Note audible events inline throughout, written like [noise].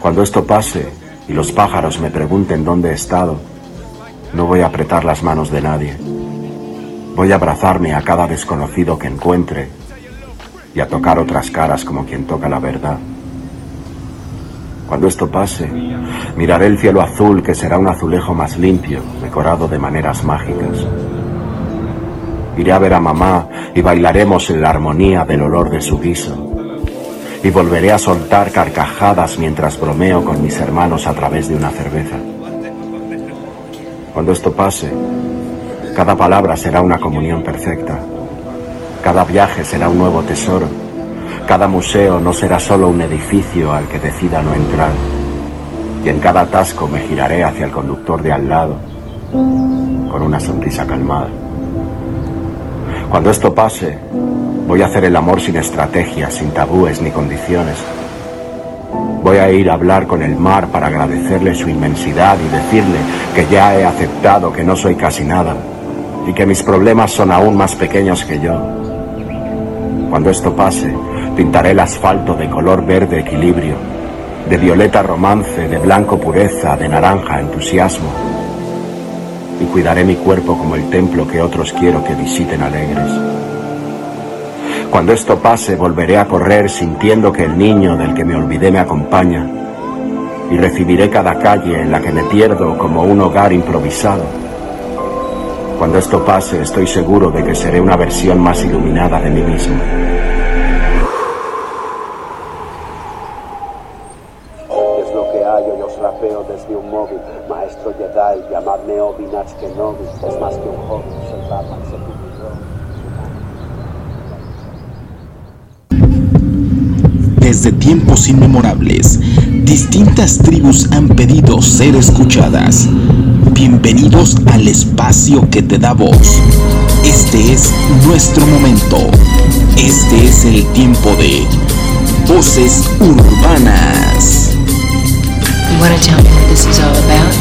Cuando esto pase y los pájaros me pregunten dónde he estado, no voy a apretar las manos de nadie. Voy a abrazarme a cada desconocido que encuentre y a tocar otras caras como quien toca la verdad. Cuando esto pase, miraré el cielo azul que será un azulejo más limpio, decorado de maneras mágicas. Iré a ver a mamá y bailaremos en la armonía del olor de su guiso. Y volveré a soltar carcajadas mientras bromeo con mis hermanos a través de una cerveza. Cuando esto pase, cada palabra será una comunión perfecta. Cada viaje será un nuevo tesoro. Cada museo no será solo un edificio al que decida no entrar. Y en cada atasco me giraré hacia el conductor de al lado con una sonrisa calmada. Cuando esto pase, voy a hacer el amor sin estrategias, sin tabúes ni condiciones. Voy a ir a hablar con el mar para agradecerle su inmensidad y decirle que ya he aceptado que no soy casi nada y que mis problemas son aún más pequeños que yo. Cuando esto pase, pintaré el asfalto de color verde equilibrio, de violeta romance, de blanco pureza, de naranja entusiasmo. Y cuidaré mi cuerpo como el templo que otros quiero que visiten alegres. Cuando esto pase, volveré a correr sintiendo que el niño del que me olvidé me acompaña. Y recibiré cada calle en la que me pierdo como un hogar improvisado cuando esto pase, estoy seguro de que seré una versión más iluminada de mí mismo. Es lo que hay, os rapeo desde un móvil. Maestro Jedi, llamadme Kenobi. Es más que un hobby, soy Batman, soy Desde tiempos inmemorables, distintas tribus han pedido ser escuchadas. Bienvenidos al espacio que te da voz. Este es nuestro momento. Este es el tiempo de Voces Urbanas. You want to tell me what this is all about?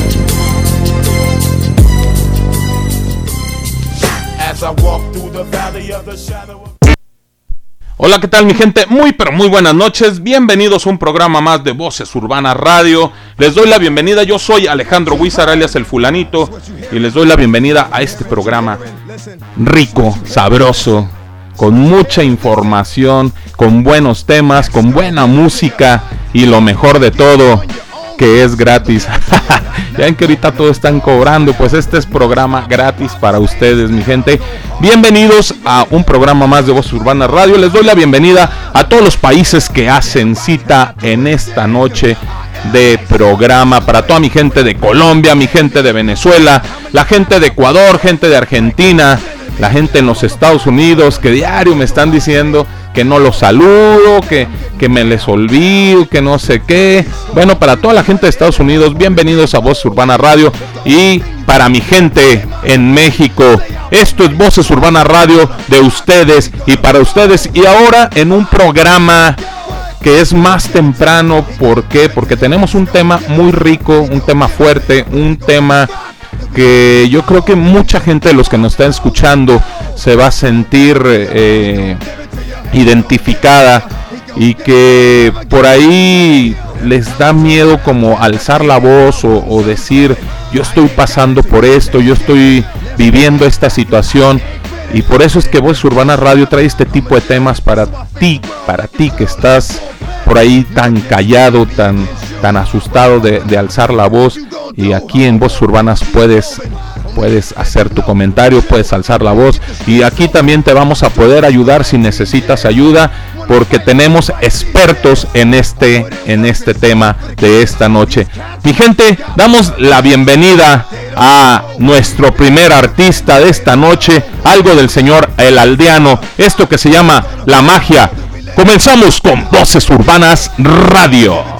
As I walk through the valley of the shadow of Hola, ¿qué tal mi gente? Muy pero muy buenas noches. Bienvenidos a un programa más de Voces Urbanas Radio. Les doy la bienvenida. Yo soy Alejandro Huizar, alias el fulanito, y les doy la bienvenida a este programa rico, sabroso, con mucha información, con buenos temas, con buena música y lo mejor de todo, que es gratis. [laughs] ya ven que ahorita todos están cobrando, pues este es programa gratis para ustedes, mi gente. Bienvenidos a un programa más de Voz Urbana Radio. Les doy la bienvenida a todos los países que hacen cita en esta noche de programa para toda mi gente de Colombia, mi gente de Venezuela, la gente de Ecuador, gente de Argentina, la gente en los Estados Unidos que diario me están diciendo que no los saludo, que, que me les olvido, que no sé qué. Bueno, para toda la gente de Estados Unidos, bienvenidos a Voces Urbana Radio. Y para mi gente en México, esto es Voces Urbana Radio de ustedes y para ustedes. Y ahora en un programa que es más temprano, ¿por qué? Porque tenemos un tema muy rico, un tema fuerte, un tema que yo creo que mucha gente de los que nos están escuchando se va a sentir eh, identificada y que por ahí les da miedo como alzar la voz o, decir yo estoy pasando por esto, yo estoy viviendo esta situación y por eso es que Voz Urbana Radio trae este tipo de temas para ti, para ti que estás por ahí tan callado, tan, tan asustado de, de alzar la voz. Y aquí en Voz Urbanas puedes, puedes hacer tu comentario, puedes alzar la voz. Y aquí también te vamos a poder ayudar si necesitas ayuda, porque tenemos expertos en este, en este tema de esta noche. Mi gente, damos la bienvenida a nuestro primer artista de esta noche, algo del señor El Aldeano, esto que se llama La Magia. Comenzamos con Voces Urbanas Radio.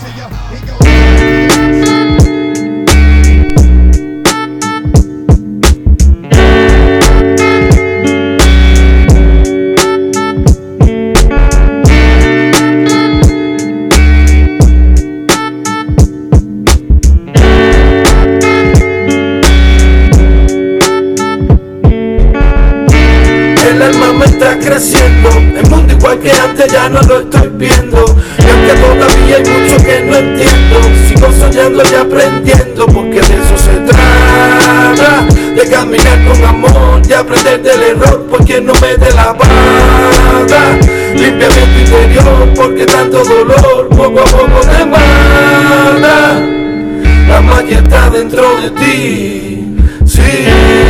No lo estoy viendo. Y aunque todavía hay mucho que no entiendo, soñando y aprendiendo, porque de eso se trata. De caminar con amor y aprender del error, porque no me dé la banda. Limpia tu interior, porque tanto dolor poco a poco te manda. La magia está dentro de ti, sí.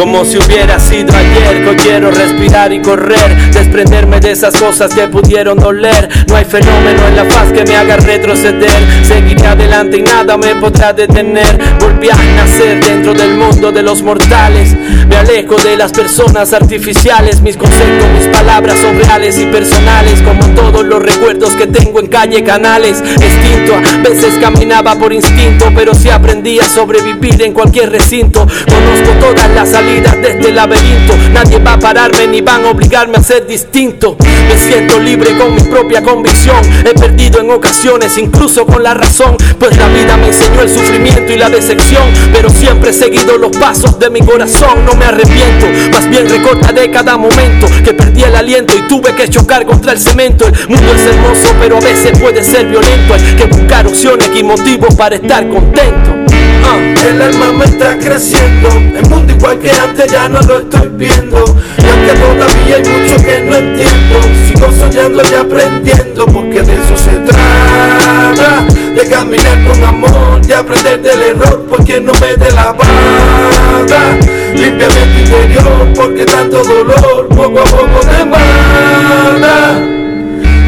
Como si hubiera sido ayer, hoy quiero respirar y correr, desprenderme de esas cosas que pudieron doler. No hay fenómeno en la faz que me haga retroceder. Seguiré adelante y nada me podrá detener. Volví a nacer dentro del mundo de los mortales. Me alejo de las personas artificiales. Mis conceptos, mis palabras son reales y personales, como todos los recuerdos que tengo en calle canales. Extinto, a veces caminaba por instinto, pero si aprendí a sobrevivir en cualquier recinto. Conozco todas las salidas de este laberinto. Nadie va a pararme ni van a obligarme a ser distinto. Me siento libre con mi propia convicción. He perdido en ocasiones, incluso con la razón. Pues la vida me enseñó el sufrimiento y la decepción. Pero siempre he seguido los pasos de mi corazón. Me arrepiento, más bien recordaré cada momento que perdí el aliento y tuve que chocar contra el cemento. El mundo es hermoso, pero a veces puede ser violento. Hay que buscar opciones y motivos para estar contento. Ah, el alma me está creciendo, el mundo igual que antes ya no lo estoy viendo. Y aunque todavía hay mucho que no entiendo, sigo soñando y aprendiendo, porque de eso se trata. De caminar con amor y aprender del error, porque no me dé la banda. Límpiame tu interior, porque tanto dolor poco a poco te manda.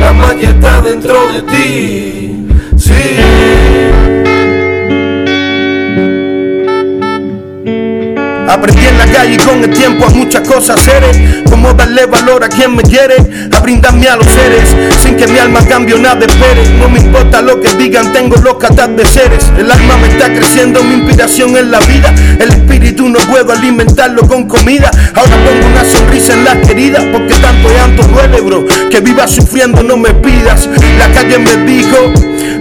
La magia está dentro de ti, sí. Aprendí en la calle y con el tiempo a muchas cosas seres Como darle valor a quien me quiere A brindarme a los seres. Sin que mi alma cambie nada espere. No me importa lo que digan, tengo los de seres El alma me está creciendo, mi inspiración en la vida. El espíritu no puedo alimentarlo con comida. Ahora pongo una sonrisa en las heridas Porque tanto llanto duele bro. Que viva sufriendo no me pidas. La calle me dijo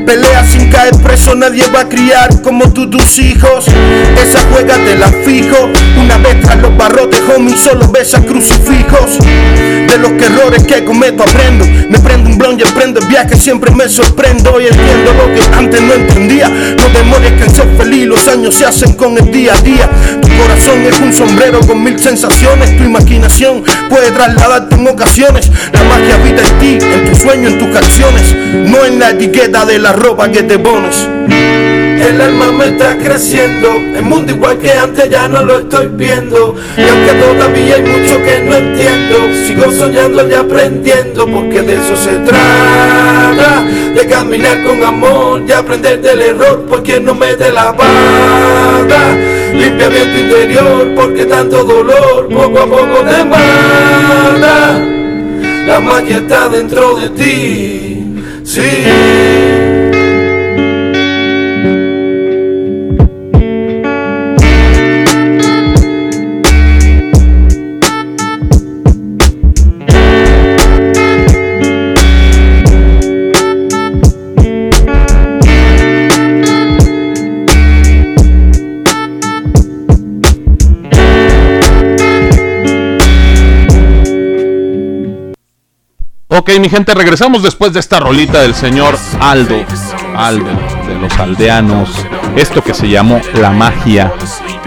Pelea sin caer preso, nadie va a criar como tú tus hijos. Esa juega te la fijo. Una vez tras los barrotes, homie, solo ves a crucifijos. De los errores que cometo aprendo. Me prendo un blon y emprendo el viaje, siempre me sorprendo y entiendo lo que antes no entendía. No demores que en ser feliz, los años se hacen con el día a día. Tu corazón es un sombrero con mil sensaciones. Tu imaginación puede trasladarte en ocasiones. La magia habita en ti, en tu sueño, en tus canciones. No en la etiqueta de la ropa que te pones. El alma me está creciendo, el mundo igual que antes ya no lo estoy viendo. Y aunque todavía hay mucho que no entiendo, sigo soñando y aprendiendo, porque de eso se trata. De caminar con amor y aprender del error, porque no me dé la banda. Limpia bien tu interior, porque tanto dolor poco a poco te manda. La magia está dentro de ti, sí. Ok, mi gente, regresamos después de esta rolita del señor Aldo, Aldo, de los aldeanos, esto que se llamó La Magia.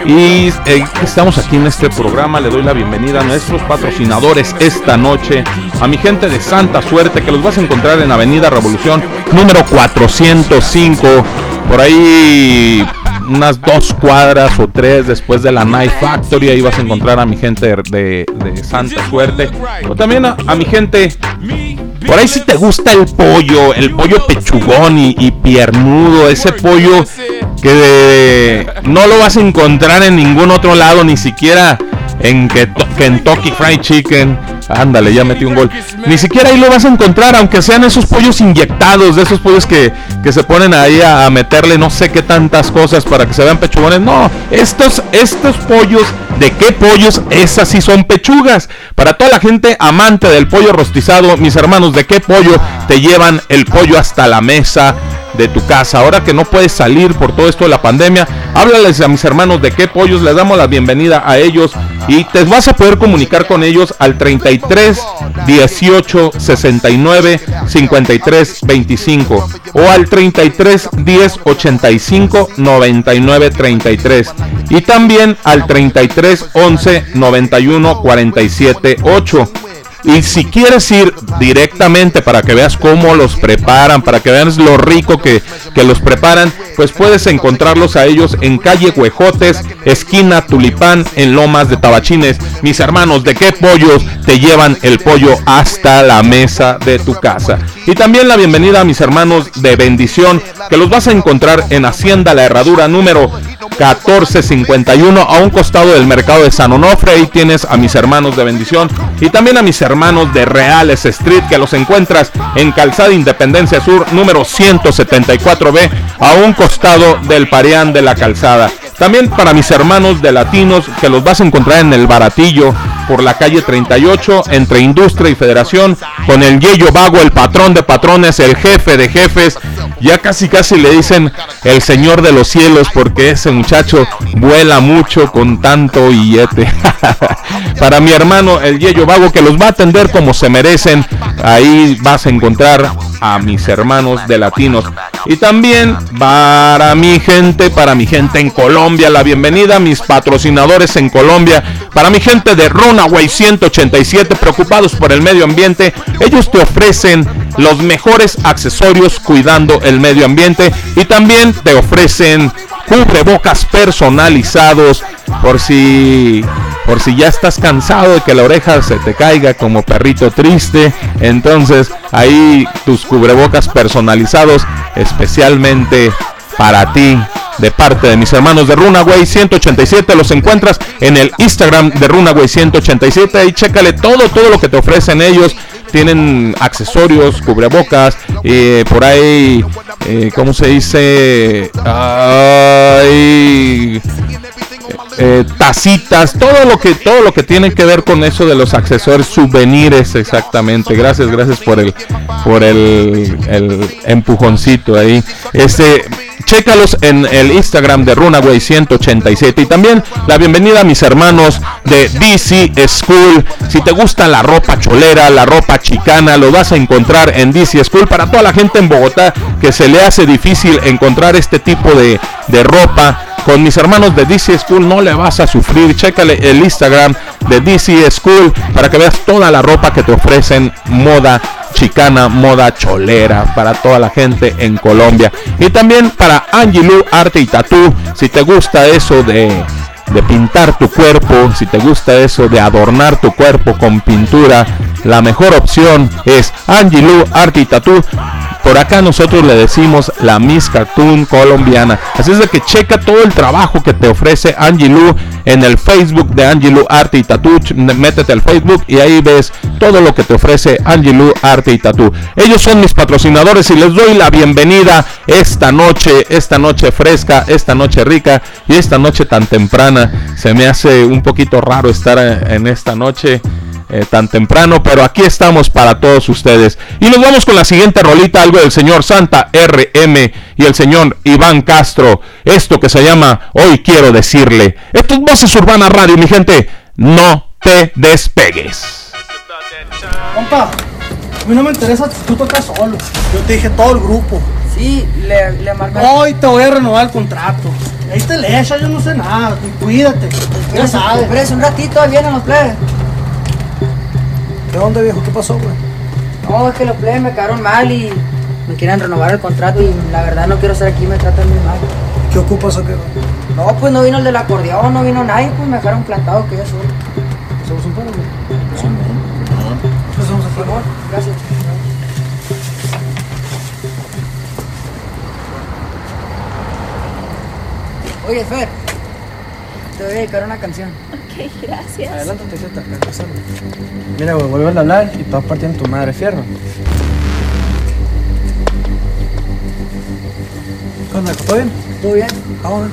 Y eh, estamos aquí en este programa, le doy la bienvenida a nuestros patrocinadores esta noche, a mi gente de Santa Suerte, que los vas a encontrar en Avenida Revolución número 405, por ahí unas dos cuadras o tres después de la Night Factory. Ahí vas a encontrar a mi gente de, Santa Suerte. O también a, mi gente. Por ahí si te gusta el pollo, el pollo pechugón y, y piernudo, ese pollo que no lo vas a encontrar en ningún otro lado, ni siquiera en Kentucky Fried Chicken. Ándale, ya metí un gol. Ni siquiera ahí lo vas a encontrar, aunque sean esos pollos inyectados, de esos pollos que, se ponen ahí a, meterle no sé qué tantas cosas para que se vean pechugones. No, estos, estos pollos, ¿de qué pollos? Esas sí son pechugas. Para toda la gente amante del pollo rostizado, mis hermanos, ¿de qué pollo te llevan el pollo hasta la mesa? De tu casa. Ahora que no puedes salir por todo esto de la pandemia, háblales a mis hermanos de qué pollos, les damos la bienvenida a ellos y te vas a poder comunicar con ellos al 33 18 69 53 25 o al 33 10 85 99 33 y también al 33 11 91 47 8. Y si quieres ir directamente para que veas cómo los preparan, para que veas lo rico que, que los preparan, pues puedes encontrarlos a ellos en calle Huejotes, esquina Tulipán, en Lomas de Tabachines. Mis hermanos, ¿de qué pollos te llevan el pollo hasta la mesa de tu casa? Y también la bienvenida a mis hermanos de bendición, que los vas a encontrar en Hacienda La Herradura número 1451 a un costado del mercado de San Onofre. Ahí tienes a mis hermanos de bendición y también a mis hermanos de Reales Street que los encuentras en Calzada Independencia Sur número 174B a un costado del Parián de la Calzada. También para mis hermanos de latinos que los vas a encontrar en el Baratillo por la calle 38 entre Industria y Federación con el Yello Vago, el patrón de patrones, el jefe de jefes. Ya casi casi le dicen el señor de los cielos porque ese muchacho vuela mucho con tanto billete. [laughs] para mi hermano el Yello Vago que los va a atender como se merecen. Ahí vas a encontrar a mis hermanos de latinos. Y también para mi gente, para mi gente en Colombia, la bienvenida a mis patrocinadores en Colombia, para mi gente de Runaway 187 preocupados por el medio ambiente, ellos te ofrecen los mejores accesorios cuidando el medio ambiente y también te ofrecen cubrebocas personalizados. Por si por si ya estás cansado de que la oreja se te caiga como perrito triste, entonces ahí tus cubrebocas personalizados especialmente para ti de parte de mis hermanos de Runaway 187 los encuentras en el Instagram de Runaway 187 y chécale todo todo lo que te ofrecen ellos tienen accesorios, cubrebocas, eh, por ahí, eh, ¿cómo se dice? Ay, eh, tacitas, todo lo que todo lo que tiene que ver con eso de los accesorios, souvenirs, exactamente. Gracias, gracias por el por el, el empujoncito ahí. Este Chécalos en el Instagram de Runaway 187 y también la bienvenida a mis hermanos de DC School. Si te gusta la ropa cholera, la ropa chicana, lo vas a encontrar en DC School. Para toda la gente en Bogotá que se le hace difícil encontrar este tipo de, de ropa, con mis hermanos de DC School no le vas a sufrir. Chécale el Instagram de DC School para que veas toda la ropa que te ofrecen moda chicana, moda cholera para toda la gente en Colombia. Y también para Angelou Arte y Tatú, si te gusta eso de, de pintar tu cuerpo, si te gusta eso de adornar tu cuerpo con pintura, la mejor opción es Angelou Arte y Tatú. Por acá nosotros le decimos la Miss Cartoon colombiana. Así es de que checa todo el trabajo que te ofrece Angelou en el Facebook de Angelou Arte y Tattoo. Métete al Facebook y ahí ves todo lo que te ofrece Angelou Arte y Tattoo. Ellos son mis patrocinadores y les doy la bienvenida esta noche, esta noche fresca, esta noche rica y esta noche tan temprana. Se me hace un poquito raro estar en esta noche. Eh, tan temprano, pero aquí estamos para todos ustedes. Y nos vamos con la siguiente rolita, algo del señor Santa RM y el señor Iván Castro. Esto que se llama Hoy quiero decirle. Esto es Voces Urbana Radio, mi gente. No te despegues. A mí no me interesa tú tocas solo. Yo te dije todo el grupo. Sí, le, le. Hoy te voy a renovar el contrato. Ahí te le echa, yo no sé nada. tú Cuídate. Ya sabes. Espérese un ratito, ahí vienen los plebes. ¿De dónde, viejo? ¿Qué pasó, güey? No, es que los plebes me quedaron mal y me quieren renovar el contrato y la verdad no quiero estar aquí, me tratan muy mal. ¿Qué ocupas o qué? No, pues no vino el del acordeón, no vino nadie, pues me dejaron plantado que yo soy. ¿Somos un pueblo, güey? Sí, a Por favor, gracias. Oye, Fer, te voy a dedicar una canción. Ok, gracias. Adelántate, Zeta. Mira, güey, vuelve a hablar y te vas partiendo tu madre fierro. ¿Qué onda? ¿Todo bien? ¿Todo bien? Vamos.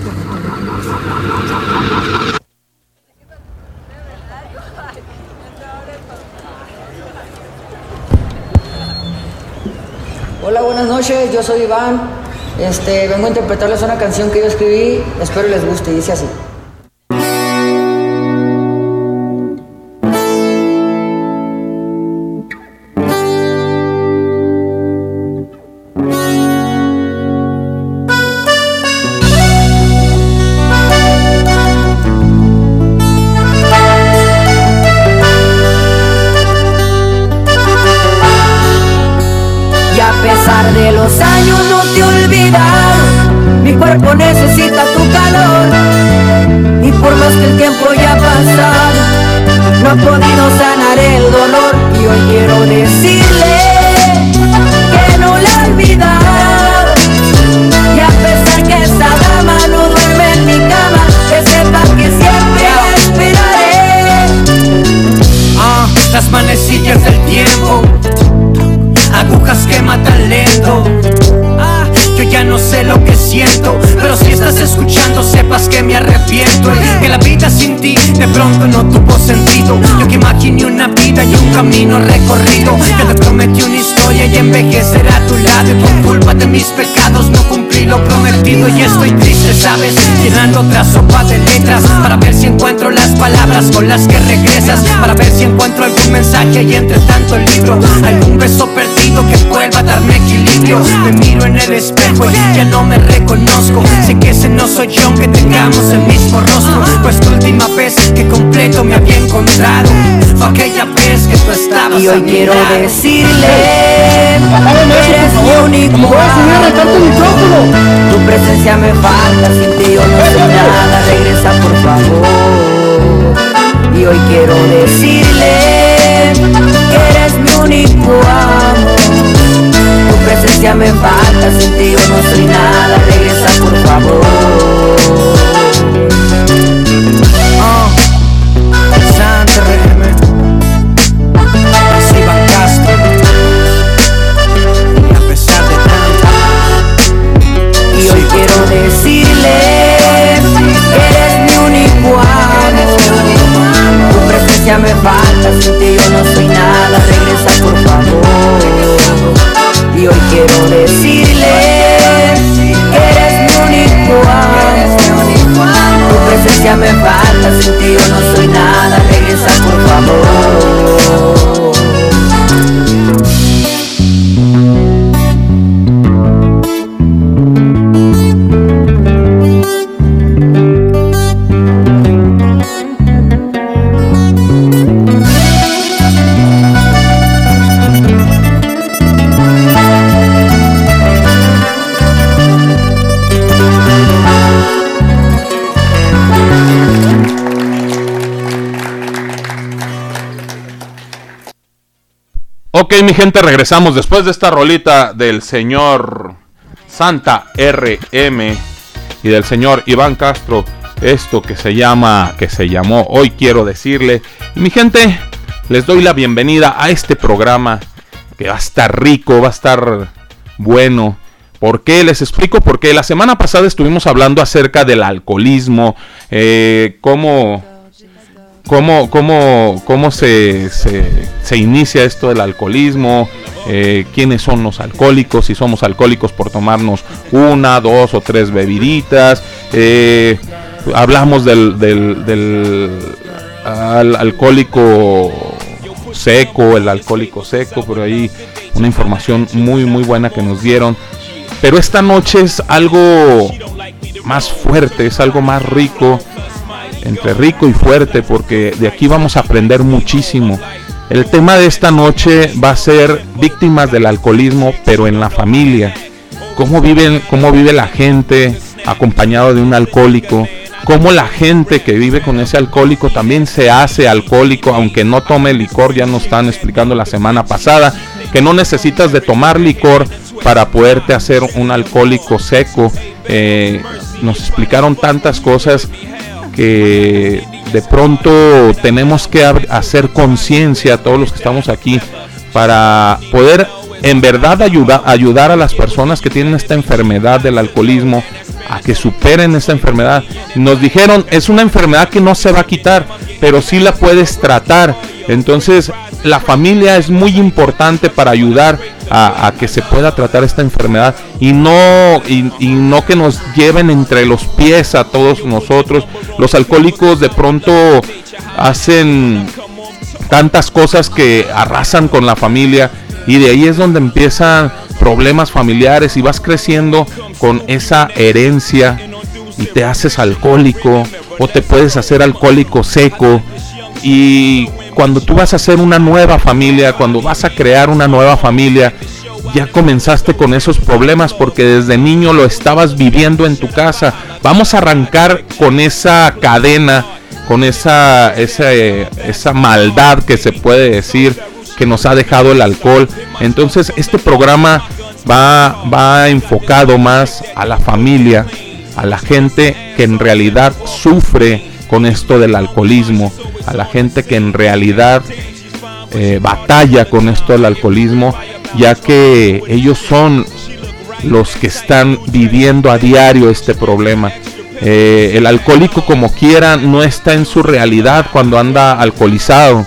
Hola, buenas noches, yo soy Iván. Este, vengo a interpretarles una canción que yo escribí, espero les guste, y dice así. Quiero decirle Eres mi único Me voy a subir a arrancar tu presencia me falta, sin ti yo no sé nada. Regresa por favor. Y hoy quiero decirle Que eres mi único amor. Tu presencia me falta, sin ti yo no soy nada. Regresa por favor Mi gente, regresamos después de esta rolita del señor Santa RM y del señor Iván Castro. Esto que se llama, que se llamó Hoy Quiero Decirle. Mi gente, les doy la bienvenida a este programa que va a estar rico, va a estar bueno. ¿Por qué? Les explico porque la semana pasada estuvimos hablando acerca del alcoholismo, eh, cómo cómo, cómo, cómo se, se inicia esto del alcoholismo, eh, quiénes son los alcohólicos, si somos alcohólicos por tomarnos una, dos o tres bebiditas. eh, hablamos del, del, del al- alcohólico seco, el alcohólico seco, por ahí una información muy muy buena que nos dieron. Pero esta noche es algo más fuerte, es algo más rico, entre rico y fuerte, porque de aquí vamos a aprender muchísimo. El tema de esta noche va a ser víctimas del alcoholismo, pero en la familia. Cómo cómo vive la gente acompañado de un alcohólico. Cómo la gente que vive con ese alcohólico también se hace alcohólico, aunque no tome licor. Ya nos están explicando la semana pasada que no necesitas de tomar licor para poderte hacer un alcohólico seco. Eh, nos explicaron tantas cosas que de pronto tenemos que hacer conciencia a todos los que estamos aquí para poder en verdad ayuda- ayudar a las personas que tienen esta enfermedad del alcoholismo a que superen esta enfermedad. Nos dijeron, es una enfermedad que no se va a quitar, pero sí la puedes tratar. Entonces, la familia es muy importante para ayudar a, que se pueda tratar esta enfermedad y no, y, no que nos lleven entre los pies a todos nosotros. Los alcohólicos de pronto hacen tantas cosas que arrasan con la familia y de ahí es donde empiezan problemas familiares y vas creciendo con esa herencia y te haces alcohólico o te puedes hacer alcohólico seco y cuando tú vas a hacer una nueva familia, cuando vas a crear una nueva familia, ya comenzaste con esos problemas porque desde niño lo estabas viviendo en tu casa. Vamos a arrancar con esa cadena, con esa, esa, esa maldad que se puede decir que nos ha dejado el alcohol. Entonces este programa va, va enfocado más a la familia, a la gente que en realidad sufre con esto del alcoholismo, a la gente que en realidad eh, batalla con esto del alcoholismo, ya que ellos son los que están viviendo a diario este problema. Eh, el alcohólico como quiera no está en su realidad cuando anda alcoholizado,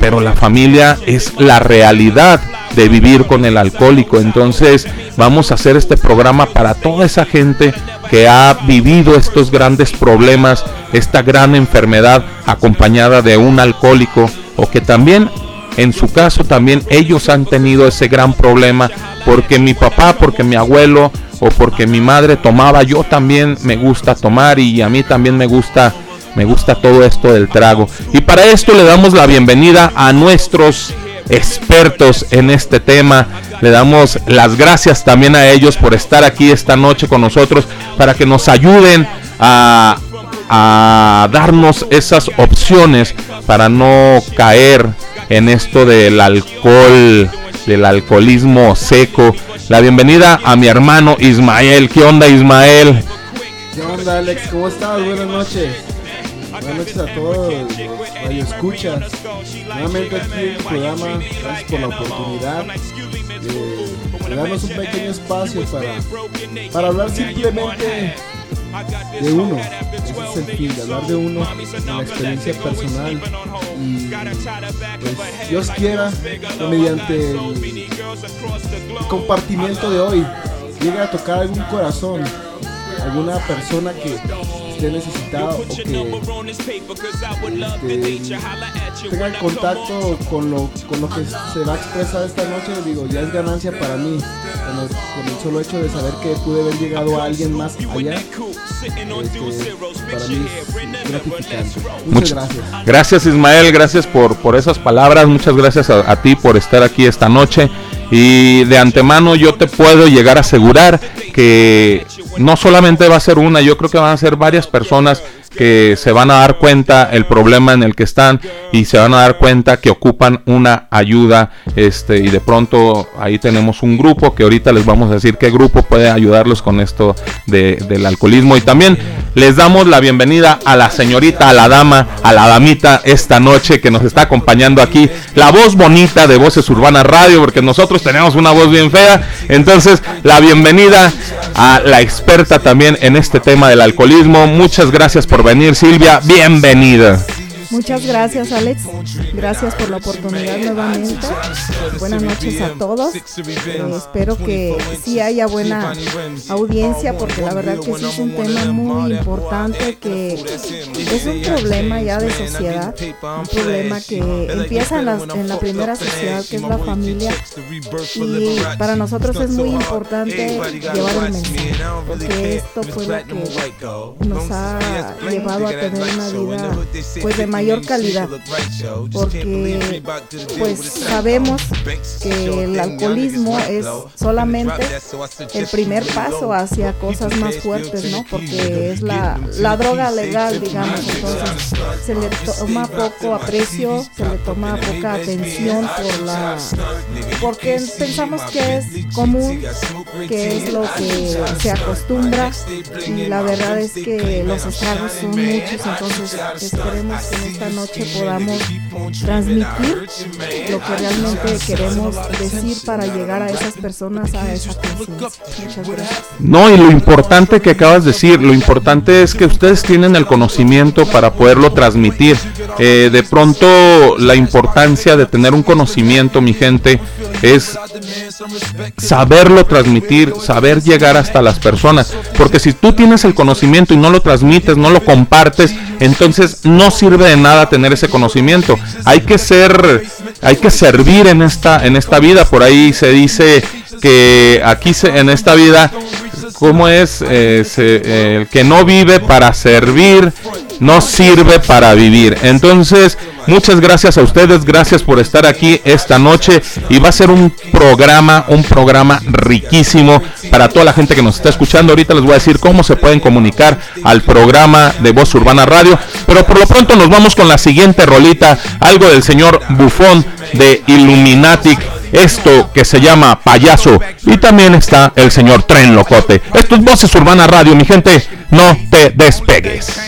pero la familia es la realidad de vivir con el alcohólico. Entonces vamos a hacer este programa para toda esa gente que ha vivido estos grandes problemas, esta gran enfermedad acompañada de un alcohólico o que también en su caso también ellos han tenido ese gran problema porque mi papá, porque mi abuelo o porque mi madre tomaba, yo también me gusta tomar y a mí también me gusta me gusta todo esto del trago. Y para esto le damos la bienvenida a nuestros expertos en este tema. Le damos las gracias también a ellos por estar aquí esta noche con nosotros para que nos ayuden a, darnos esas opciones para no caer en esto del alcohol, del alcoholismo seco. La bienvenida a mi hermano Ismael. ¿Qué onda Ismael? ¿Qué onda Alex? ¿Cómo estás? Buenas noches. Buenas noches a todos los escuchas. Nuevamente aquí en el programa, gracias por la oportunidad de, darnos un pequeño espacio para, para hablar simplemente de uno. Ese es el fin, de hablar de uno, de la experiencia personal. Y pues, Dios quiera, mediante el compartimiento de hoy, llegue a tocar algún corazón, alguna persona que esté necesitado o que este, tenga contacto con lo, con lo que se va a expresar esta noche, digo, ya es ganancia para mí. Con el, solo hecho de saber que pude haber llegado a alguien más allá, este, para mí es gratificante. Muchas, gracias. Gracias Ismael, gracias por, por esas palabras, muchas gracias a, a ti por estar aquí esta noche. Y de antemano yo te puedo llegar a asegurar que no solamente va a ser una, yo creo que van a ser varias personas que se van a dar cuenta el problema en el que están y se van a dar cuenta que ocupan una ayuda este y de pronto ahí tenemos un grupo que ahorita les vamos a decir qué grupo puede ayudarlos con esto del alcoholismo. Y también les damos la bienvenida a la señorita, a la dama, a la damita esta noche que nos está acompañando aquí, la voz bonita de Voces Urbanas Radio porque nosotros tenemos una voz bien fea, entonces la bienvenida a la experta también en este tema del alcoholismo, muchas gracias por venir, Silvia. Bienvenida. Muchas gracias Alex, gracias por la oportunidad nuevamente. Buenas noches a todos. Eh, espero que sí haya buena audiencia porque la verdad que sí es un tema muy importante que es un problema ya de sociedad, un problema que empieza en la, en la primera sociedad que es la familia y para nosotros es muy importante llevar el mensaje porque esto fue lo que nos ha llevado a tener una vida pues de mayor calidad porque pues sabemos que el alcoholismo es solamente el primer paso hacia cosas más fuertes no porque es la, la droga legal digamos. entonces se le toma poco aprecio se le toma poca atención por la porque pensamos que es común que es lo que se acostumbra y la verdad es que los estragos son muchos entonces esperemos que esta noche podamos transmitir lo que realmente queremos decir para llegar a esas personas a esa. No, y lo importante que acabas de decir, lo importante es que ustedes tienen el conocimiento para poderlo transmitir. Eh, de pronto la importancia de tener un conocimiento, mi gente, es saberlo transmitir, saber llegar hasta las personas. Porque si tú tienes el conocimiento y no lo transmites, no lo compartes, entonces no sirve de nada tener ese conocimiento. Hay que ser, hay que servir en esta, en esta vida. Por ahí se dice que aquí se, en esta vida ¿Cómo es? Eh, el que no vive para servir, no sirve para vivir. Entonces, muchas gracias a ustedes, gracias por estar aquí esta noche y va a ser un programa, un programa riquísimo para toda la gente que nos está escuchando. Ahorita les voy a decir cómo se pueden comunicar al programa de Voz Urbana Radio, pero por lo pronto nos vamos con la siguiente rolita, algo del señor Bufón de Illuminatic esto que se llama Payaso. Y también está el señor Tren Locote. Esto es Voces Urbana Radio, mi gente. No te despegues.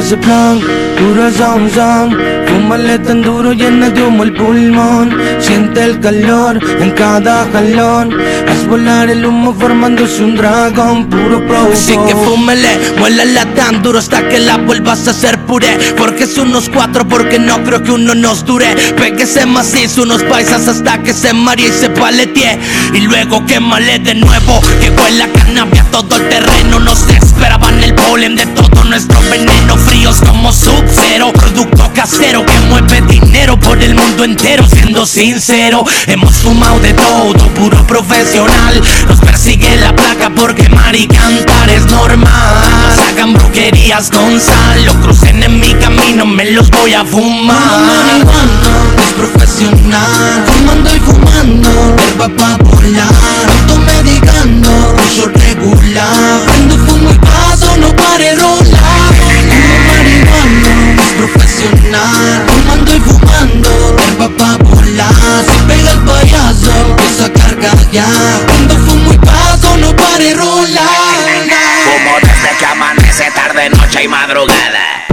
Ese plan, puro son son Fúmale tan duro, llena de humo el pulmón. Siente el calor en cada jalón. Haz volar el humo formándose un dragón Puro pro Así que fúmele, muélala tan duro hasta que la vuelvas a hacer puré. Porque es unos cuatro, porque no creo que uno nos dure. Péguese macizo, unos paisas hasta que se marie y se paletee Y luego quémale de nuevo Que huela cannabis a todo el terreno Nos esperaban polen de todo nuestro veneno Fríos como sub-zero. Producto casero que mueve dinero por el mundo entero Siendo sincero, hemos fumado de todo Puro profesional. Nos persigue la placa porque mar y cantar es normal. Hagan brujerías con sal Lo crucen en mi camino, me los voy a fumar. Es profesional. Fumando y fumando Herba pa' volar. Automedicando Uso regular. Prendo fumo y no pare rolar. Marihuana es profesional Fumando y fumando Herba pa' volar Se pega el payaso Empieza a cargar ya. Cuando fumo y paso no pare rolar. Fumo desde que amanece tarde, noche y madrugada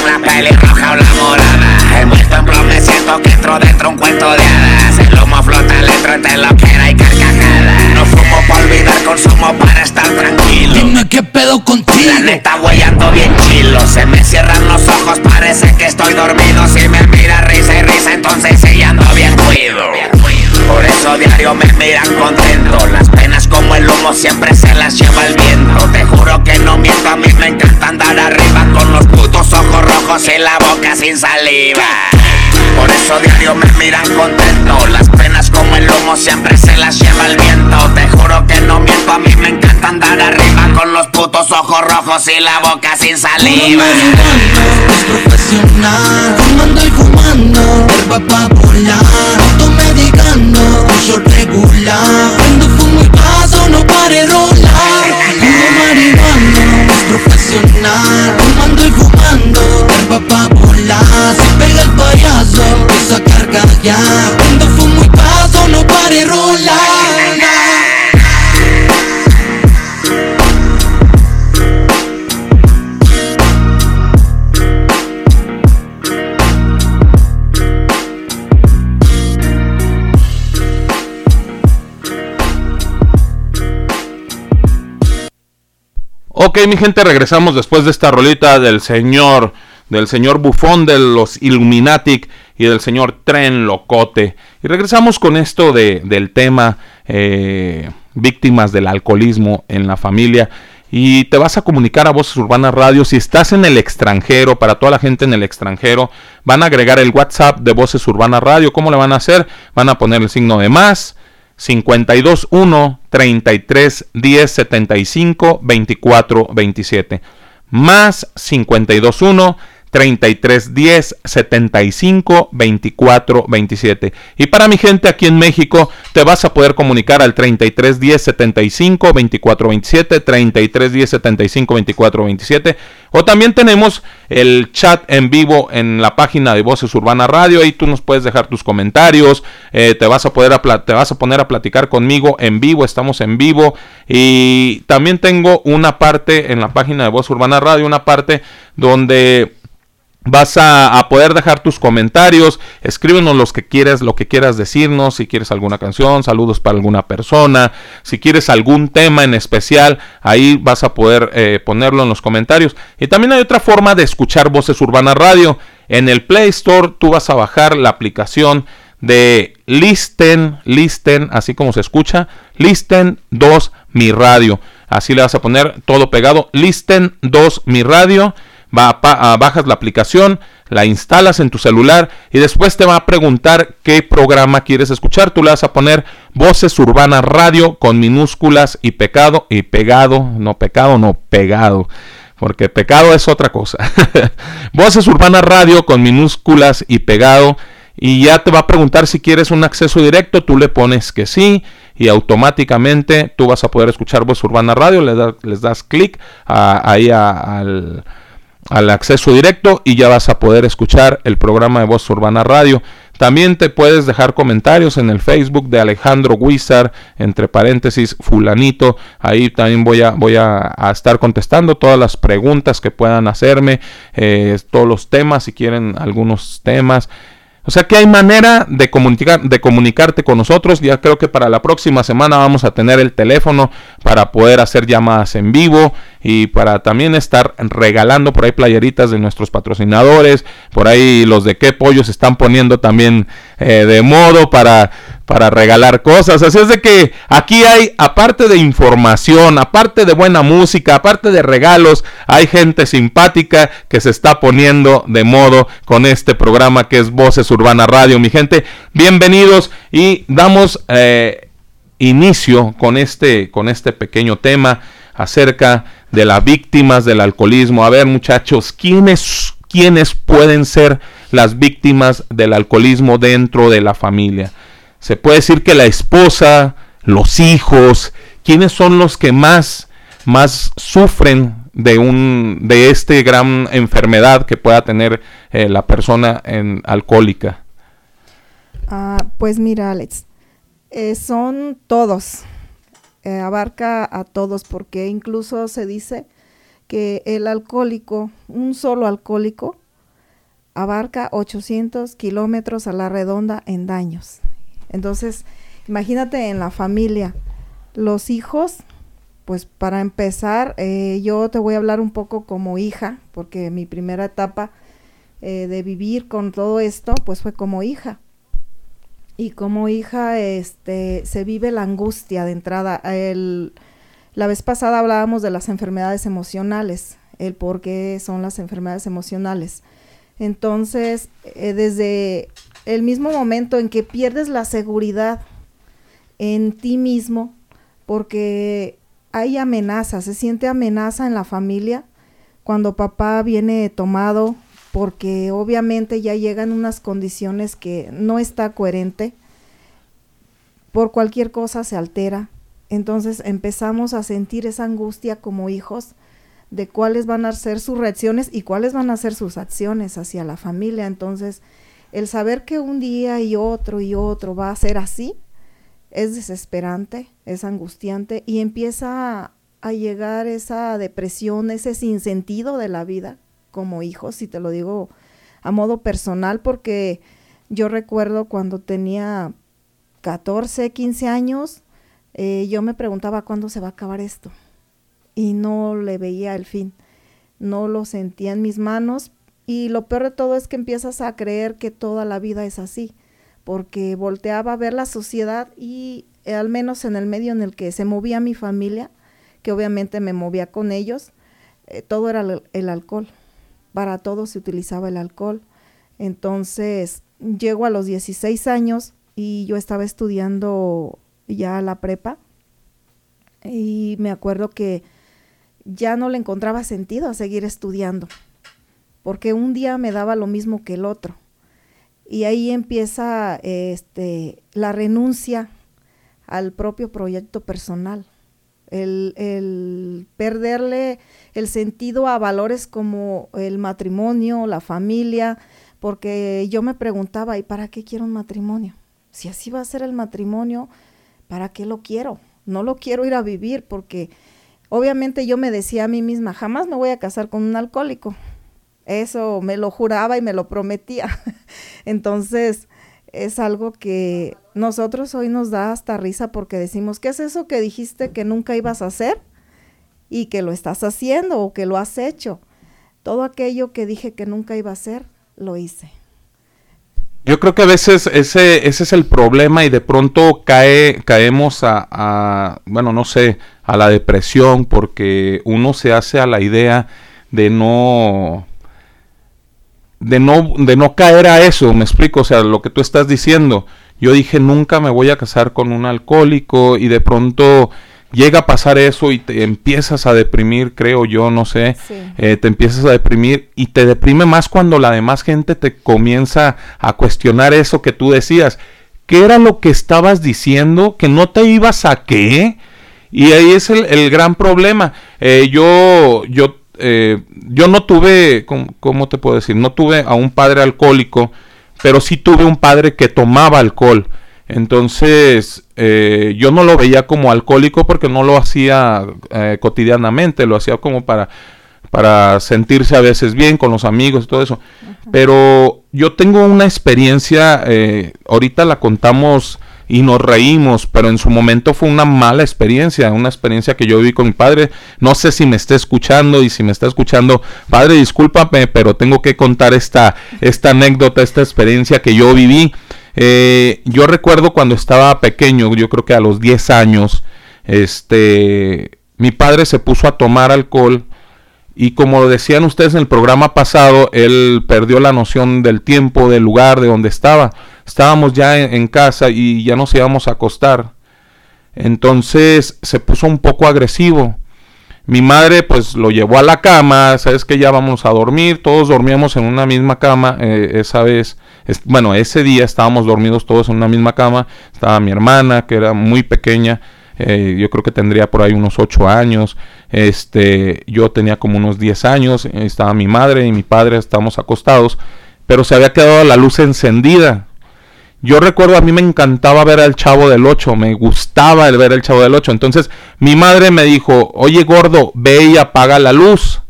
Con la pelirroja o la morada. Envuelto en plomo me siento que entro dentro un cuento de hadas. El humo flota lento entre loquera y carcajada No fumo para olvidar, consumo para estar tranquilo. Dime qué pedo contigo. La neta güey ando bien chilo. Se me cierran los ojos, parece que estoy dormido. Si me mira risa y risa, entonces sí ando bien cuido por eso diario me miran contento. Las penas como el humo siempre se las lleva el viento. Te juro que no miento, a mí me encanta andar arriba Con los putos ojos rojos y la boca sin saliva por eso diario me miran contento. Las penas como el humo siempre se las lleva el viento. Te juro que no miento, a mí me encanta andar arriba Con los putos ojos rojos y la boca sin saliva. Es profesional. Fumando y fumando Herba pa' volar Automedicando Uso regular Prendo fumo y paso, no pare rolar. Puro marihuana Es profesional. Fumando y fumando Herba pa' volar Se pega el payaso Empieza a cargar Ok, mi gente, regresamos después de esta rolita del señor, del señor Bufón de los Illuminatic y del señor Tren Locote. Y regresamos con esto de, del tema eh, víctimas del alcoholismo en la familia. Y te vas a comunicar a Voces Urbanas Radio. Si estás en el extranjero, para toda la gente en el extranjero, van a agregar el WhatsApp de Voces Urbanas Radio. ¿Cómo le van a hacer? Van a poner el signo de más 521 33 10 75 24 27 más 521 33 10 75 24 27 y para mi gente aquí en México te vas a poder comunicar al 33 10 75 24 27 33 10 75 24 27 o también tenemos el chat en vivo en la página de Voces Urbana Radio. Ahí tú nos puedes dejar tus comentarios. Eh, te vas a poder a te vas a poner a platicar conmigo en vivo. Estamos en vivo. Y también tengo una parte en la página de Voz Urbana Radio una parte donde Vas a, poder dejar tus comentarios, escríbenos los que quieras, lo que quieras decirnos, si quieres alguna canción, saludos para alguna persona, si quieres algún tema en especial, ahí vas a poder eh, ponerlo en los comentarios. Y también hay otra forma de escuchar Voces Urbana Radio. En el Play Store tú vas a bajar la aplicación de Listen, Listen, así como se escucha, Listen 2 Mi Radio. Así le vas a poner todo pegado, Listen 2 Mi Radio va a, bajas la aplicación, la instalas en tu celular y después te va a preguntar qué programa quieres escuchar. Tú le vas a poner Voces Urbanas Radio con minúsculas y pecado y pegado, no pecado, no pegado. Porque pecado es otra cosa. [laughs] Voces Urbanas Radio con minúsculas y pegado. Y ya te va a preguntar si quieres un acceso directo. Tú le pones que sí. Y automáticamente tú vas a poder escuchar Voz Urbana Radio. Le les das clic ahí al al acceso directo y ya vas a poder escuchar el programa de Voz Urbana Radio. También te puedes dejar comentarios en el Facebook de Alejandro Guizar, entre paréntesis, fulanito. Ahí también voy a, voy a, estar contestando todas las preguntas que puedan hacerme, eh, todos los temas, si quieren algunos temas. O sea que hay manera de, comunicar, de comunicarte con nosotros. Ya creo que para la próxima semana vamos a tener el teléfono para poder hacer llamadas en vivo y para también estar regalando por ahí playeritas de nuestros patrocinadores. Por ahí los de qué pollos están poniendo también eh, de modo para para regalar cosas. Así es de que aquí hay, aparte de información, aparte de buena música, aparte de regalos, hay gente simpática que se está poniendo de modo con este programa que es Voces Urbana Radio. Mi gente, bienvenidos y damos eh, inicio con este, con este pequeño tema acerca de las víctimas del alcoholismo. A ver muchachos, ¿quiénes, quiénes pueden ser las víctimas del alcoholismo dentro de la familia? Se puede decir que la esposa, los hijos, ¿quiénes son los que más, más sufren de, un, de este gran enfermedad que pueda tener eh, la persona en, alcohólica? Ah, pues mira, Alex, eh, son todos, eh, abarca a todos, porque incluso se dice que el alcohólico, un solo alcohólico, abarca 800 kilómetros a la redonda en daños. Entonces, imagínate en la familia, los hijos, pues para empezar, eh, yo te voy a hablar un poco como hija, porque mi primera etapa eh, de vivir con todo esto, pues fue como hija. Y como hija, este, se vive la angustia de entrada. La vez pasada hablábamos de las enfermedades emocionales, el por qué son las enfermedades emocionales. Entonces, eh, desde el mismo momento en que pierdes la seguridad en ti mismo, porque hay amenaza, se siente amenaza en la familia cuando papá viene tomado, porque obviamente ya llegan unas condiciones que no está coherente, por cualquier cosa se altera. Entonces empezamos a sentir esa angustia como hijos de cuáles van a ser sus reacciones y cuáles van a ser sus acciones hacia la familia. Entonces, el saber que un día y otro y otro va a ser así es desesperante, es angustiante y empieza a, llegar esa depresión, ese sinsentido de la vida como hijo, si te lo digo a modo personal, porque yo recuerdo cuando tenía 14, 15 años, eh, yo me preguntaba cuándo se va a acabar esto y no le veía el fin, no lo sentía en mis manos, y lo peor de todo es que empiezas a creer que toda la vida es así, porque volteaba a ver la sociedad y eh, al menos en el medio en el que se movía mi familia, que obviamente me movía con ellos, eh, todo era el, alcohol. Para todo se utilizaba el alcohol. Entonces, llego a los 16 años y yo estaba estudiando ya la prepa y me acuerdo que ya no le encontraba sentido a seguir estudiando porque un día me daba lo mismo que el otro. Y ahí empieza este, la renuncia al propio proyecto personal, el, el, perderle el sentido a valores como el matrimonio, la familia, porque yo me preguntaba, ¿y para qué quiero un matrimonio? Si así va a ser el matrimonio, ¿para qué lo quiero? No lo quiero ir a vivir porque obviamente yo me decía a mí misma, jamás me voy a casar con un alcohólico, Eso me lo juraba y me lo prometía. [laughs] Entonces, es algo que nosotros hoy nos da hasta risa porque decimos, ¿qué es eso que dijiste que nunca ibas a hacer? Y que lo estás haciendo o que lo has hecho. Todo aquello que dije que nunca iba a hacer, lo hice. Yo creo que a veces ese, ese es el problema y de pronto cae, caemos a, a, bueno, no sé, a la depresión porque uno se hace a la idea de no, de no, de no caer a eso, me explico, o sea, lo que tú estás diciendo. Yo dije, nunca me voy a casar con un alcohólico y de pronto llega a pasar eso y te empiezas a deprimir, creo yo, no sé, eh, te empiezas a deprimir y te deprime más cuando la demás gente te comienza a cuestionar eso que tú decías. ¿Qué era lo que estabas diciendo? ¿Que no te ibas a qué? Y ahí es el, gran problema. Eh, yo, yo, eh, yo no tuve, ¿cómo, te puedo decir? No tuve a un padre alcohólico, pero sí tuve un padre que tomaba alcohol. Entonces, eh, yo no lo veía como alcohólico porque no lo hacía eh, cotidianamente, lo hacía como para, para sentirse a veces bien con los amigos y todo eso. Pero yo tengo una experiencia, ahorita la contamos y nos reímos, pero en su momento fue una mala experiencia, una experiencia que yo viví con mi padre. No sé si me está escuchando y si me está escuchando, padre, discúlpame, pero tengo que contar esta, esta anécdota, esta experiencia que yo viví. Eh, yo recuerdo cuando estaba pequeño, yo creo que a los 10 años, este, mi padre se puso a tomar alcohol y como decían ustedes en el programa pasado, él perdió la noción del tiempo, del lugar, de donde estaba. Estábamos ya en, casa y ya nos íbamos a acostar. Entonces se puso un poco agresivo. Mi madre pues lo llevó a la cama, sabes que ya vamos a dormir, todos dormíamos en una misma cama eh, esa vez bueno, ese día estábamos dormidos todos en una misma cama. Estaba mi hermana, que era muy pequeña. Eh, yo creo que tendría por ahí unos 8 años. Este, yo tenía como unos 10 años. Estaba mi madre y mi padre, estábamos acostados. Pero se había quedado la luz encendida. Yo recuerdo, a mí me encantaba ver al Chavo del 8, me gustaba el ver al Chavo del 8. Entonces mi madre me dijo, oye gordo, ve y apaga la luz.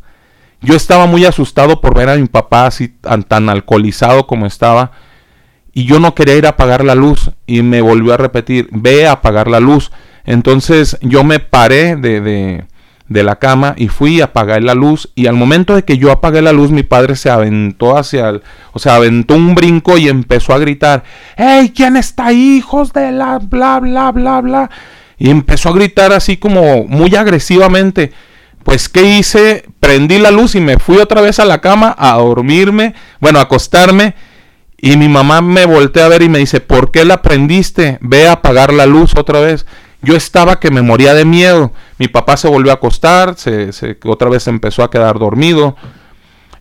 Yo estaba muy asustado por ver a mi papá así tan, alcoholizado como estaba. Y yo no quería ir a apagar la luz. Y me volvió a repetir, ve a apagar la luz. Entonces yo me paré de, de, de la cama y fui a apagar la luz. Y al momento de que yo apagué la luz, mi padre se aventó hacia el... O sea, aventó un brinco y empezó a gritar, ¡Hey! ¿Quién está ahí, hijos de la bla, bla, bla, bla? Y empezó a gritar así como muy agresivamente. Pues, ¿qué hice? Prendí la luz y me fui otra vez a la cama a dormirme, bueno, a acostarme. Y mi mamá me voltea a ver y me dice, ¿por qué la prendiste? Ve a apagar la luz otra vez. Yo estaba que me moría de miedo. Mi papá se volvió a acostar, se, otra vez empezó a quedar dormido.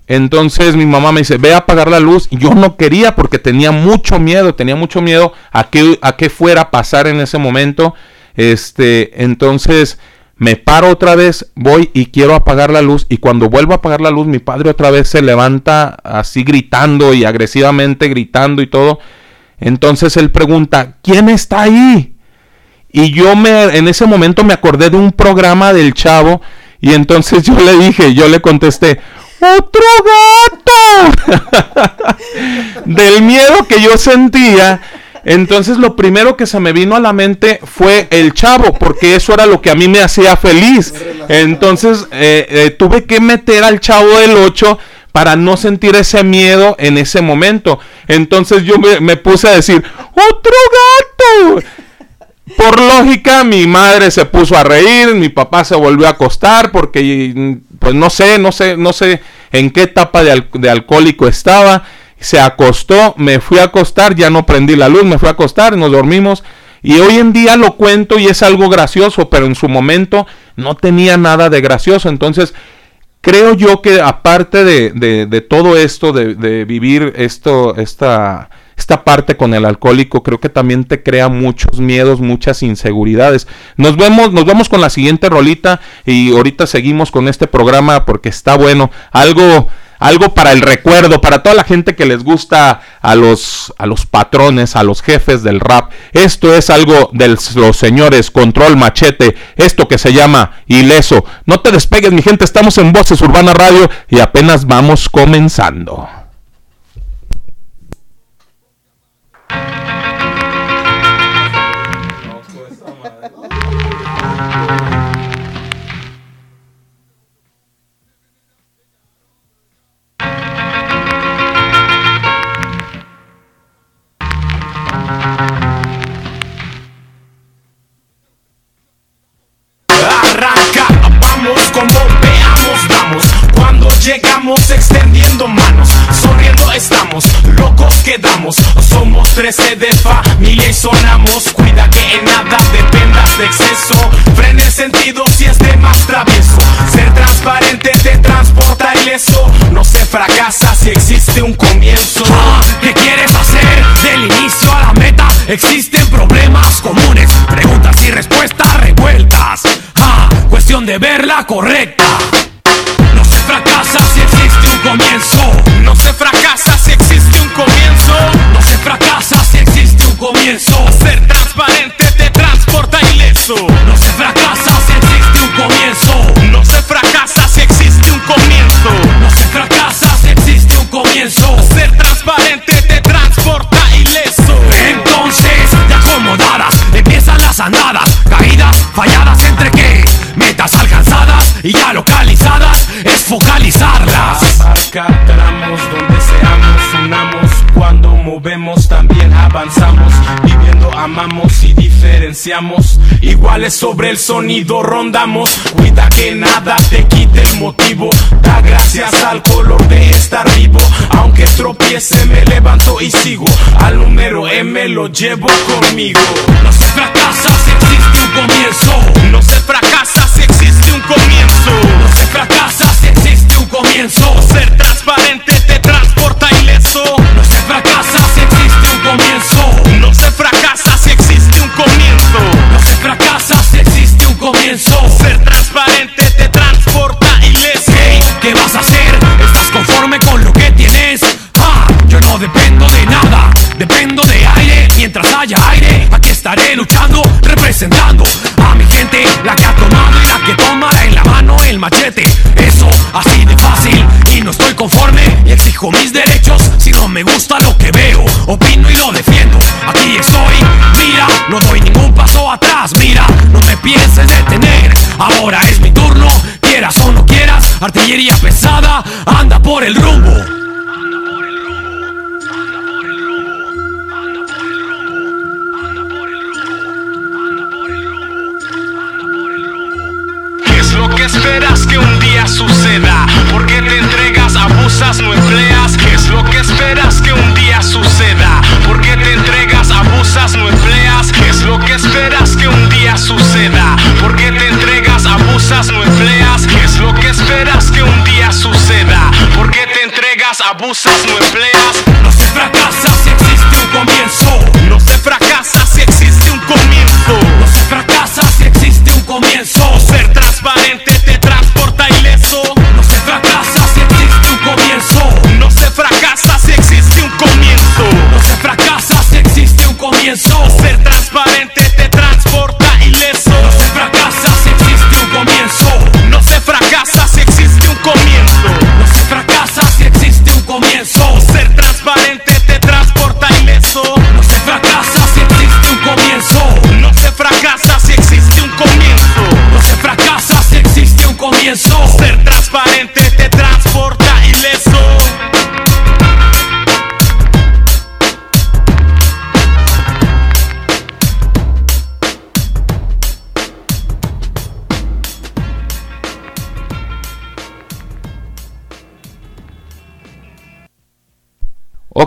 Entonces mi mamá me dice, ve a apagar la luz. Y yo no quería porque tenía mucho miedo, tenía mucho miedo a qué, a qué fuera a pasar en ese momento. Este, entonces me paro otra vez, voy y quiero apagar la luz y cuando vuelvo a apagar la luz mi padre otra vez se levanta así gritando y agresivamente gritando y todo. Entonces él pregunta, ¿quién está ahí? Y yo me en ese momento me acordé de un programa del chavo y entonces yo le dije, yo le contesté, otro gato. [laughs] Del miedo que yo sentía entonces lo primero que se me vino a la mente fue el chavo, porque eso era lo que a mí me hacía feliz. Entonces eh, eh, tuve que meter al chavo del 8 para no sentir ese miedo en ese momento. Entonces yo me, puse a decir, otro gato. Por lógica, mi madre se puso a reír, mi papá se volvió a acostar porque, pues no sé, no sé, no sé en qué etapa de, de alcohólico estaba se acostó, me fui a acostar, ya no prendí la luz, me fui a acostar, nos dormimos. Y hoy en día lo cuento y es algo gracioso, pero en su momento no tenía nada de gracioso. Entonces, creo yo que aparte de, todo esto, de, vivir esto, esta, esta parte con el alcohólico, creo que también te crea muchos miedos, muchas inseguridades. Nos vemos, nos vamos con la siguiente rolita y ahorita seguimos con este programa porque está bueno. Algo algo para el recuerdo, para toda la gente que les gusta a los, a los patrones, a los jefes del rap. Esto es algo de los señores Control Machete, esto que se llama Ileso. No te despegues, mi gente, estamos en Voces Urbana Radio y apenas vamos comenzando. 13 de familia y sonamos. Cuida que en nada dependas de exceso. Frene el sentido si es de más travieso. Ser transparente te transporta ileso. No se fracasa si existe un comienzo. ¿Qué quieres hacer? Del inicio a la meta existen problemas comunes, preguntas y respuestas revueltas. Ah, cuestión de verla correcta. No se fracasa si existe un comienzo. Movemos también avanzamos. Viviendo amamos y diferenciamos. Iguales sobre el sonido rondamos. Cuida que nada te quite el motivo. Da gracias al color de estar vivo. Aunque tropiece me levanto y sigo. Al número M lo llevo conmigo. No se fracasa si existe un comienzo. No se fracasa si existe un comienzo. No se fracasa Ser transparente te transporta ileso. No se fracasa si existe un comienzo. No se fracasa si existe un comienzo. No se fracasa si existe un comienzo. Ser transparente te transporta ileso. Hey, ¿qué vas a hacer? ¿Estás conforme con lo que tienes? Ah, yo no dependo de nada, dependo de aire. Mientras haya aire, aquí estaré luchando, representando a mi gente, la que ha tomado y la que toma en la mano el machete. Exijo mis derechos. Si no me gusta lo que veo, opino y lo defiendo. Aquí estoy, mira, no doy ningún paso atrás. Mira, no me pienses detener. Ahora es mi turno, quieras o no quieras. Artillería Abu Sisnu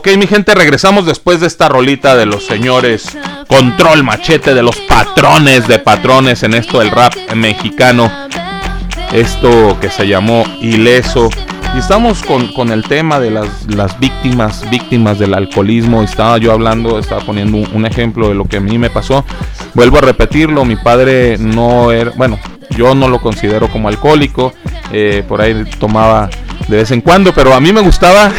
Ok, mi gente, regresamos después de esta rolita de los señores Control Machete, de los patrones de patrones en esto del rap mexicano. Esto que se llamó Ileso. Y estamos con, con el tema de las, las, víctimas, víctimas del alcoholismo. Estaba yo hablando, estaba poniendo un, ejemplo de lo que a mí me pasó. Vuelvo a repetirlo, mi padre no era, bueno, yo no lo considero como alcohólico. Eh, por ahí tomaba de vez en cuando, pero a mí me gustaba,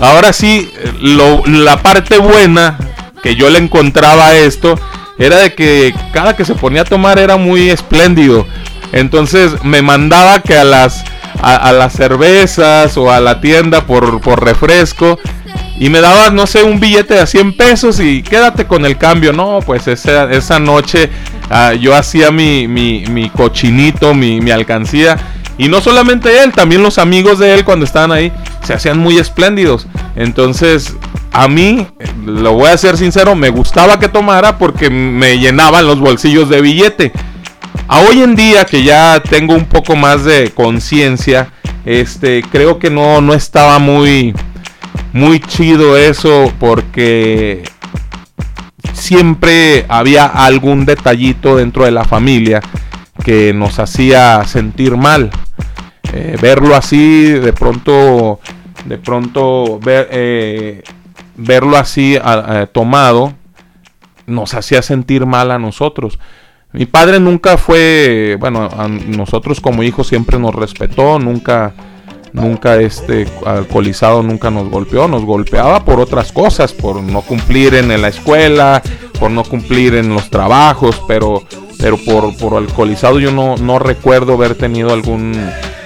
ahora sí, lo, la parte buena que yo le encontraba a esto era de que cada que se ponía a tomar era muy espléndido. Entonces me mandaba que a las, a, las cervezas o a la tienda por, por refresco y me daba, no sé, un billete de 100 pesos y quédate con el cambio. No, pues esa, esa noche ah, yo hacía mi, mi, mi cochinito, mi, mi, alcancía. Y no solamente él, también los amigos de él cuando estaban ahí se hacían muy espléndidos. Entonces, a mí, lo voy a ser sincero, me gustaba que tomara porque me llenaban los bolsillos de billete. A hoy en día que ya tengo un poco más de conciencia, este, creo que no, no estaba muy muy chido eso porque siempre había algún detallito dentro de la familia que nos hacía sentir mal. Eh, verlo así, de pronto, de pronto ver, eh, verlo así tomado, nos hacía sentir mal a nosotros. Mi padre nunca fue, bueno, a nosotros como hijos siempre nos respetó, nunca nunca este alcoholizado nunca nos golpeó, nos golpeaba por otras cosas, por no cumplir en la escuela, por no cumplir en los trabajos, pero pero por, por alcoholizado yo no, no recuerdo haber tenido algún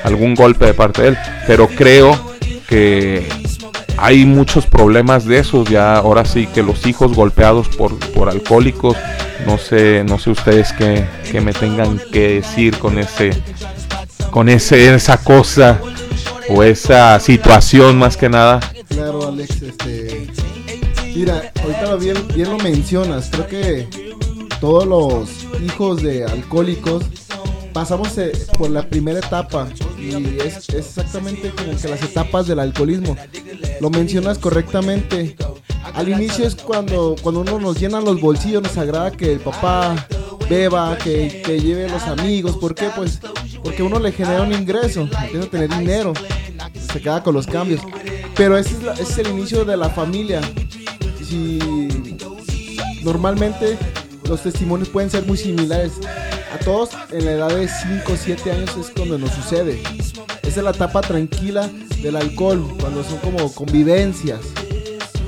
algún golpe de parte de él, pero creo que hay muchos problemas de esos ya ahora sí que los hijos golpeados por, por alcohólicos no sé no sé ustedes qué, qué me tengan que decir con ese con ese esa cosa o esa situación más que nada. Claro, Alex, este. Mira, ahorita bien, bien lo mencionas. Creo que todos los hijos de alcohólicos pasamos eh, por la primera etapa y es, exactamente como que las etapas del alcoholismo. Lo mencionas correctamente. Al inicio es cuando, cuando uno nos llena los bolsillos, nos agrada que el papá beba, que, que lleve los amigos. ¿Por qué? Pues porque uno le genera un ingreso, empieza a tener dinero, se queda con los cambios. Pero ese es, el inicio de la familia. Si normalmente los testimonios pueden ser muy similares. A todos en la edad de 5 o 7 años es cuando nos sucede. Esa es la etapa tranquila del alcohol, cuando son como convivencias.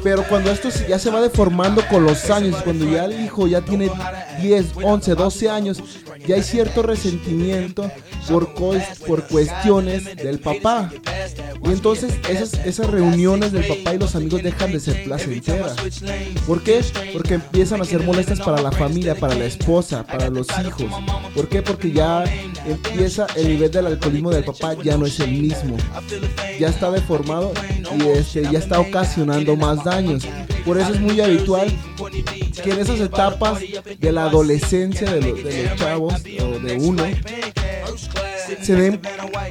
Pero cuando esto ya se va deformando con los años, cuando ya el hijo ya tiene 10, 11, 12 años, ya hay cierto resentimiento por, por cuestiones del papá. Y entonces esas, reuniones del papá y los amigos dejan de ser placenteras. ¿Por qué? Porque empiezan a ser molestas para la familia, para la esposa, para los hijos. ¿Por qué? Porque ya empieza el nivel del alcoholismo del papá ya no es el mismo. Ya está deformado y este, ya está ocasionando más daños. Por eso es muy habitual que en esas etapas de la adolescencia de los chavos o de uno se den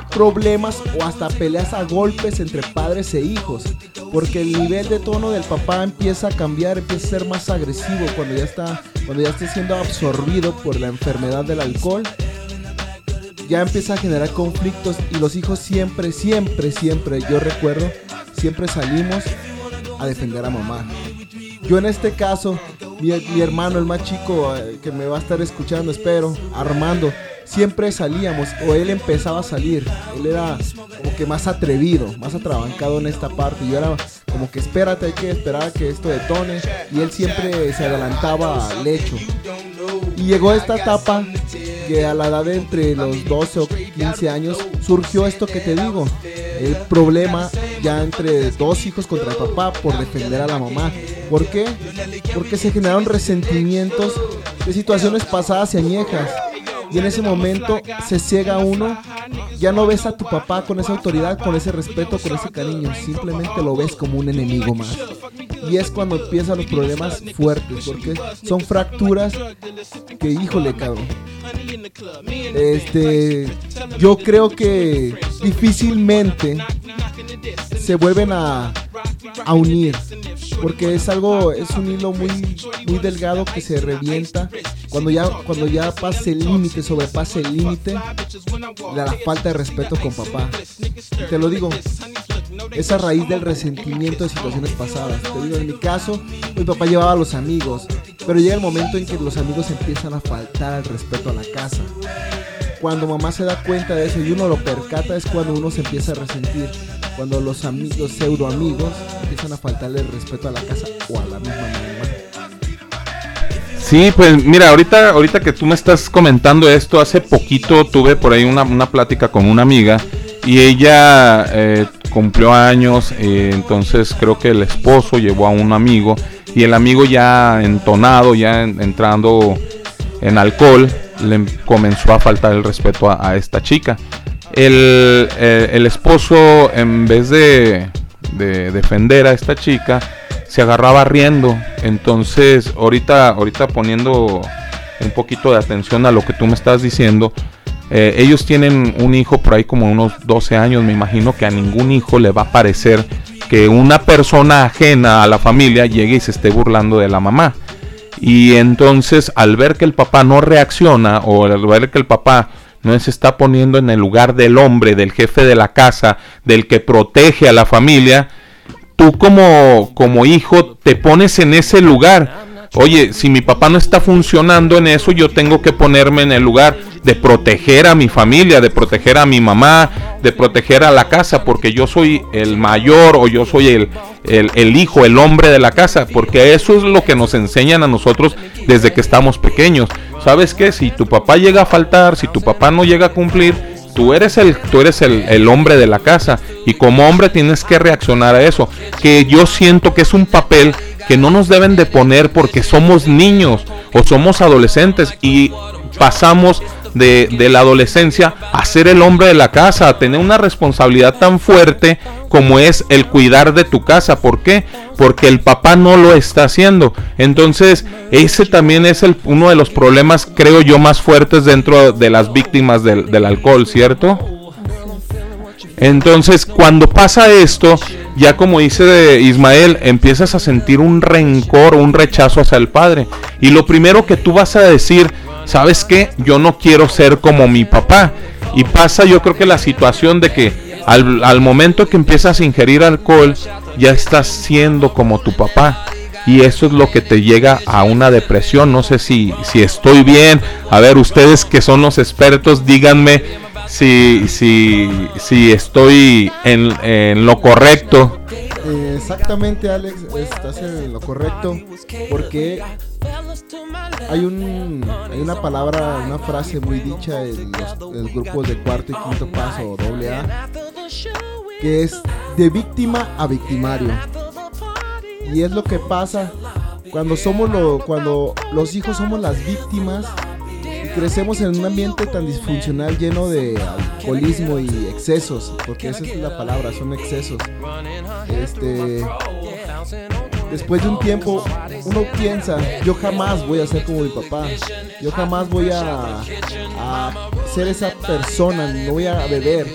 problemas o hasta peleas a golpes entre padres e hijos. Porque el nivel de tono del papá empieza a cambiar, empieza a ser más agresivo cuando ya está, cuando ya está siendo absorbido por la enfermedad del alcohol. Ya empieza a generar conflictos y los hijos siempre, siempre, siempre, yo recuerdo, siempre salimos a defender a mamá. Yo en este caso, mi, hermano, el más chico, eh, que me va a estar escuchando, espero, Armando, siempre salíamos, o él empezaba a salir. Él era como que más atrevido, más atrabancado en esta parte. Yo era como que espérate, hay que esperar a que esto detone. Y él siempre se adelantaba al hecho. Y llegó esta etapa que a la edad de entre los 12 o 15 años surgió esto que te digo. El problema ya entre dos hijos contra el papá por defender a la mamá. ¿Por qué? Porque se generaron resentimientos de situaciones pasadas y añejas y en ese momento se ciega uno, ya no ves a tu papá con esa autoridad, con ese respeto, con ese cariño, simplemente lo ves como un enemigo más. Y es cuando empiezan los problemas fuertes, porque son fracturas que, híjole, cabrón. Este, yo creo que difícilmente se vuelven a, a unir porque es algo es un hilo muy muy delgado que se revienta cuando ya cuando ya pase el límite sobrepase el límite la falta de respeto con papá te lo digo es a raíz del resentimiento de situaciones pasadas te digo en mi caso mi papá llevaba a los amigos pero llega el momento en que los amigos empiezan a faltar al respeto a la casa cuando mamá se da cuenta de eso y uno lo percata es cuando uno se empieza a resentir. Cuando los amigos, pseudo amigos, empiezan a faltarle el respeto a la casa o a la misma mamá. Sí, pues mira, ahorita, ahorita que tú me estás comentando esto, hace poquito tuve por ahí una, una plática con una amiga y ella eh, cumplió años, eh, entonces creo que el esposo llevó a un amigo y el amigo ya entonado, ya en- entrando en alcohol, le comenzó a faltar el respeto a, esta chica. El, eh, el esposo, en vez de defender a esta chica, se agarraba riendo. Entonces, ahorita, ahorita poniendo un poquito de atención a lo que tú me estás diciendo, eh, ellos tienen un hijo por ahí como unos 12 años. Me imagino que a ningún hijo le va a parecer que una persona ajena a la familia llegue y se esté burlando de la mamá. Y entonces al ver que el papá no reacciona o al ver que el papá no se está poniendo en el lugar del hombre, del jefe de la casa, del que protege a la familia, tú como, como hijo te pones en ese lugar. Oye, si mi papá no está funcionando en eso, yo tengo que ponerme en el lugar de proteger a mi familia, de proteger a mi mamá, de proteger a la casa, porque yo soy el mayor o yo soy el, el, el hijo, el hombre de la casa, porque eso es lo que nos enseñan a nosotros desde que estamos pequeños. ¿Sabes qué? Si tu papá llega a faltar, si tu papá no llega a cumplir, tú eres el tú eres el, el hombre de la casa y como hombre tienes que reaccionar a eso que yo siento que es un papel que no nos deben de poner porque somos niños o somos adolescentes y pasamos de, la adolescencia a ser el hombre de la casa, a tener una responsabilidad tan fuerte como es el cuidar de tu casa. ¿Por qué? Porque el papá no lo está haciendo. Entonces, ese también es el, uno de los problemas, creo yo, más fuertes dentro de las víctimas del, del alcohol, ¿cierto? Entonces, cuando pasa esto, ya como dice Ismael, empiezas a sentir un rencor, un rechazo hacia el padre. Y lo primero que tú vas a decir, ¿sabes qué? Yo no quiero ser como mi papá. Y pasa yo creo que la situación de que al, al momento que empiezas a ingerir alcohol, ya estás siendo como tu papá. Y eso es lo que te llega a una depresión. No sé si, si estoy bien. A ver, ustedes que son los expertos, díganme si, si, si estoy en, en lo correcto. Exactamente, Alex, estás en lo correcto. Porque hay, un, hay una palabra, una frase muy dicha en los, grupos de cuarto y quinto paso doble A, que es de víctima a victimario. Y es lo que pasa cuando somos lo, cuando los hijos somos las víctimas crecemos en un ambiente tan disfuncional lleno de alcoholismo y excesos, porque esa es la palabra, son excesos. Este después de un tiempo uno piensa, yo jamás voy a ser como mi papá, yo jamás voy a, a ser esa persona, no voy a beber.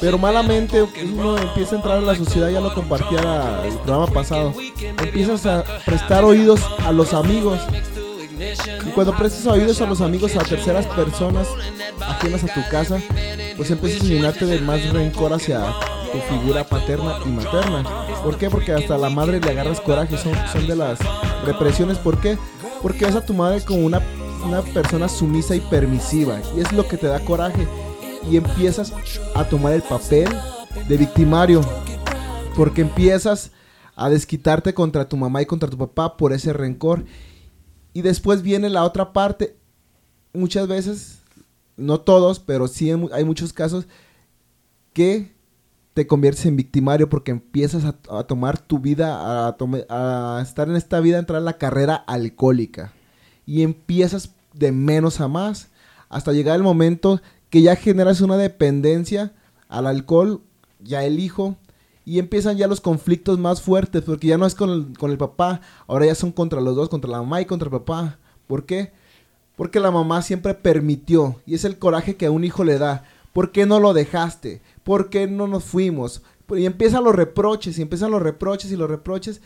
Pero malamente uno empieza a entrar a la sociedad, ya lo compartía el programa pasado. Empiezas a prestar oídos a los amigos. Y cuando prestas oídos a los amigos, a terceras personas ajenas a tu casa, pues empiezas a llenarte de más rencor hacia tu figura paterna y materna. ¿Por qué? Porque hasta a la madre le agarras coraje, son, son de las represiones. ¿Por qué? Porque ves a tu madre como una, una persona sumisa y permisiva. Y es lo que te da coraje. Y empiezas a tomar el papel de victimario. Porque empiezas a desquitarte contra tu mamá y contra tu papá por ese rencor. Y después viene la otra parte. Muchas veces, no todos, pero sí hay muchos casos que te conviertes en victimario porque empiezas a, a tomar tu vida, a, tome- a estar en esta vida, a entrar en la carrera alcohólica. Y empiezas de menos a más hasta llegar el momento que ya generas una dependencia al alcohol, ya el hijo, y empiezan ya los conflictos más fuertes, porque ya no es con el, con el papá, ahora ya son contra los dos, contra la mamá y contra el papá. ¿Por qué? Porque la mamá siempre permitió, y es el coraje que a un hijo le da. ¿Por qué no lo dejaste? ¿Por qué no nos fuimos? Y empiezan los reproches, y empiezan los reproches y los reproches.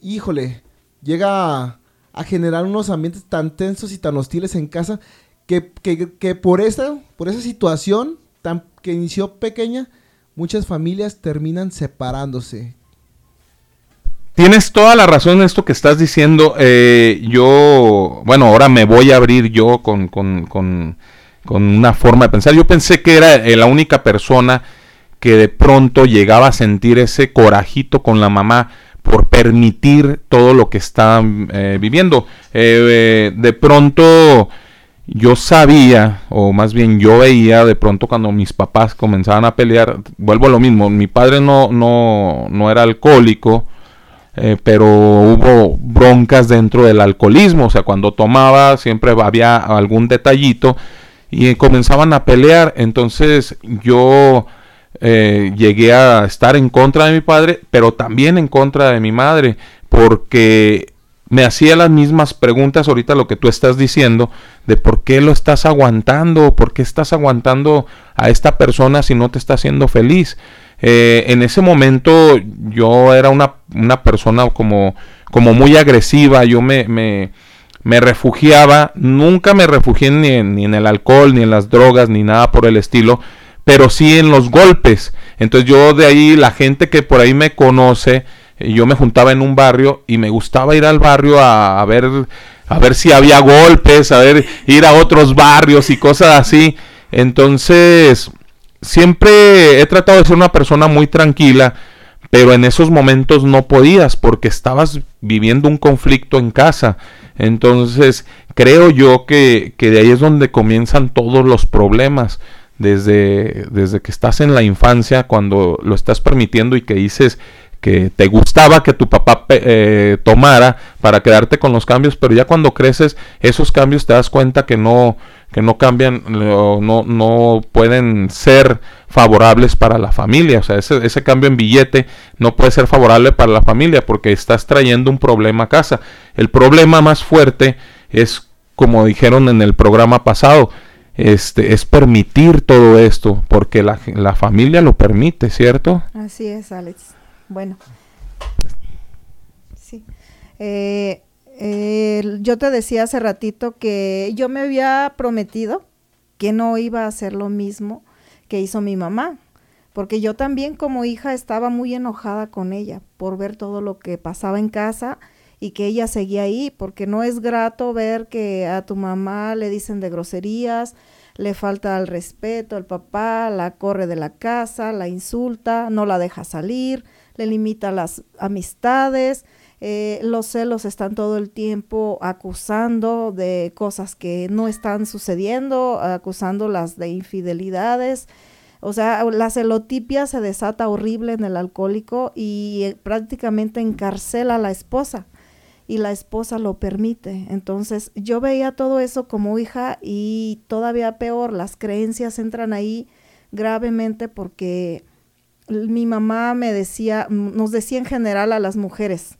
Híjole, llega a, generar unos ambientes tan tensos y tan hostiles en casa que, que- que por, esa, por esa situación tan, que inició pequeña, muchas familias terminan separándose. Tienes toda la razón en esto que estás diciendo. Eh, yo, bueno, ahora me voy a abrir yo con, con, con con una forma de pensar. Yo pensé que era eh, la única persona que de pronto llegaba a sentir ese corajito con la mamá por permitir todo lo que está eh, viviendo. Eh, de pronto yo sabía, o más bien yo veía de pronto cuando mis papás comenzaban a pelear, vuelvo a lo mismo, mi padre no, no, no era alcohólico, eh, pero hubo broncas dentro del alcoholismo, o sea, cuando tomaba siempre había algún detallito y comenzaban a pelear, entonces yo eh, llegué a estar en contra de mi padre, pero también en contra de mi madre, porque me hacía las mismas preguntas ahorita lo que tú estás diciendo, de por qué lo estás aguantando, por qué estás aguantando a esta persona si no te está haciendo feliz. Eh, en ese momento yo era una, una persona como, como, muy agresiva, yo me, me, me refugiaba, nunca me refugié ni ni en el alcohol, ni en las drogas, ni nada por el estilo, pero sí en los golpes. Entonces yo de ahí, la gente que por ahí me conoce, yo me juntaba en un barrio y me gustaba ir al barrio a, ver a ver si había golpes, a ver ir a otros barrios y cosas así. Entonces, siempre he tratado de ser una persona muy tranquila, pero en esos momentos no podías porque estabas viviendo un conflicto en casa. Entonces, creo yo que, que de ahí es donde comienzan todos los problemas desde, desde que estás en la infancia, cuando lo estás permitiendo y que dices que te gustaba que tu papá eh, tomara para quedarte con los cambios, pero ya cuando creces esos cambios te das cuenta que no que no cambian no, no pueden ser favorables para la familia, o sea, ese, ese cambio en billete no puede ser favorable para la familia porque estás trayendo un problema a casa. El problema más fuerte es como dijeron en el programa pasado, este, es permitir todo esto, porque la, la familia lo permite, ¿cierto? Así es, Alex. Bueno. Sí. Eh, yo te decía hace ratito que yo me había prometido que no iba a hacer lo mismo que hizo mi mamá, porque yo también como hija estaba muy enojada con ella por ver todo lo que pasaba en casa y que ella seguía ahí, porque no es grato ver que a tu mamá le dicen de groserías, le falta el respeto al papá, la corre de la casa, la insulta, no la deja salir, le limita las amistades, eh, los celos están todo el tiempo acusando de cosas que no están sucediendo, acusándolas de infidelidades. O sea, la celotipia se desata horrible en el alcohólico y eh, prácticamente encarcela a la esposa y la esposa lo permite. Entonces yo veía todo eso como hija y todavía peor, las creencias entran ahí gravemente porque mi mamá me decía, nos decía en general a las mujeres,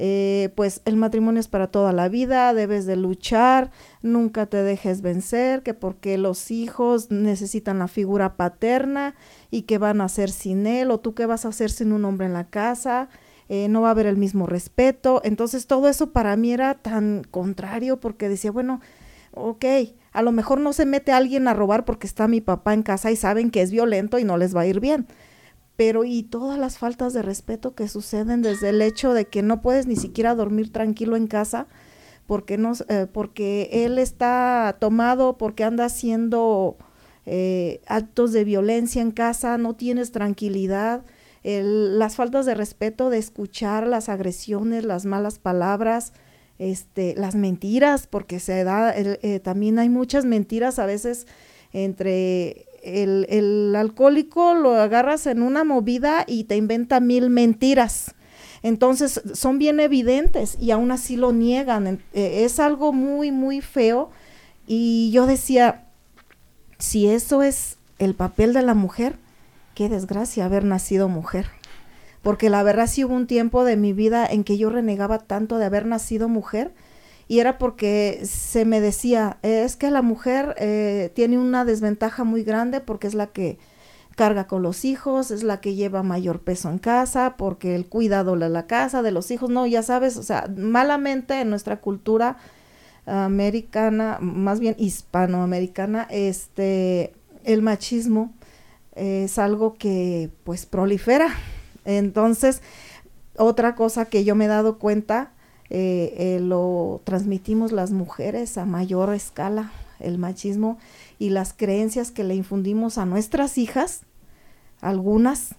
eh, pues el matrimonio es para toda la vida, debes de luchar, nunca te dejes vencer, que porque los hijos necesitan la figura paterna y que van a hacer sin él, o tú qué vas a hacer sin un hombre en la casa, eh, no va a haber el mismo respeto. Entonces todo eso para mí era tan contrario porque decía, bueno, ok, a lo mejor no se mete alguien a robar porque está mi papá en casa y saben que es violento y no les va a ir bien. Pero y todas las faltas de respeto que suceden desde el hecho de que no puedes ni siquiera dormir tranquilo en casa porque, no, eh, porque él está tomado, porque anda haciendo eh, actos de violencia en casa, no tienes tranquilidad las faltas de respeto, de escuchar las agresiones, las malas palabras, este, las mentiras, porque se da, eh, también hay muchas mentiras a veces entre el, el, alcohólico, lo agarras en una movida y te inventa mil mentiras. Entonces son bien evidentes y aún así lo niegan. Eh, es algo muy, muy feo. Y yo decía, si eso es el papel de la mujer, qué desgracia haber nacido mujer. Porque la verdad sí hubo un tiempo de mi vida en que yo renegaba tanto de haber nacido mujer y era porque se me decía, es que la mujer eh, tiene una desventaja muy grande porque es la que carga con los hijos, es la que lleva mayor peso en casa, porque el cuidado de la casa, de los hijos, no, ya sabes, o sea, malamente en nuestra cultura americana, más bien hispanoamericana, este, el machismo es algo que pues prolifera. Entonces, otra cosa que yo me he dado cuenta, eh, eh, lo transmitimos las mujeres a mayor escala, el machismo, y las creencias que le infundimos a nuestras hijas, algunas,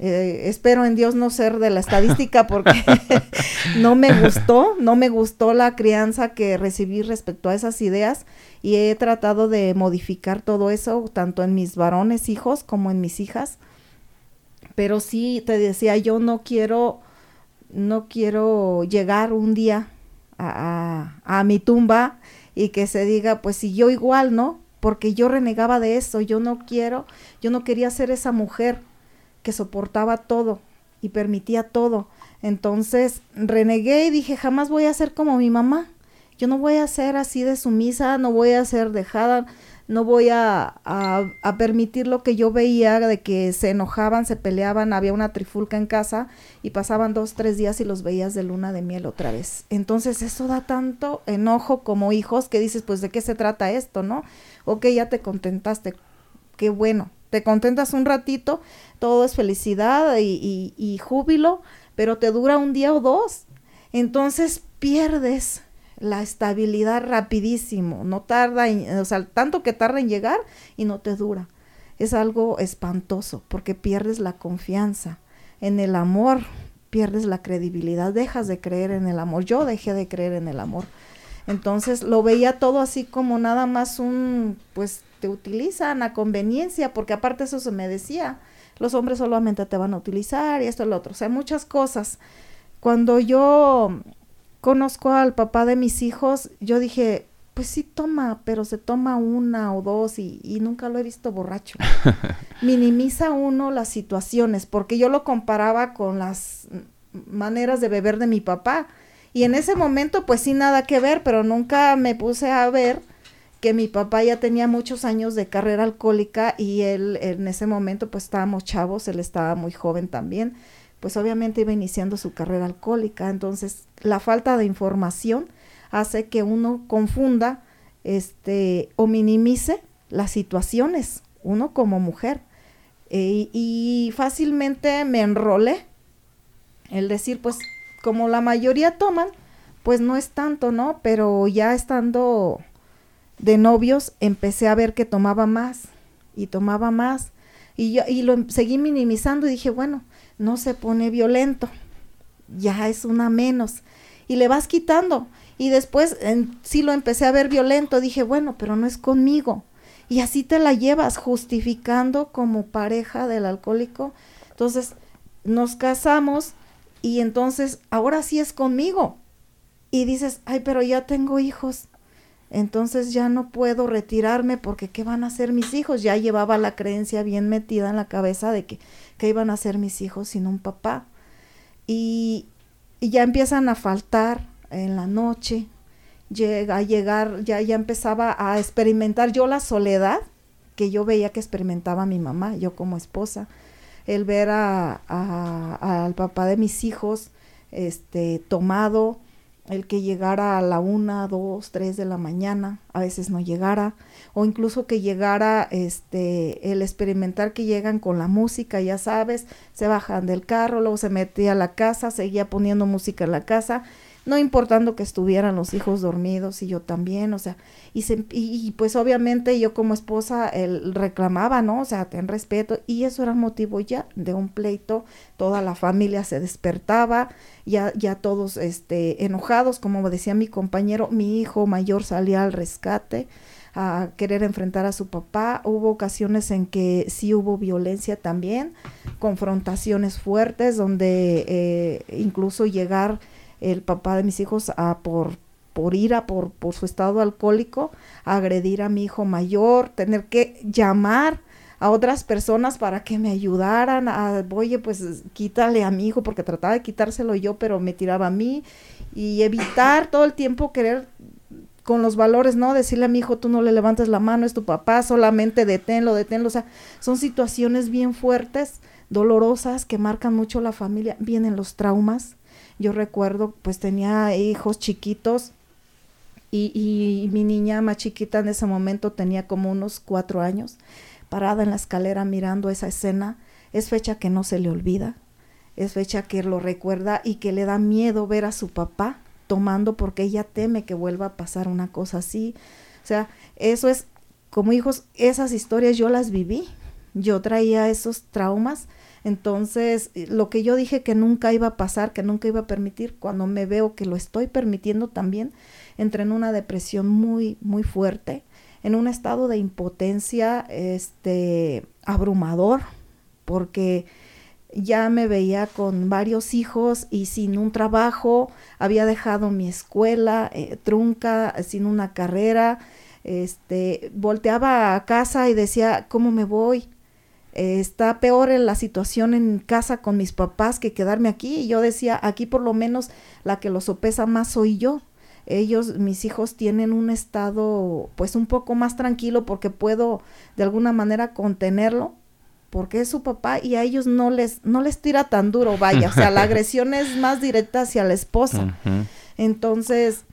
eh, espero en Dios no ser de la estadística [laughs] porque [laughs] no me gustó, no me gustó la crianza que recibí respecto a esas ideas y he tratado de modificar todo eso, tanto en mis varones hijos como en mis hijas. Pero sí, te decía, yo no quiero, no quiero llegar un día a, a, mi tumba y que se diga, pues si yo igual, ¿no? Porque yo renegaba de eso, yo no quiero, yo no quería ser esa mujer que soportaba todo y permitía todo. Entonces renegué y dije, jamás voy a ser como mi mamá. Yo no voy a ser así de sumisa, no voy a ser dejada, no voy a, a, permitir lo que yo veía de que se enojaban, se peleaban, había una trifulca en casa y pasaban dos, tres días y los veías de luna de miel otra vez. Entonces eso da tanto enojo como hijos que dices, pues de qué se trata esto, ¿no? Ok, ya te contentaste, qué bueno, te contentas un ratito, todo es felicidad y, y, júbilo, pero te dura un día o dos. Entonces pierdes la estabilidad rapidísimo, no tarda, o sea, tanto que tarda en llegar y no te dura. Es algo espantoso porque pierdes la confianza en el amor, pierdes la credibilidad, dejas de creer en el amor. Yo dejé de creer en el amor. Entonces lo veía todo así como nada más un, pues utilizan a conveniencia, porque aparte eso se me decía, los hombres solamente te van a utilizar y esto y lo otro, o sea, muchas cosas. Cuando yo conozco al papá de mis hijos, yo dije, pues sí toma, pero se toma una o dos y, y nunca lo he visto borracho. [laughs] Minimiza uno las situaciones, porque yo lo comparaba con las maneras de beber de mi papá. Y en ese momento, pues sí, nada que ver, pero nunca me puse a ver que mi papá ya tenía muchos años de carrera alcohólica y él en ese momento pues estábamos chavos, él estaba muy joven también, pues obviamente iba iniciando su carrera alcohólica, entonces la falta de información hace que uno confunda este o minimice las situaciones, uno como mujer. E, y fácilmente me enrolé el decir pues como la mayoría toman, pues no es tanto, ¿no? Pero ya estando de novios empecé a ver que tomaba más y tomaba más y yo y lo seguí minimizando y dije, bueno, no se pone violento, ya es una menos y le vas quitando y después sí lo empecé a ver violento, dije, bueno, pero no es conmigo. Y así te la llevas justificando como pareja del alcohólico. Entonces, nos casamos y entonces ahora sí es conmigo. Y dices, ay, pero ya tengo hijos entonces ya no puedo retirarme porque ¿qué van a hacer mis hijos? Ya llevaba la creencia bien metida en la cabeza de que ¿qué iban a hacer mis hijos sin un papá? Y, ya empiezan a faltar en la noche, llega a llegar, ya, ya empezaba a experimentar yo la soledad que yo veía que experimentaba mi mamá, yo como esposa, el ver a, a, al papá de mis hijos este tomado, el que llegara a la una, dos, tres de la mañana, a veces no llegara, o incluso que llegara este el experimentar que llegan con la música, ya sabes, se bajan del carro, luego se metía a la casa, seguía poniendo música en la casa, no importando que estuvieran los hijos dormidos y yo también, o sea, y, se, y, pues obviamente yo como esposa él reclamaba, ¿no? O sea, ten respeto y eso era motivo ya de un pleito, toda la familia se despertaba, ya, ya todos este, enojados, como decía mi compañero, mi hijo mayor salía al rescate a querer enfrentar a su papá. Hubo ocasiones en que sí hubo violencia también, confrontaciones fuertes donde eh, incluso llegar el papá de mis hijos a por por ira, por, por su estado alcohólico, agredir a mi hijo mayor, tener que llamar a otras personas para que me ayudaran, a, oye, pues quítale a mi hijo, porque trataba de quitárselo yo, pero me tiraba a mí, y evitar todo el tiempo querer con los valores, ¿no? Decirle a mi hijo, tú no le levantes la mano, es tu papá, solamente deténlo, deténlo, o sea, son situaciones bien fuertes, dolorosas, que marcan mucho la familia, vienen los traumas, yo recuerdo, pues tenía hijos chiquitos y, y, mi niña más chiquita en ese momento tenía como unos cuatro años, parada en la escalera mirando esa escena. Es fecha que no se le olvida, es fecha que lo recuerda y que le da miedo ver a su papá tomando porque ella teme que vuelva a pasar una cosa así. O sea, eso es como hijos, esas historias yo las viví, yo traía esos traumas, entonces lo que yo dije que nunca iba a pasar, que nunca iba a permitir, cuando me veo que lo estoy permitiendo también, entré en una depresión muy, muy fuerte, en un estado de impotencia, este, abrumador, porque ya me veía con varios hijos y sin un trabajo, había dejado mi escuela eh, trunca, sin una carrera, este, volteaba a casa y decía, ¿cómo me voy? Eh, está peor la situación en casa con mis papás que quedarme aquí. Y yo decía, aquí por lo menos la que lo sopesa más soy yo. Ellos, mis hijos, tienen un estado pues un poco más tranquilo porque puedo de alguna manera contenerlo porque es su papá y a ellos no les, no les tira tan duro, vaya, o sea, la [laughs] agresión es más directa hacia la esposa. Entonces,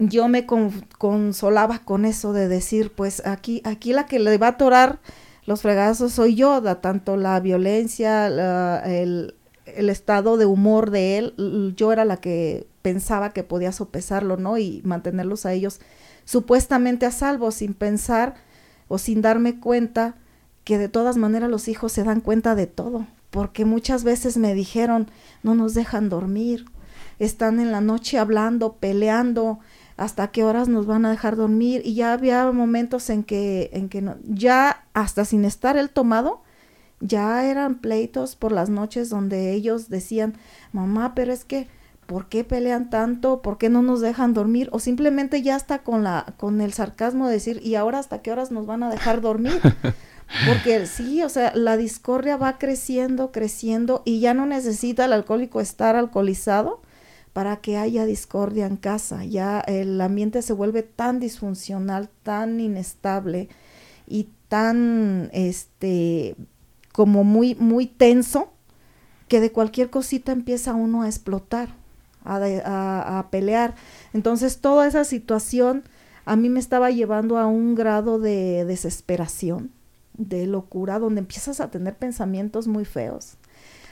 yo me consolaba con eso de decir, pues aquí, aquí la que le va a atorar los fregazos soy yo, da tanto la violencia, el, el, estado de humor de él, yo era la que pensaba que podía sopesarlo, ¿no? Y mantenerlos a ellos supuestamente a salvo, sin pensar o sin darme cuenta que de todas maneras los hijos se dan cuenta de todo, porque muchas veces me dijeron, no nos dejan dormir, están en la noche hablando, peleando, hasta qué horas nos van a dejar dormir y ya había momentos en que en que no, ya hasta sin estar el tomado ya eran pleitos por las noches donde ellos decían, "Mamá, pero es que ¿por qué pelean tanto? ¿Por qué no nos dejan dormir? O simplemente ya está con la con el sarcasmo de decir, "¿Y ahora hasta qué horas nos van a dejar dormir?" [laughs] Porque sí, o sea, la discordia va creciendo, creciendo y ya no necesita el alcohólico estar alcoholizado para que haya discordia en casa. Ya el ambiente se vuelve tan disfuncional, tan inestable y tan, este, como muy, muy tenso, que de cualquier cosita empieza uno a explotar, a, a pelear. Entonces toda esa situación a mí me estaba llevando a un grado de desesperación de locura, donde empiezas a tener pensamientos muy feos,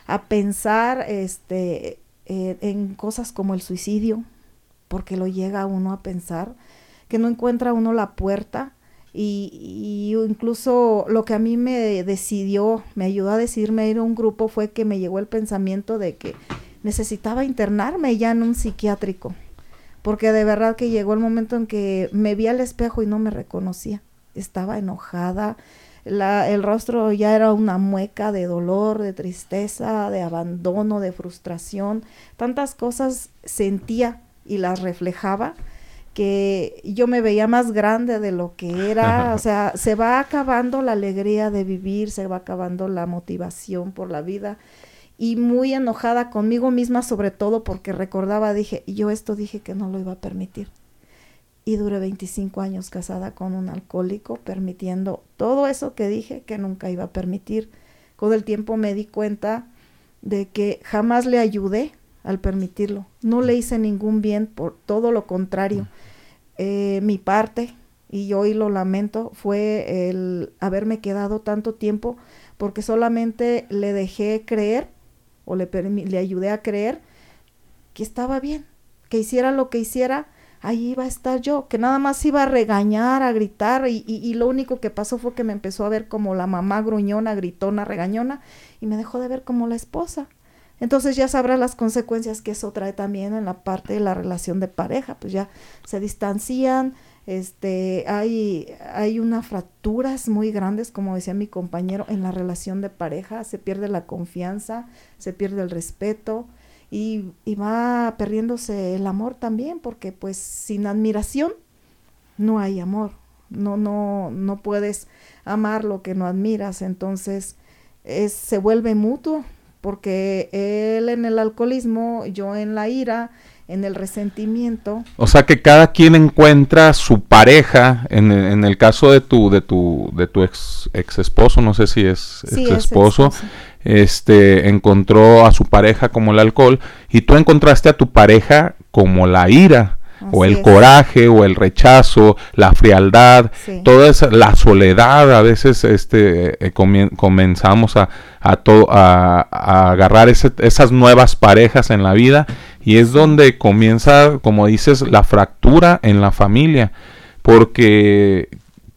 a pensar este, eh, en cosas como el suicidio, porque lo llega uno a pensar, que no encuentra uno la puerta. Y, incluso lo que a mí me decidió, me ayudó a decidirme a ir a un grupo fue que me llegó el pensamiento de que necesitaba internarme ya en un psiquiátrico, porque de verdad que llegó el momento en que me vi al espejo y no me reconocía, estaba enojada, la, el rostro ya era una mueca de dolor, de tristeza, de abandono, de frustración, tantas cosas sentía y las reflejaba que yo me veía más grande de lo que era, [laughs] o sea, se va acabando la alegría de vivir, se va acabando la motivación por la vida. Y muy enojada conmigo misma sobre todo porque recordaba, dije, yo esto dije que no lo iba a permitir y duré 25 años casada con un alcohólico, permitiendo todo eso que dije que nunca iba a permitir. Con el tiempo me di cuenta de que jamás le ayudé al permitirlo. No le hice ningún bien, por todo lo contrario. Eh, mi parte, y yo hoy lo lamento, fue el haberme quedado tanto tiempo porque solamente le dejé creer o le, le ayudé a creer que estaba bien, que hiciera lo que hiciera, ahí iba a estar yo, que nada más iba a regañar, a gritar, y, y, lo único que pasó fue que me empezó a ver como la mamá gruñona, gritona, regañona, y me dejó de ver como la esposa. Entonces ya sabrás las consecuencias que eso trae también en la parte de la relación de pareja, pues ya se distancian, este, hay, hay unas fracturas muy grandes, como decía mi compañero, en la relación de pareja, se pierde la confianza, se pierde el respeto, y, va perdiéndose el amor también, porque pues sin admiración no hay amor, no, no, no puedes amar lo que no admiras, entonces es, se vuelve mutuo, porque él en el alcoholismo, yo en la ira, en el resentimiento. O sea que cada quien encuentra su pareja, en, en el caso de tu, de tu, de tu ex, ex esposo, no sé si es ex esposo, este encontró a su pareja como el alcohol y tú encontraste a tu pareja como la ira o el coraje o el rechazo, la frialdad, toda esa, la soledad, a veces este, eh, comenzamos a, a, a, agarrar esas nuevas parejas en la vida y es donde comienza, como dices, la fractura en la familia, porque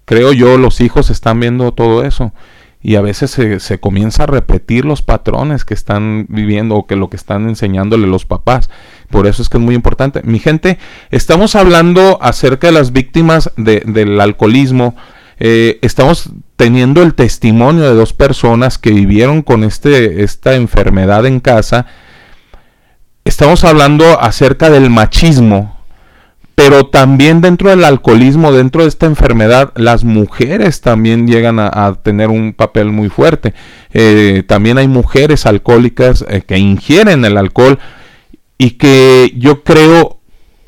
creo yo, los hijos están viendo todo eso y a veces se, comienza a repetir los patrones que están viviendo o que lo que están enseñándole los papás. Por eso es que es muy importante. Mi gente, estamos hablando acerca de las víctimas de, del alcoholismo. Eh, estamos teniendo el testimonio de dos personas que vivieron con este, esta enfermedad en casa. Estamos hablando acerca del machismo, pero también dentro del alcoholismo, dentro de esta enfermedad, las mujeres también llegan a, tener un papel muy fuerte. Eh, también hay mujeres alcohólicas eh, que ingieren el alcohol y que yo creo,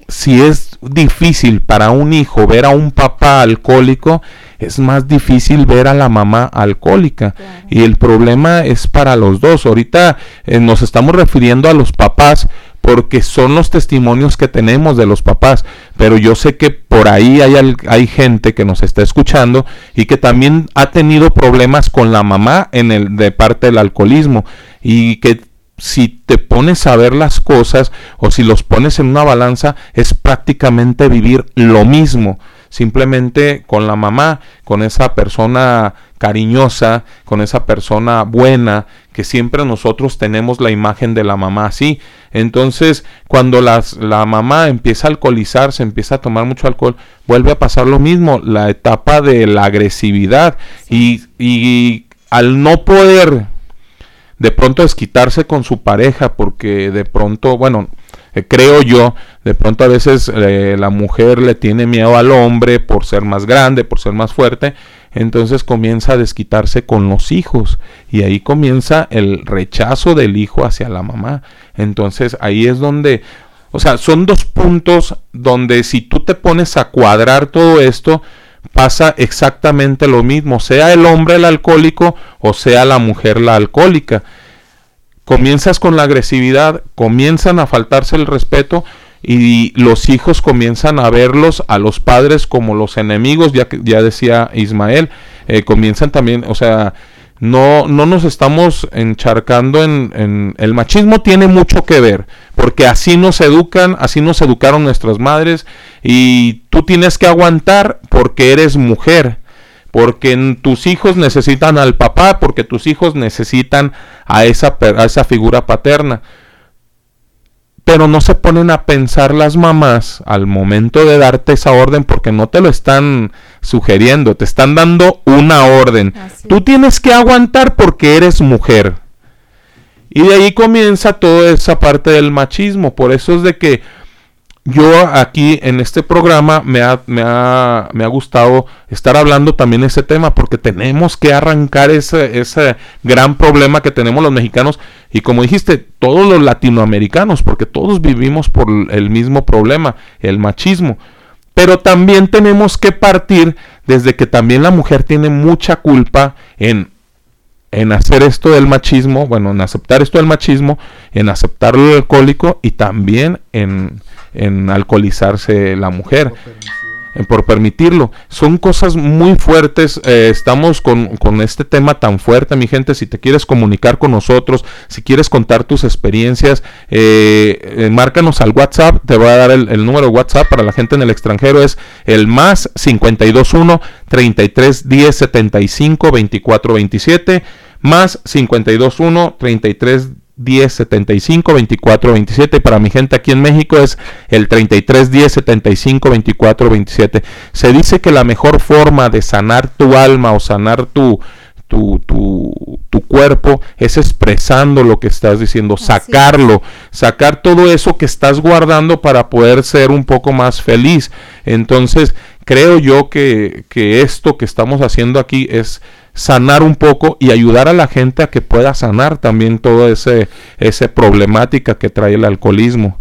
si es difícil para un hijo ver a un papá alcohólico, es más difícil ver a la mamá alcohólica. Y el problema es para los dos. Ahorita eh, nos estamos refiriendo a los papás porque son los testimonios que tenemos de los papás, pero yo sé que por ahí hay, hay gente que nos está escuchando y que también ha tenido problemas con la mamá en el de parte del alcoholismo y que si te pones a ver las cosas o si los pones en una balanza es prácticamente vivir lo mismo simplemente con la mamá, con esa persona cariñosa, con esa persona buena, que siempre nosotros tenemos la imagen de la mamá así. Entonces, cuando las, la mamá empieza a alcoholizarse, empieza a tomar mucho alcohol, vuelve a pasar lo mismo, la etapa de la agresividad y, y al no poder de pronto desquitarse con su pareja, porque de pronto, bueno, creo yo, de pronto a veces eh, la mujer le tiene miedo al hombre por ser más grande, por ser más fuerte, entonces comienza a desquitarse con los hijos y ahí comienza el rechazo del hijo hacia la mamá. Entonces ahí es donde, o sea, son dos puntos donde si tú te pones a cuadrar todo esto, pasa exactamente lo mismo, sea el hombre el alcohólico o sea la mujer la alcohólica comienzas con la agresividad, comienzan a faltarse el respeto y los hijos comienzan a verlos a los padres como los enemigos, ya ya decía Ismael, eh, comienzan también, o sea, no, no nos estamos encharcando en, en, el machismo tiene mucho que ver, porque así nos educan, así nos educaron nuestras madres, y tú tienes que aguantar porque eres mujer porque tus hijos necesitan al papá, porque tus hijos necesitan a esa, a esa figura paterna. Pero no se ponen a pensar las mamás al momento de darte esa orden porque no te lo están sugiriendo, te están dando una orden. Tú tienes que aguantar porque eres mujer. Y de ahí comienza toda esa parte del machismo. Por eso es de que yo aquí en este programa me ha, me ha, me ha gustado estar hablando también ese tema porque tenemos que arrancar ese, ese gran problema que tenemos los mexicanos y como dijiste, todos los latinoamericanos, porque todos vivimos por el mismo problema, el machismo. Pero también tenemos que partir desde que también la mujer tiene mucha culpa en en hacer esto del machismo, bueno, en aceptar esto del machismo, en aceptar lo alcohólico y también en, en alcoholizarse la mujer. Por permitirlo. Son cosas muy fuertes. Eh, estamos con, este tema tan fuerte, mi gente. Si te quieres comunicar con nosotros, si quieres contar tus experiencias, eh, eh, márcanos al WhatsApp. Te voy a dar el, número de WhatsApp para la gente en el extranjero. Es el más 521 33 10 75 24 27 más 521 33 10 75 24 27. Para mi gente aquí en México es el 33 10 75 24 27. Se dice que la mejor forma de sanar tu alma o sanar tu, tu, tu, tu, cuerpo es expresando lo que estás diciendo, sacarlo, sacar todo eso que estás guardando para poder ser un poco más feliz. Entonces, creo yo que, que esto que estamos haciendo aquí es sanar un poco y ayudar a la gente a que pueda sanar también toda ese, ese problemática que trae el alcoholismo.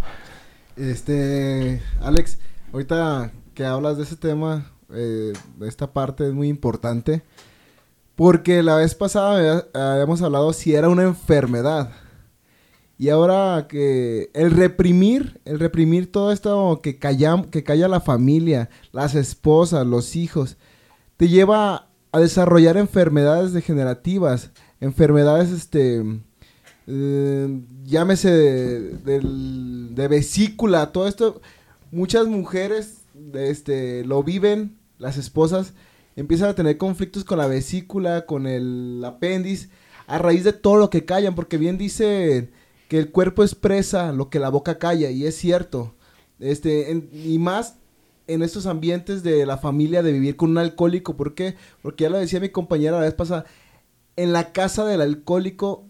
Este, Alex, ahorita que hablas de ese tema, eh, esta parte es muy importante, porque la vez pasada habíamos hablado si era una enfermedad. Y ahora que el reprimir, el reprimir todo esto que calla, que calla la familia, las esposas, los hijos, te lleva a desarrollar enfermedades degenerativas, enfermedades, este, eh, llámese de, vesícula, todo esto. Muchas mujeres este, lo viven, las esposas, empiezan a tener conflictos con la vesícula, con el apéndice, a raíz de todo lo que callan, porque bien dice que el cuerpo expresa lo que la boca calla, y es cierto. Este, y más en estos ambientes de la familia, de vivir con un alcohólico. ¿Por qué? Porque ya lo decía mi compañera la vez pasada, en la casa del alcohólico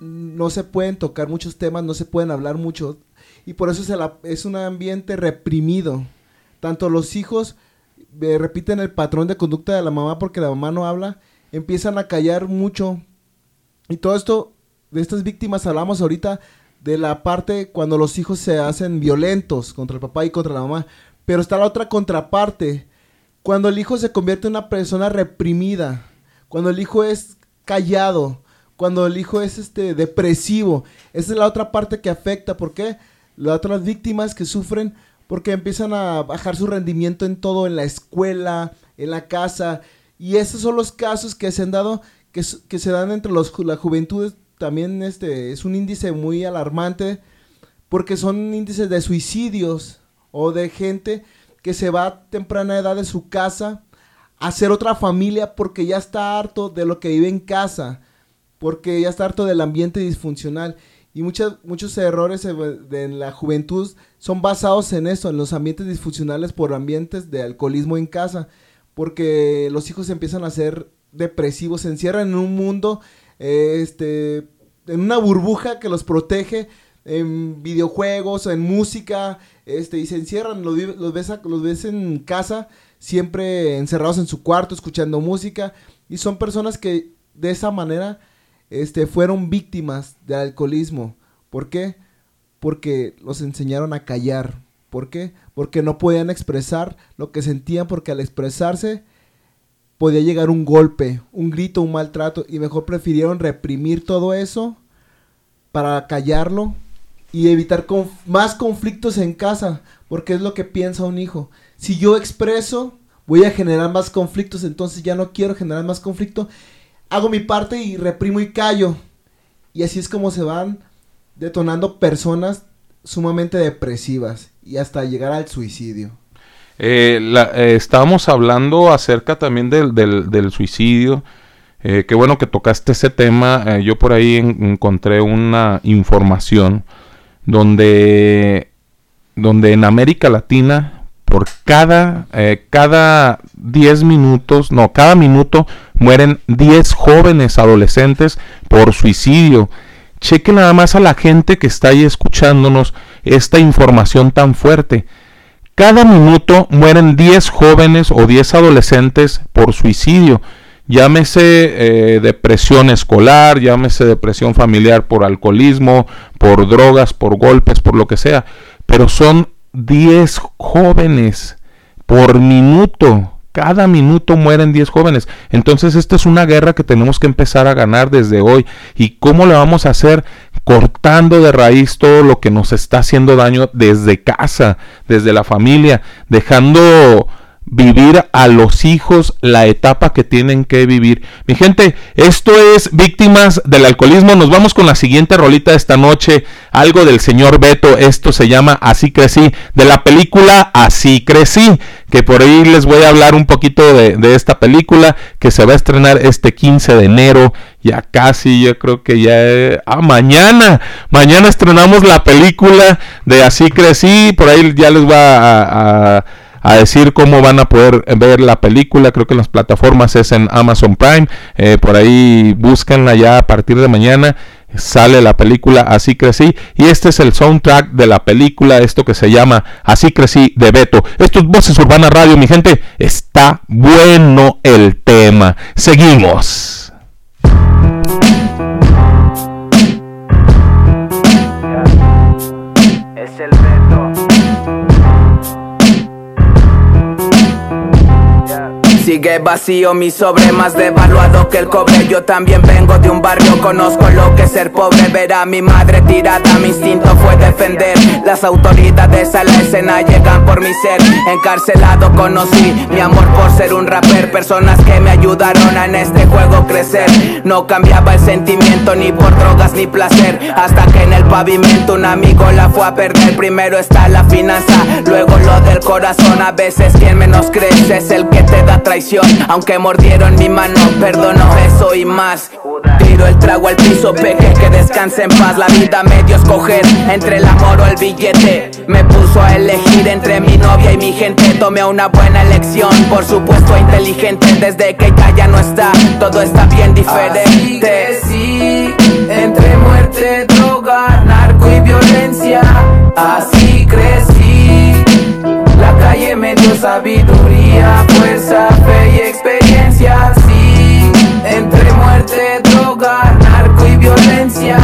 no se pueden tocar muchos temas, no se pueden hablar mucho. Y por eso es un ambiente reprimido. Tanto los hijos eh, repiten el patrón de conducta de la mamá porque la mamá no habla, empiezan a callar mucho. Y todo esto, de estas víctimas hablamos ahorita de la parte cuando los hijos se hacen violentos contra el papá y contra la mamá. Pero está la otra contraparte. Cuando el hijo se convierte en una persona reprimida, cuando el hijo es callado, cuando el hijo es este depresivo, esa es la otra parte que afecta. ¿Por qué? Las otras víctimas que sufren porque empiezan a bajar su rendimiento en todo, en la escuela, en la casa. Y esos son los casos que se han dado, dan entre los, la juventud. También este, es un índice muy alarmante porque son índices de suicidios o de gente que se va a temprana edad de su casa a hacer otra familia porque ya está harto de lo que vive en casa, porque ya está harto del ambiente disfuncional. Y muchas, muchos errores en la juventud son basados en eso, en los ambientes disfuncionales por ambientes de alcoholismo en casa, porque los hijos empiezan a ser depresivos, se encierran en un mundo, eh, este, en una burbuja que los protege, en videojuegos, en música, este, y se encierran, los, los ves, los ves en casa, siempre encerrados en su cuarto, escuchando música, y son personas que de esa manera este, fueron víctimas del alcoholismo. ¿Por qué? Porque los enseñaron a callar. ¿Por qué? Porque no podían expresar lo que sentían, porque al expresarse podía llegar un golpe, un grito, un maltrato, y mejor prefirieron reprimir todo eso para callarlo y evitar más conflictos en casa, porque es lo que piensa un hijo. Si yo expreso, voy a generar más conflictos, entonces ya no quiero generar más conflicto. Hago mi parte y reprimo y callo. Y así es como se van detonando personas sumamente depresivas y hasta llegar al suicidio. Eh, la- eh, estábamos hablando acerca también del, del- suicidio. Eh, qué bueno que tocaste ese tema. Eh, yo por ahí en- encontré una información donde, donde en América Latina, por cada, cada 10 minutos, no, cada minuto mueren 10 jóvenes adolescentes por suicidio. Cheque nada más a la gente que está ahí escuchándonos esta información tan fuerte. Cada minuto mueren 10 jóvenes o 10 adolescentes por suicidio. Llámese eh, depresión escolar, llámese depresión familiar por alcoholismo, por drogas, por golpes, por lo que sea. Pero son 10 jóvenes por minuto. Cada minuto mueren 10 jóvenes. Entonces esta es una guerra que tenemos que empezar a ganar desde hoy. ¿Y cómo le vamos a hacer? Cortando de raíz todo lo que nos está haciendo daño desde casa, desde la familia, dejando vivir a los hijos la etapa que tienen que vivir. Mi gente, esto es Víctimas del Alcoholismo. Nos vamos con la siguiente rolita de esta noche, algo del señor Beto. Esto se llama Así crecí, de la película Así crecí, que por ahí les voy a hablar un poquito de, de esta película que se va a estrenar este 15 de enero. Ya casi, yo creo que ya... eh, Ah, mañana. Mañana estrenamos la película de Así crecí. Por ahí ya les va a- a a decir cómo van a poder ver la película. Creo que en las plataformas es en Amazon Prime. Eh, por ahí búsquenla ya a partir de mañana. Sale la película Así crecí. Y este es el soundtrack de la película. Esto que se llama Así crecí de Beto. Esto es Voces Urbana Radio, mi gente. Está bueno el tema. Seguimos. Sigue vacío mi sobre, más devaluado que el cobre. Yo también vengo de un barrio, conozco lo que ser pobre. Ver a mi madre tirada, mi instinto fue defender. Las autoridades a la escena llegan por mi ser. Encarcelado conocí mi amor por ser un rapper. Personas que me ayudaron a en este juego crecer. No cambiaba el sentimiento ni por drogas ni placer. Hasta que en el pavimento un amigo la fue a perder. Primero está la finanza, luego lo del corazón. A veces quien menos crees es el que te da traición. Aunque mordieron mi mano, perdono eso y más. Tiro el trago al piso, peque, que descanse en paz. La vida me dio escoger entre el amor o el billete. Me puso a elegir entre mi novia y mi gente. Tomé una buena elección, por supuesto inteligente. Desde que ella ya no está, todo está bien diferente. Así entre muerte, droga, narco y violencia. Así. Calle me dio sabiduría, fuerza, fe y experiencia. Así entre muerte, droga, narco y violencia.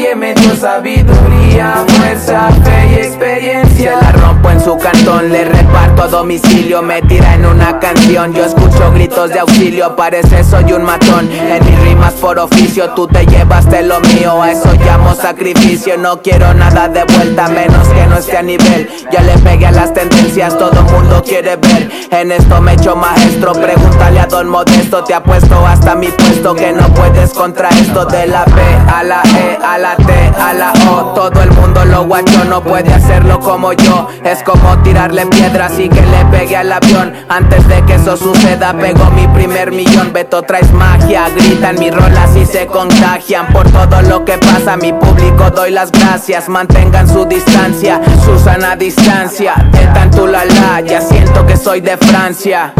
Calle me dio sabiduría, fuerza, fe y experiencia. La rompo en su cantón, le reparto a domicilio, me tira en una canción. Yo escucho gritos de auxilio, parece soy un matón. En mis rimas por oficio, tú te llevaste lo mío, a eso llamo sacrificio. No quiero nada de vuelta, menos que no esté a nivel. Ya le pegué a las tendencias, todo mundo quiere ver. En esto me echo maestro, pregúntale a Don Modesto. Te apuesto hasta mi puesto que no puedes contra esto de la B a la E, a la T, a la O. Todo el mundo lo guacho, no puede hacerlo como yo. Es como tirarle piedras y que le pegue al avión. Antes de que eso suceda, pego mi primer millón. Beto, traes magia, gritan mis rolas y se contagian. Por todo lo que pasa, mi público doy las gracias. Mantengan su distancia, su sana distancia. De tanto la la, ya siento que soy de Francia.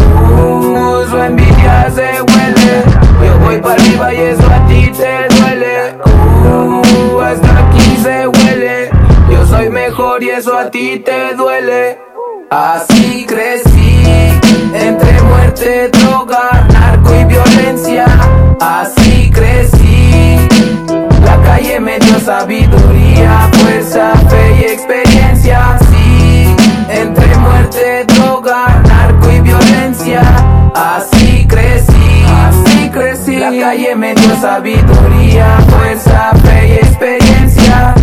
Su envidia se huele. Yo voy para arriba y eso a ti te duele. Uh, hasta aquí se huele. Yo soy mejor y eso a ti te duele. Así crecí, entre muerte, droga, narco y violencia. Así crecí, la calle me dio sabiduría, fuerza, fe y experiencia. Así, entre muerte, droga, narco y violencia. Así. Calle me dio sabiduría, fuerza, fe y experiencia.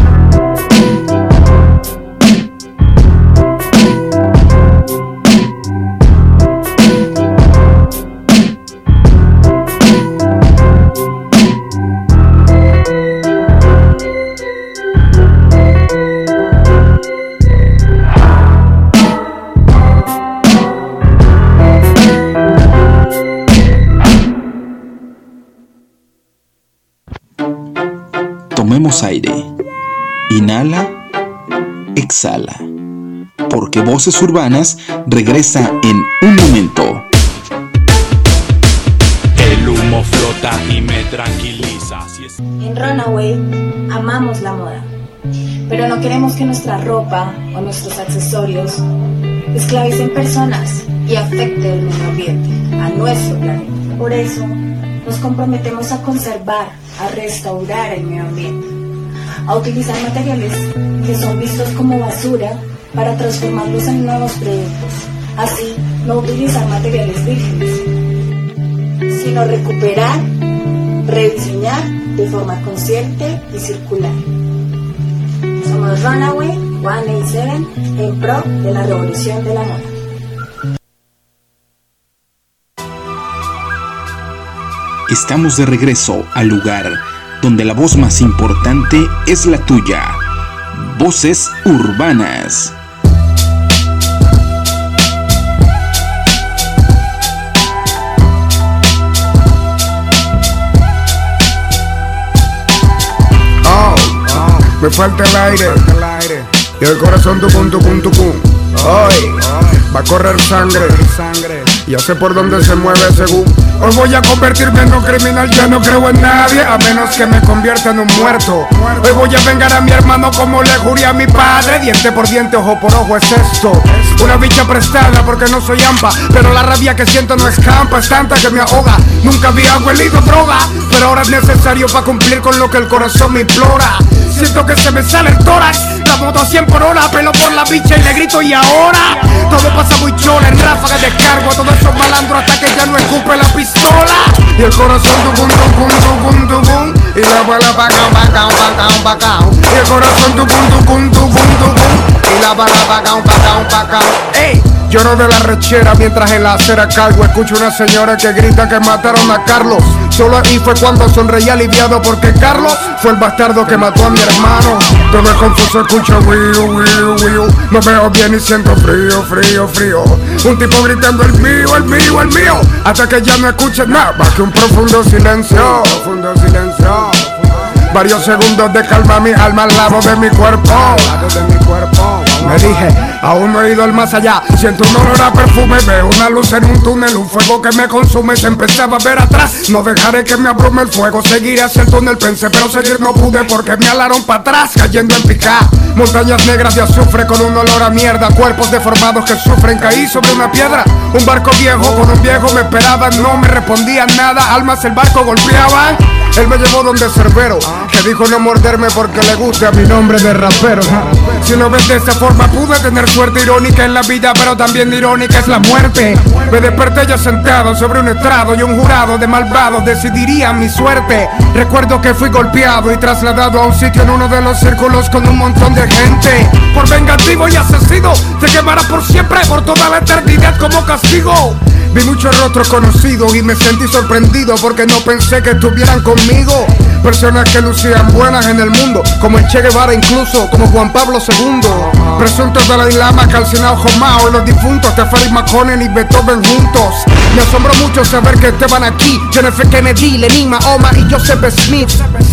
Tomemos aire. Inhala. Exhala. Porque Voces Urbanas regresa en un momento. El humo flota y me tranquiliza. En Runaway amamos la moda, pero no queremos que nuestra ropa o nuestros accesorios esclavicen personas y afecte el medio ambiente, a nuestro planeta. Por eso nos comprometemos a conservar, a restaurar el medio ambiente, a utilizar materiales que son vistos como basura para transformarlos en nuevos productos. Así, no utilizar materiales vírgenes, sino recuperar, rediseñar de forma consciente y circular. Somos Runaway 187 en pro de la revolución de la moda. Estamos de regreso al lugar donde la voz más importante es la tuya. Voces urbanas. Oh, me falta el aire. Y el corazón tucum, tucum, tucum. Hoy va a correr sangre. Ya sé por dónde se mueve según. Hoy voy a convertirme en un criminal, ya no creo en nadie, a menos que me convierta en un muerto. Hoy voy a vengar a mi hermano como le juré a mi padre, diente por diente, ojo por ojo es esto. Una bicha prestada porque no soy ampa, pero la rabia que siento no escampa, es tanta que me ahoga. Nunca había huelido droga, pero ahora es necesario para cumplir con lo que el corazón me implora. Siento que se me sale el tórax, la moto a 100 por hora, pelo por la bicha y le grito y ahora todo pasa muy chola, en ráfaga descargo a todos esos malandros hasta que ya no escupe la pistola. Y el corazón tucum, tucum, tucum, tucum, y la bala pacao, pacao, pacao, pacao. Y el corazón tucum, tucum, tucum, tucum, y la bala pacao, pacao, pacao. ¡Ey! Lloro de la rechera mientras en la acera cargo Escucho una señora que grita que mataron a Carlos Solo ahí fue cuando sonreí aliviado Porque Carlos fue el bastardo que mató a mi hermano Todo es confuso, escucho wiu, wiu, wiu. No veo bien y siento frío, frío, frío. Un tipo gritando el mío, el mío, el mío. Hasta que ya no escuches nada más que un profundo silencio. Profundo silencio. Varios segundos de calma mi alma al lado de mi cuerpo. de mi cuerpo. Me dije, aún no he ido al más allá. Siento un olor a perfume, veo una luz en un túnel, un fuego que me consume. Se empezaba a ver atrás. No dejaré que me abrume el fuego. Seguiré hacia el túnel, pensé, pero seguir no pude porque me alaron para atrás, cayendo en picar. Montañas negras de azufre con un olor a mierda. Cuerpos deformados que sufren. Caí sobre una piedra. Un barco viejo con un viejo me esperaban. No me respondían nada. Almas el barco golpeaban. Él me llevó donde Cerbero, que dijo no morderme porque le gusta mi nombre de rapero. Si lo ves de esa forma, pude tener suerte irónica en la vida, pero también irónica es la muerte. Me desperté ya sentado sobre un estrado y un jurado de malvados decidiría mi suerte. Recuerdo que fui golpeado y trasladado a un sitio en uno de los círculos con un montón de gente. Por vengativo y asesino, se quemará por siempre, por toda la eternidad como castigo. Vi muchos rostros conocidos y me sentí sorprendido porque no pensé que estuvieran conmigo. Personas que lucían buenas en el mundo, como el Che Guevara incluso, como Juan Pablo II. Presuntos Dalai Lama, calcinado Jomao y los difuntos Teferi McConnell y Beethoven juntos. Me asombró mucho saber que estaban aquí. F. Kennedy, Lenin, Mahoma y Joseph Smith.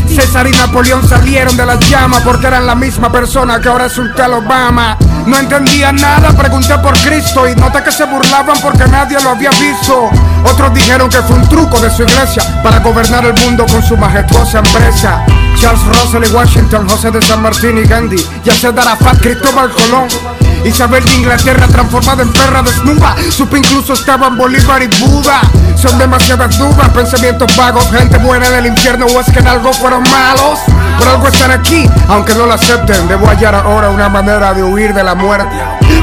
César y Napoleón salieron de las llamas porque eran la misma persona que ahora es un tal Obama. No entendía nada, pregunté por Cristo y noté que se burlaban porque nadie lo había visto. Otros dijeron que fue un truco de su iglesia para gobernar el mundo con su majestuosa empresa. Charles Russell y Washington, José de San Martín y Gandhi, Yasser Arafat, Cristóbal Colón. Isabel de Inglaterra transformada en perra desnuda. Supe incluso estaban Bolívar y Buda. Son demasiadas dudas, pensamientos vagos, gente buena del infierno o es que en algo fueron malos. Por algo están aquí, aunque no lo acepten. Debo hallar ahora una manera de huir de la muerte.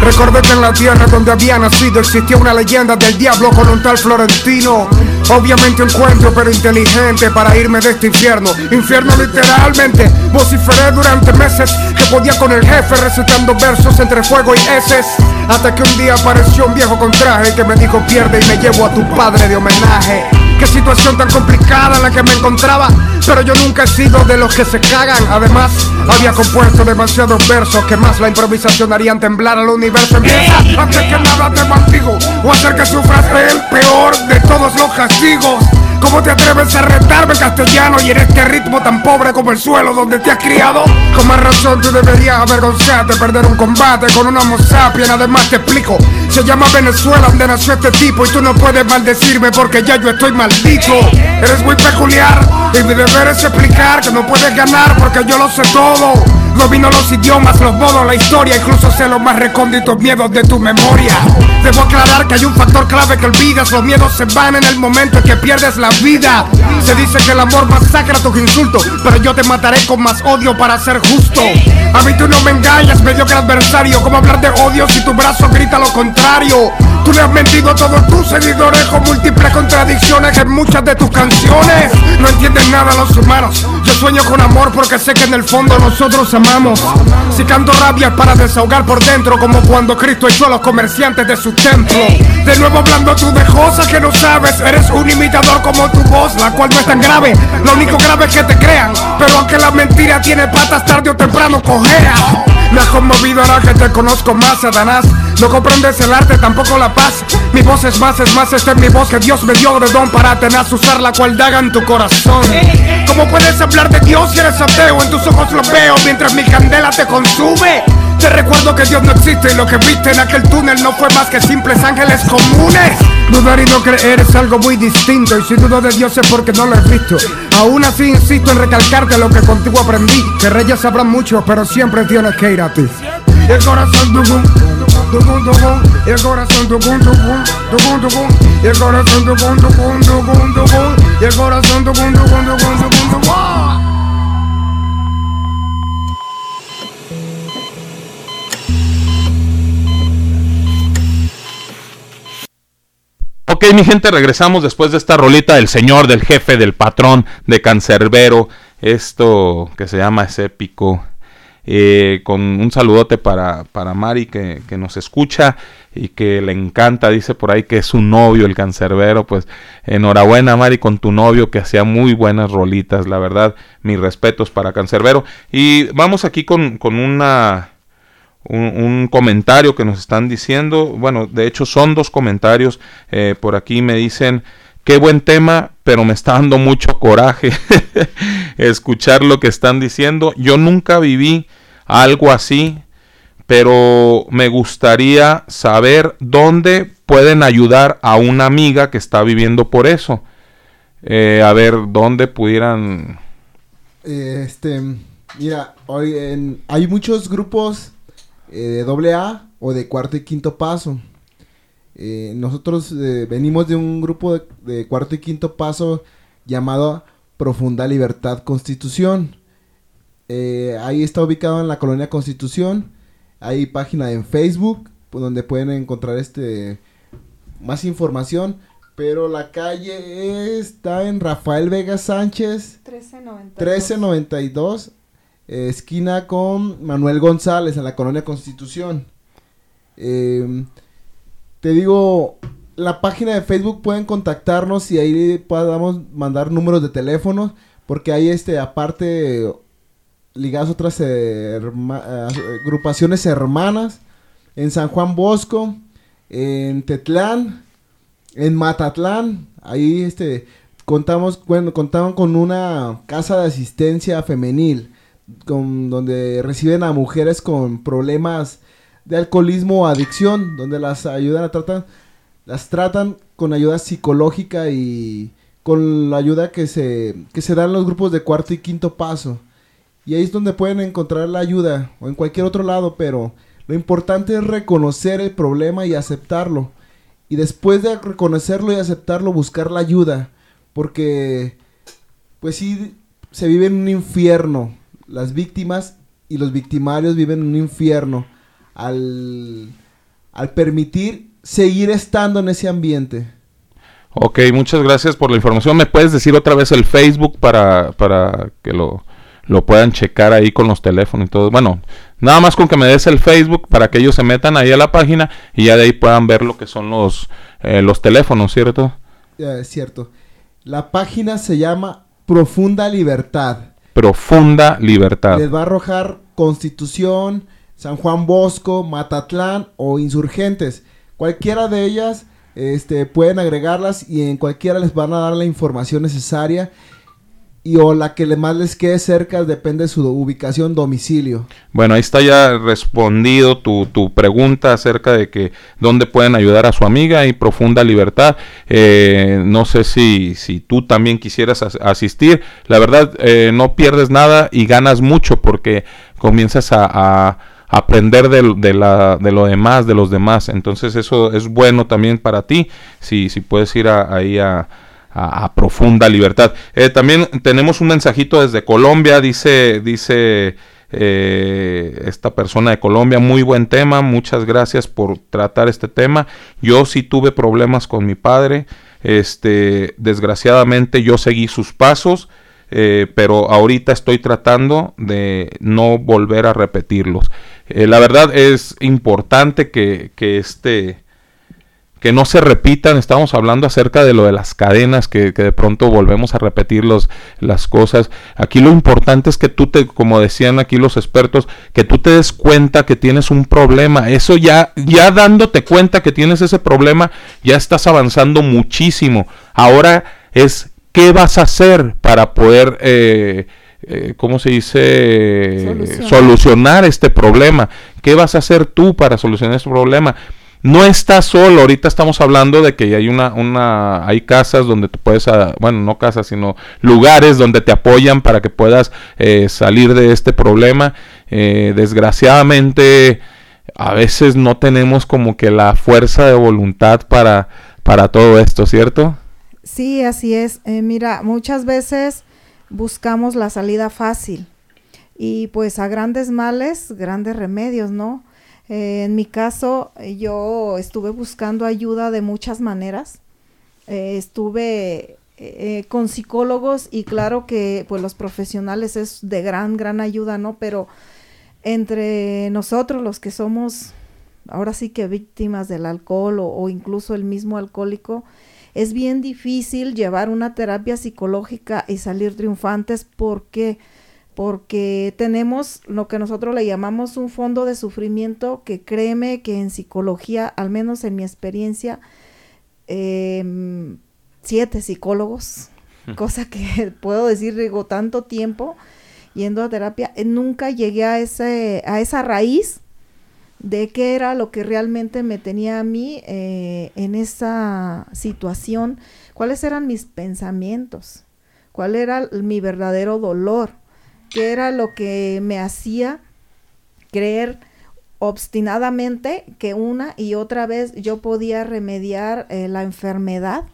Recordé que en la tierra donde había nacido existía una leyenda del diablo con un tal Florentino. Obviamente encuentro pero inteligente para irme de este infierno. Infierno literalmente. Vociferé durante meses que podía con el jefe recitando versos entre fuego y heces. Hasta que un día apareció un viejo con traje que me dijo pierde y me llevo a tu padre de homenaje. Qué situación tan complicada en la que me encontraba. Pero yo nunca he sido de los que se cagan. Además, había compuesto demasiados versos que más la improvisación harían temblar al universo. Empieza antes que nada te maldigo o hacer que sufras el peor de todos los castigos. ¿Cómo te atreves a retarme castellano y en este ritmo tan pobre como el suelo donde te has criado? Con más razón tú deberías avergonzarte, perder un combate con una homo sapien. Además te explico, se llama Venezuela donde nació este tipo y tú no puedes maldecirme porque ya yo estoy maldito. Eres muy peculiar y mi deber es explicar que no puedes ganar porque yo lo sé todo. Domino los idiomas, los modos, la historia, incluso sé los más recónditos miedos de tu memoria. Debo aclarar que hay un factor clave que olvidas, los miedos se van en el momento en que pierdes la vida. Se dice que el amor masacra tus insultos, pero yo te mataré con más odio para ser justo. A mí tú no me engañas, medio que adversario, ¿cómo hablar de odio si tu brazo grita lo contrario? Tú le has mentido a todos tus seguidores con múltiples contradicciones en muchas de tus canciones. No entienden nada los humanos. Yo sueño con amor porque sé que en el fondo nosotros amamos. Si canto rabia para desahogar por dentro, como cuando Cristo echó a los comerciantes de su templo. De nuevo hablando tú de cosas que no sabes. Eres un imitador como tu voz, la cual no es tan grave. Lo único grave es que te crean. Pero aunque la mentira tiene patas, tarde o temprano cojea. Me has conmovido ahora que te conozco más, Satanás. No comprendes el arte, tampoco la paz. Mi voz es más, es más, esta es mi voz que Dios me dio de don para tener usar la cual daga en tu corazón. ¿Cómo puedes hablar de Dios si eres ateo? En tus ojos lo veo mientras mi candela te consume. Te recuerdo que Dios no existe y lo que viste en aquel túnel no fue más que simples ángeles comunes. Dudar y no creer es algo muy distinto y si dudo de Dios es porque no lo he visto. Aún así insisto en recalcarte lo que contigo aprendí, que reyes sabrán mucho pero siempre tienes que ir a ti. El corazón el corazón el corazón. Ok, mi gente, regresamos después de esta rolita del señor, del jefe, del patrón, de Cancerbero. Esto que se llama es épico. Eh, con un saludote para, para Mari que, que, nos escucha y que le encanta, dice por ahí que es su novio el cancerbero. Pues enhorabuena Mari con tu novio que hacía muy buenas rolitas, la verdad, mis respetos para cancerbero. Y vamos aquí con, con una... Un, comentario que nos están diciendo, bueno, de hecho son dos comentarios, eh, por aquí me dicen, qué buen tema, pero me está dando mucho coraje [laughs] escuchar lo que están diciendo. Yo nunca viví algo así, pero me gustaría saber dónde pueden ayudar a una amiga que está viviendo por eso. Eh, a ver, dónde pudieran... Este, mira, hoy hay muchos grupos eh, de doble A o de cuarto y quinto paso. Eh, nosotros eh, venimos de un grupo de, cuarto y quinto paso llamado Profunda Libertad Constitución. Ahí está ubicado en la colonia Constitución. Hay página en Facebook pues, donde pueden encontrar este más información. Pero la calle está en Rafael Vega Sánchez 1392, 1392 esquina con Manuel González en la colonia Constitución. Eh, te digo, la página de Facebook pueden contactarnos y ahí podamos mandar números de teléfono, porque hay este, aparte, ligadas otras agrupaciones hermanas, en San Juan Bosco, en Tetlán, en Matatlán, ahí este, contamos, bueno, contaban con una casa de asistencia femenil, donde reciben a mujeres con problemas de alcoholismo o adicción, donde las ayudan a tratar, las tratan con ayuda psicológica y con la ayuda que se, que se dan los grupos de cuarto y quinto paso. Y ahí es donde pueden encontrar la ayuda, o en cualquier otro lado, pero lo importante es reconocer el problema y aceptarlo. Y después de reconocerlo y aceptarlo, buscar la ayuda. Porque, pues sí, se vive en un infierno. Las víctimas y los victimarios viven en un infierno al, al permitir seguir estando en ese ambiente. Ok, muchas gracias por la información. ¿Me puedes decir otra vez el Facebook para, para que lo, lo puedan checar ahí con los teléfonos y todo? Bueno, nada más con que me des el Facebook para que ellos se metan ahí a la página y ya de ahí puedan ver lo que son los, eh, los teléfonos, ¿cierto? es cierto. La página se llama Profunda Libertad. Profunda Libertad. Les va a arrojar Constitución, San Juan Bosco, Matatlán o Insurgentes. Cualquiera de ellas este, pueden agregarlas y en cualquiera les van a dar la información necesaria y o la que más les quede cerca depende de su ubicación, domicilio. Bueno, ahí está ya respondido tu, tu pregunta acerca de que dónde pueden ayudar a su amiga y profunda libertad. Eh, no sé si, si tú también quisieras asistir. La verdad, eh, no pierdes nada y ganas mucho porque comienzas a aprender de, de, la, de lo demás, de los demás. Entonces eso es bueno también para ti, si, si puedes ir ahí a, a, profunda libertad. Eh, también tenemos un mensajito desde Colombia, dice, dice eh, esta persona de Colombia, muy buen tema, muchas gracias por tratar este tema. Yo sí tuve problemas con mi padre, este, desgraciadamente yo seguí sus pasos. Eh, pero ahorita estoy tratando de no volver a repetirlos. La verdad es importante que, que, este que no se repitan, estamos hablando acerca de lo de las cadenas, que, de pronto volvemos a repetir los, las cosas. Aquí lo importante es que tú te, como decían aquí los expertos, que tú te des cuenta que tienes un problema. Eso ya, ya dándote cuenta que tienes ese problema, ya estás avanzando muchísimo. Ahora es qué vas a hacer para poder eh, eh, ¿cómo se dice? Solucionar. este problema. ¿Qué vas a hacer tú para solucionar este problema? No estás solo, ahorita estamos hablando de que hay una, una, hay casas donde tú puedes, ah, bueno, no casas, sino lugares donde te apoyan para que puedas eh, salir de este problema. Eh, desgraciadamente, a veces no tenemos como que la fuerza de voluntad para, para todo esto, ¿cierto? Sí, así es. mira, muchas veces buscamos la salida fácil y pues a grandes males, grandes remedios, ¿no? Eh, en mi caso, yo estuve buscando ayuda de muchas maneras. Eh, estuve eh, con psicólogos y claro que pues los profesionales es de gran, gran ayuda, ¿no? Pero entre nosotros los que somos ahora sí que víctimas del alcohol o, o incluso el mismo alcohólico, es bien difícil llevar una terapia psicológica y salir triunfantes porque porque tenemos lo que nosotros le llamamos un fondo de sufrimiento que créeme que en psicología, al menos en mi experiencia, em, siete psicólogos, cosa que [laughs] puedo decir, digo, tanto tiempo yendo a terapia, eh, nunca llegué a, ese, a esa raíz de qué era lo que realmente me tenía a mí eh, en esa situación, cuáles eran mis pensamientos, cuál era mi verdadero dolor, qué era lo que me hacía creer obstinadamente que una y otra vez yo podía remediar eh, la enfermedad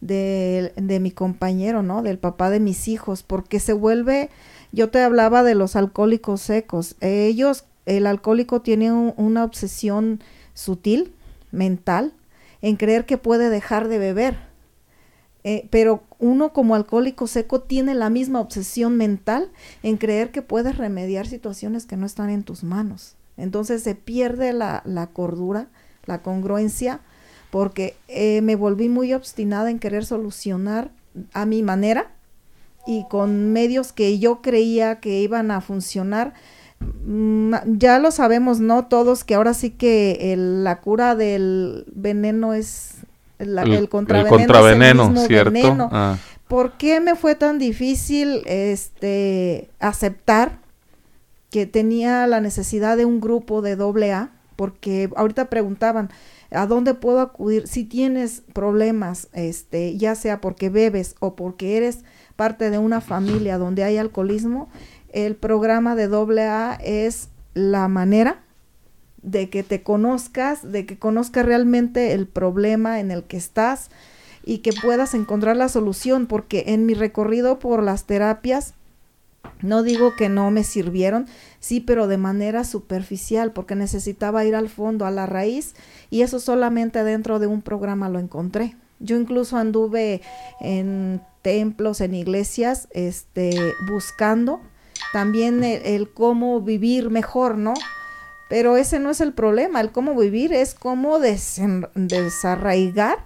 de, de, mi compañero, ¿no? Del papá de mis hijos, porque se vuelve, yo te hablaba de los alcohólicos secos, ellos el alcohólico tiene una obsesión sutil, mental, en creer que puede dejar de beber. Eh, pero uno como alcohólico seco tiene la misma obsesión mental en creer que puedes remediar situaciones que no están en tus manos. Entonces se pierde la, cordura, la congruencia, porque eh, me volví muy obstinada en querer solucionar a mi manera y con medios que yo creía que iban a funcionar, Mm, ya lo sabemos, ¿no? Todos que ahora sí que la cura del veneno es el, el, contraveneno, ¿cierto? Ah. ¿Por qué me fue tan difícil este aceptar que tenía la necesidad de un grupo de doble A? Porque ahorita preguntaban, ¿a dónde puedo acudir? Si tienes problemas, este, ya sea porque bebes o porque eres parte de una familia donde hay alcoholismo, el programa de doble A es la manera de que te conozcas, de que conozcas realmente el problema en el que estás y que puedas encontrar la solución, porque en mi recorrido por las terapias, no digo que no me sirvieron, sí, pero de manera superficial, porque necesitaba ir al fondo, a la raíz, y eso solamente dentro de un programa lo encontré. Yo incluso anduve en templos, en iglesias, este, buscando también el, cómo vivir mejor, ¿no? Pero ese no es el problema, el cómo vivir es cómo desarraigar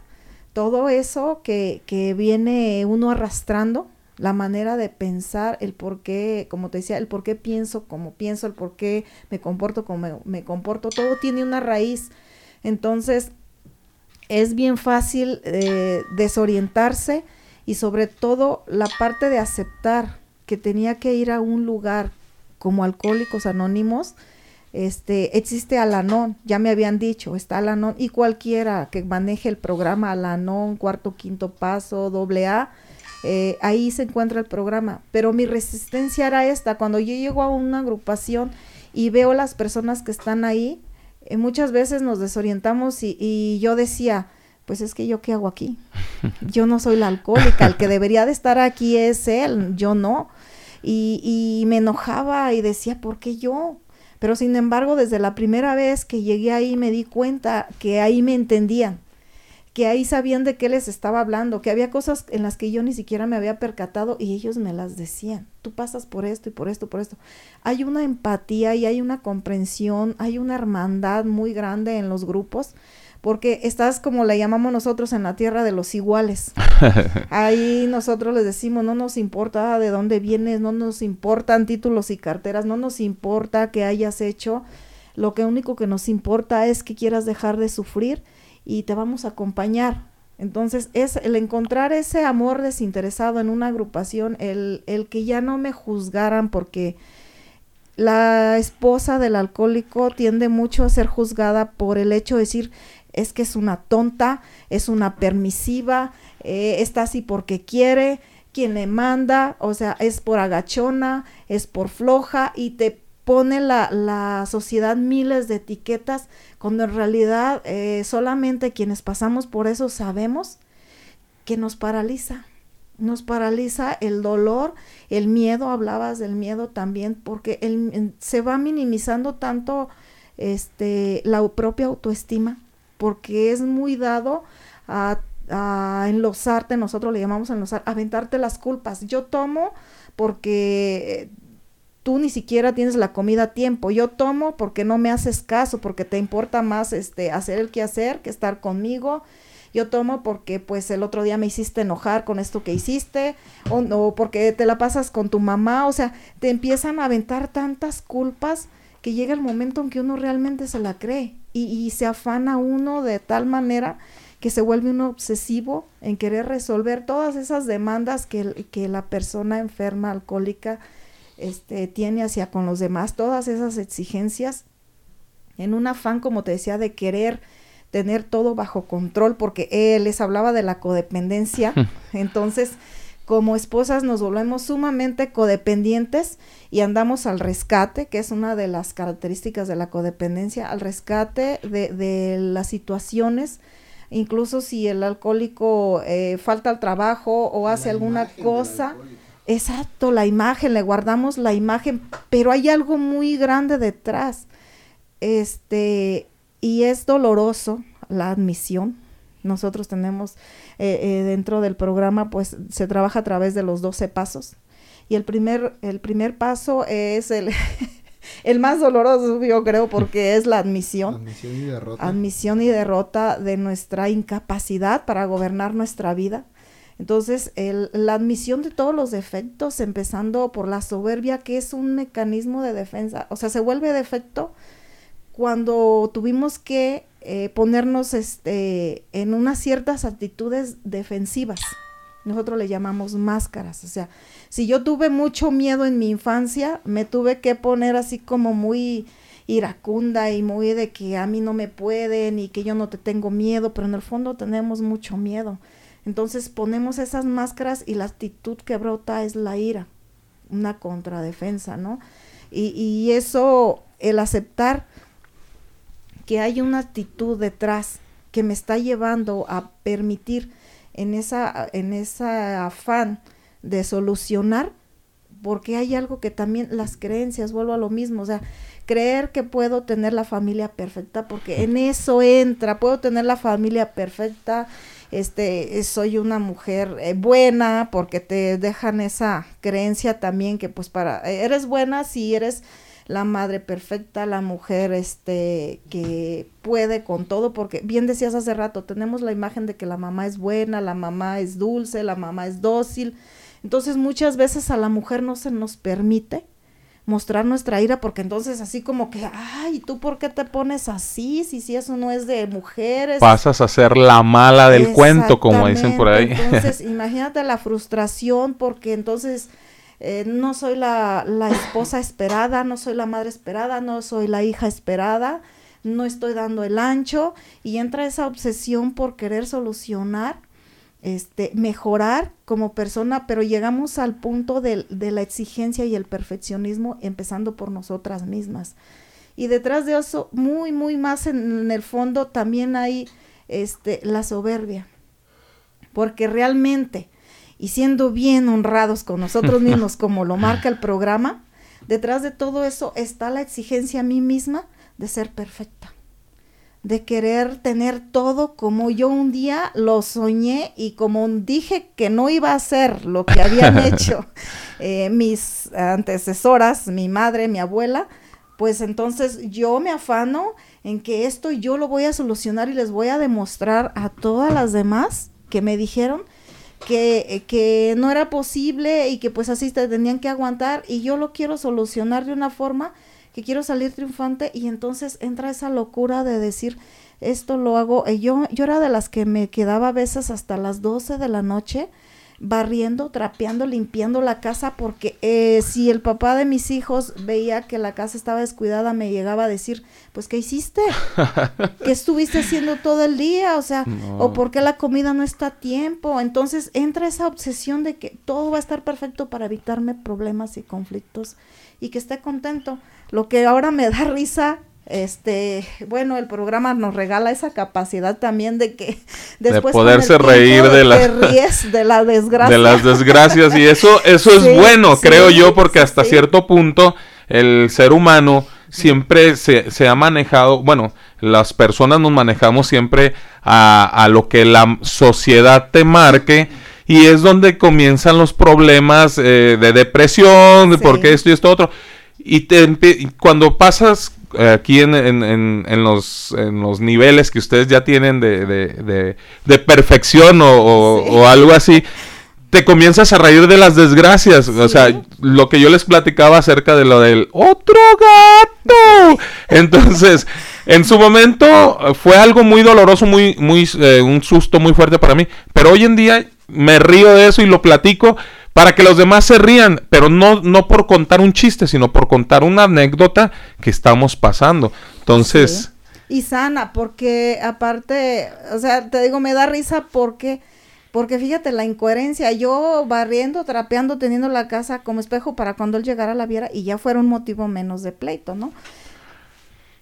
todo eso que, que viene uno arrastrando, la manera de pensar, el por qué, como te decía, el por qué pienso como pienso, el por qué me comporto como me, comporto, todo tiene una raíz. Entonces, es bien fácil eh, desorientarse y sobre todo la parte de aceptar que tenía que ir a un lugar como Alcohólicos Anónimos, este, existe Alanon, ya me habían dicho, está Alanon y cualquiera que maneje el programa Alanon, cuarto, quinto paso, doble A, eh, ahí se encuentra el programa. Pero mi resistencia era esta, cuando yo llego a una agrupación y veo las personas que están ahí, eh, muchas veces nos desorientamos y, y yo decía, pues es que yo qué hago aquí. [laughs] Yo no soy la alcohólica, el que debería de estar aquí es él, yo no. Y, y me enojaba y decía, ¿por qué yo? Pero sin embargo, desde la primera vez que llegué ahí me di cuenta que ahí me entendían, que ahí sabían de qué les estaba hablando, que había cosas en las que yo ni siquiera me había percatado y ellos me las decían. Tú pasas por esto y por esto, por esto. Hay una empatía y hay una comprensión, hay una hermandad muy grande en los grupos porque estás como le llamamos nosotros en la tierra de los iguales. [laughs] Ahí nosotros les decimos, no nos importa de dónde vienes, no nos importan títulos y carteras, no nos importa que hayas hecho, lo que único que nos importa es que quieras dejar de sufrir y te vamos a acompañar. Entonces es el encontrar ese amor desinteresado en una agrupación, el, el que ya no me juzgaran porque la esposa del alcohólico tiende mucho a ser juzgada por el hecho de decir, es que es una tonta, es una permisiva, eh, está así porque quiere, quien le manda, o sea, es por agachona, es por floja y te pone la, la sociedad miles de etiquetas cuando en realidad eh, solamente quienes pasamos por eso sabemos que nos paraliza. Nos paraliza el dolor, el miedo, hablabas del miedo también, porque el, se va minimizando tanto este, la propia autoestima porque es muy dado a, a enlosarte, nosotros le llamamos enlosar, aventarte las culpas. Yo tomo porque tú ni siquiera tienes la comida a tiempo. Yo tomo porque no me haces caso, porque te importa más este hacer el quehacer que estar conmigo. Yo tomo porque pues el otro día me hiciste enojar con esto que hiciste o, o porque te la pasas con tu mamá, o sea, te empiezan a aventar tantas culpas que llega el momento en que uno realmente se la cree y, y se afana uno de tal manera que se vuelve uno obsesivo en querer resolver todas esas demandas que, que la persona enferma, alcohólica, este, tiene hacia con los demás, todas esas exigencias, en un afán, como te decía, de querer tener todo bajo control, porque él les hablaba de la codependencia, [laughs] entonces como esposas nos volvemos sumamente codependientes y andamos al rescate, que es una de las características de la codependencia, al rescate de, de las situaciones, incluso si el alcohólico eh, falta al trabajo o hace alguna cosa. Exacto, la imagen, le guardamos la imagen, pero hay algo muy grande detrás. Este, y es doloroso la admisión. Nosotros tenemos eh, eh, dentro del programa, pues se trabaja a través de los 12 pasos. Y el primer, el primer paso es el, [laughs] el más doloroso, yo creo, porque es la admisión. Admisión y derrota. Admisión y derrota de nuestra incapacidad para gobernar nuestra vida. Entonces, el, la admisión de todos los defectos, empezando por la soberbia, que es un mecanismo de defensa, o sea, se vuelve defecto cuando tuvimos que eh, ponernos este, en unas ciertas actitudes defensivas. Nosotros le llamamos máscaras. O sea, si yo tuve mucho miedo en mi infancia, me tuve que poner así como muy iracunda y muy de que a mí no me pueden y que yo no te tengo miedo, pero en el fondo tenemos mucho miedo. Entonces ponemos esas máscaras y la actitud que brota es la ira, una contradefensa, ¿no? Y, y eso, el aceptar que hay una actitud detrás que me está llevando a permitir en esa, en esa afán de solucionar, porque hay algo que también las creencias, vuelvo a lo mismo, o sea, creer que puedo tener la familia perfecta, porque en eso entra, puedo tener la familia perfecta, este, soy una mujer eh, buena, porque te dejan esa creencia también que pues para, eres buena si eres la madre perfecta, la mujer este que puede con todo, porque bien decías hace rato, tenemos la imagen de que la mamá es buena, la mamá es dulce, la mamá es dócil. Entonces muchas veces a la mujer no se nos permite mostrar nuestra ira porque entonces así como que, ay, ¿tú por qué te pones así? Si, si eso no es de mujeres. Pasas a ser la mala del cuento, como dicen por ahí. [laughs] Entonces, imagínate la frustración porque entonces eh, no soy la, la esposa [laughs] esperada, no soy la madre esperada, no soy la hija esperada, no estoy dando el ancho y entra esa obsesión por querer solucionar, este, mejorar como persona, pero llegamos al punto de, de la exigencia y el perfeccionismo empezando por nosotras mismas. Y detrás de eso, muy, muy más en, en el fondo también hay este, la soberbia, porque realmente y siendo bien honrados con nosotros [laughs] mismos, como lo marca el programa, detrás de todo eso está la exigencia a mí misma de ser perfecta, de querer tener todo como yo un día lo soñé y como dije que no iba a ser lo que habían [laughs] hecho eh, mis antecesoras, mi madre, mi abuela, pues entonces yo me afano en que esto yo lo voy a solucionar y les voy a demostrar a todas las demás que me dijeron que, que no era posible y que pues así te tenían que aguantar. Y yo lo quiero solucionar de una forma que quiero salir triunfante. Y entonces entra esa locura de decir esto lo hago, y yo, yo era de las que me quedaba a veces hasta las 12 de la noche barriendo, trapeando, limpiando la casa, porque eh, si el papá de mis hijos veía que la casa estaba descuidada, me llegaba a decir, pues, ¿qué hiciste? [laughs] ¿Qué estuviste haciendo todo el día? O sea, o por qué la comida no está a tiempo. Entonces entra esa obsesión de que todo va a estar perfecto para evitarme problemas y conflictos y que esté contento. Lo que ahora me da risa este, bueno, el programa nos regala esa capacidad también de que [laughs] después de poderse reír de, la, de la [laughs] desgracia. De las desgracias y eso eso es [laughs] bueno, creo yo, porque hasta cierto punto el ser humano siempre se, se, ha manejado, bueno, las personas nos manejamos siempre a, a lo que la sociedad te marque y es donde comienzan los problemas eh, de depresión, de por qué esto y esto otro. Y, te, cuando pasas aquí en, en- en- en los, en los niveles que ustedes ya tienen de, de- de- de perfección o, o- o algo así, te comienzas a reír de las desgracias. O sea, lo que yo les platicaba acerca de lo del otro gato. [laughs] Entonces, en su momento fue algo muy doloroso, muy, muy, eh, un susto muy fuerte para mí. Pero hoy en día me río de eso y lo platico para que los demás se rían, pero no, no por contar un chiste, sino por contar una anécdota que estamos pasando. Entonces, Y sana, porque aparte, o sea, te digo, me da risa porque, porque fíjate la incoherencia. Yo barriendo, trapeando, teniendo la casa como espejo para cuando él llegara la viera y ya fuera un motivo menos de pleito, ¿no?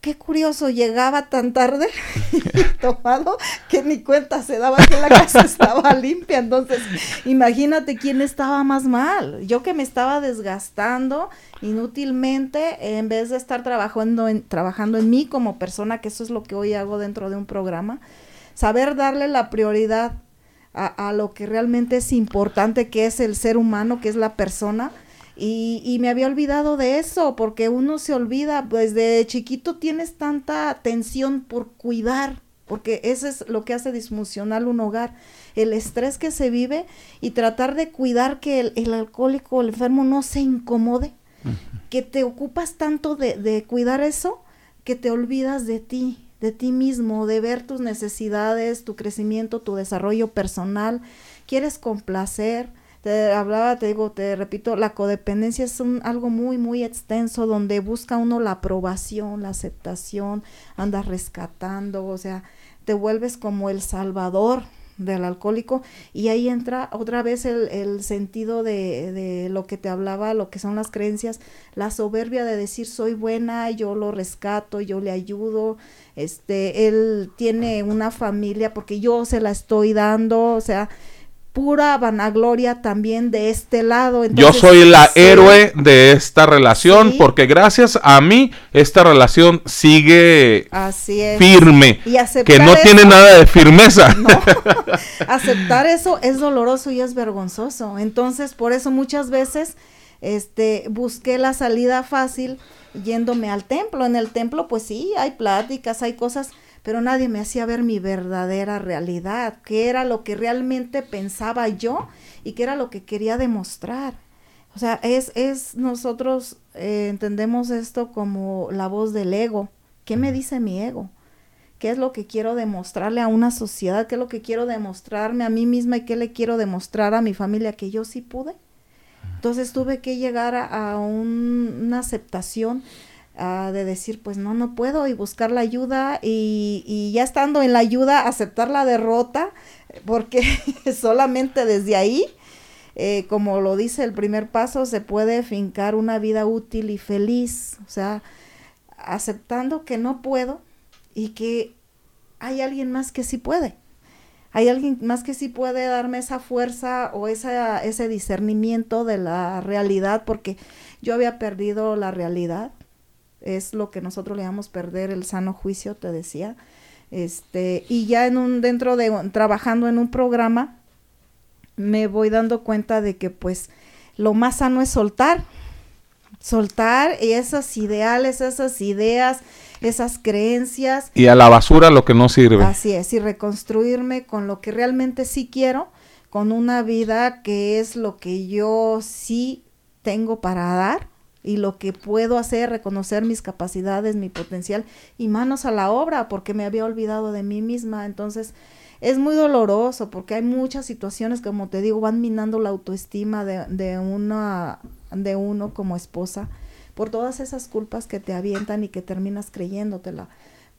Qué curioso, llegaba tan tarde [laughs] tomado que ni cuenta se daba que la casa [laughs] estaba limpia. Entonces, imagínate quién estaba más mal. Yo que me estaba desgastando inútilmente en vez de estar trabajando en, trabajando en mí como persona, que eso es lo que hoy hago dentro de un programa. Saber darle la prioridad a, a lo que realmente es importante, que es el ser humano, que es la persona. Y, y me había olvidado de eso, porque uno se olvida, pues de chiquito tienes tanta tensión por cuidar, porque eso es lo que hace disfuncional un hogar, el estrés que se vive y tratar de cuidar que el, el alcohólico o el enfermo no se incomode, que te ocupas tanto de, de cuidar eso, que te olvidas de ti, de ti mismo, de ver tus necesidades, tu crecimiento, tu desarrollo personal, quieres complacer, te hablaba, te digo, te repito, la codependencia es un, algo muy, muy extenso donde busca uno la aprobación, la aceptación, andas rescatando, o sea, te vuelves como el salvador del alcohólico. Y ahí entra otra vez el, el sentido de, de lo que te hablaba, lo que son las creencias, la soberbia de decir soy buena, yo lo rescato, yo le ayudo, este, él tiene una familia porque yo se la estoy dando, o sea, pura vanagloria también de este lado. yo soy la sí, héroe de esta relación Sí. porque gracias a mí esta relación sigue Así es. firme, Y que no eso- tiene nada de firmeza. [laughs] [laughs] aceptar eso es doloroso y es vergonzoso. Entonces, por eso muchas veces este busqué la salida fácil yéndome al templo. En el templo pues sí, hay pláticas, hay cosas, pero nadie me hacía ver mi verdadera realidad, qué era lo que realmente pensaba yo y qué era lo que quería demostrar. O sea, es, es nosotros eh, entendemos esto como la voz del ego. ¿Qué me dice mi ego? ¿Qué es lo que quiero demostrarle a una sociedad? ¿Qué es lo que quiero demostrarme a mí misma y qué le quiero demostrar a mi familia que yo sí pude? Entonces tuve que llegar a, a un- una aceptación de decir, pues no, no puedo y buscar la ayuda y, y ya estando en la ayuda, aceptar la derrota, porque [laughs] solamente desde ahí, eh, como lo dice el primer paso, se puede fincar una vida útil y feliz. O sea, aceptando que no puedo y que hay alguien más que sí puede. Hay alguien más que sí puede darme esa fuerza o esa, ese discernimiento de la realidad, porque yo había perdido la realidad. Es lo que nosotros le llamamos perder el sano juicio, te decía. Este, y ya en un, dentro de, trabajando en un programa, me voy dando cuenta de que pues lo más sano es soltar, soltar esos ideales, esas ideas, esas creencias. Y a la basura lo que no sirve. Así es, y reconstruirme con lo que realmente sí quiero, con una vida que es lo que yo sí tengo para dar y lo que puedo hacer, reconocer mis capacidades, mi potencial y manos a la obra, porque me había olvidado de mí misma. Entonces, es muy doloroso porque hay muchas situaciones, como te digo, van minando la autoestima de, de, una, de uno como esposa por todas esas culpas que te avientan y que terminas creyéndotela.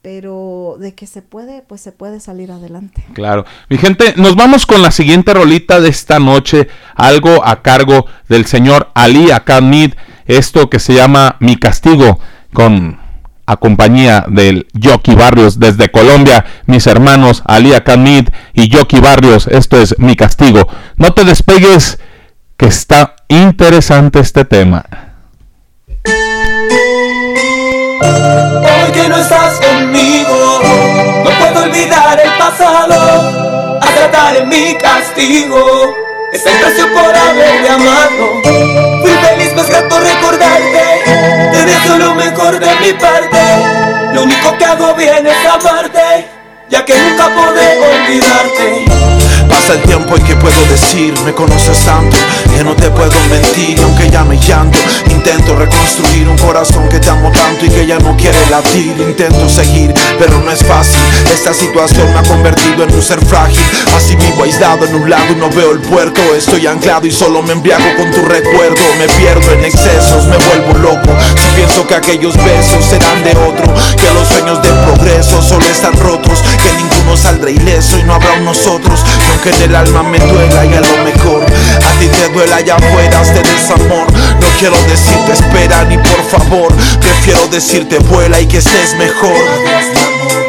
Pero de que se puede, pues se puede salir adelante. Claro. Mi gente, nos vamos con la siguiente rolita de esta noche, algo a cargo del señor Ali Akamid, esto que se llama Mi Castigo, con a compañía del Yoki Barrios desde Colombia, mis hermanos Ali Akamid y Yoki Barrios, esto es Mi Castigo. No te despegues, que está interesante este tema. Hoy que no estás conmigo, no puedo olvidar el pasado, aceptar en mi castigo. Es el por haberte amado. Fui feliz, más grato recordarte. Te deseo lo mejor de mi parte. Lo único que hago bien es amarte, ya que nunca podré olvidarte. Pasa el tiempo y que puedo decir, me conoces tanto que no te puedo mentir, aunque ya me llanto, intento reconstruir un corazón que te amo tanto y que ya no quiere latir, intento seguir, pero no es fácil, esta situación me ha convertido en un ser frágil, así vivo aislado en un lado y no veo el puerto, estoy anclado y solo me embriago con tu recuerdo, me pierdo en excesos, me vuelvo loco, si pienso que aquellos besos serán de otro, que los sueños de progreso solo están rotos, que ninguno saldrá ileso y no habrá un nosotros, que en el alma me duela y a lo mejor a ti te duela allá afuera este desamor. No quiero decirte espera ni por favor, prefiero decirte vuela y que estés mejor.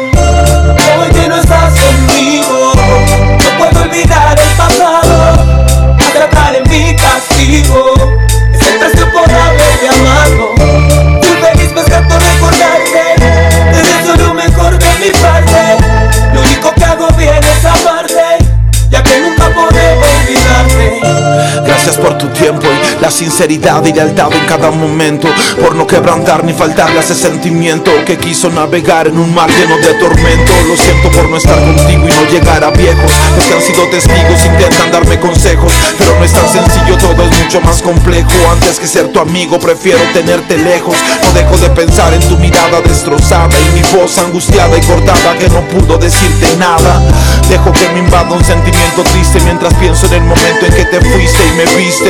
Tu tiempo y la sinceridad y lealtad en cada momento, por no quebrantar ni faltarle a ese sentimiento que quiso navegar en un mar lleno de tormento. Lo siento por no estar contigo y no llegar a viejos. Los que han sido testigos intentan darme consejos, pero no es tan sencillo, todo es mucho más complejo. Antes que ser tu amigo, prefiero tenerte lejos. No dejo de pensar en tu mirada destrozada y mi voz angustiada y cortada que no pudo decirte nada. Dejo que me invada un sentimiento triste mientras pienso en el momento en que te fuiste y me viste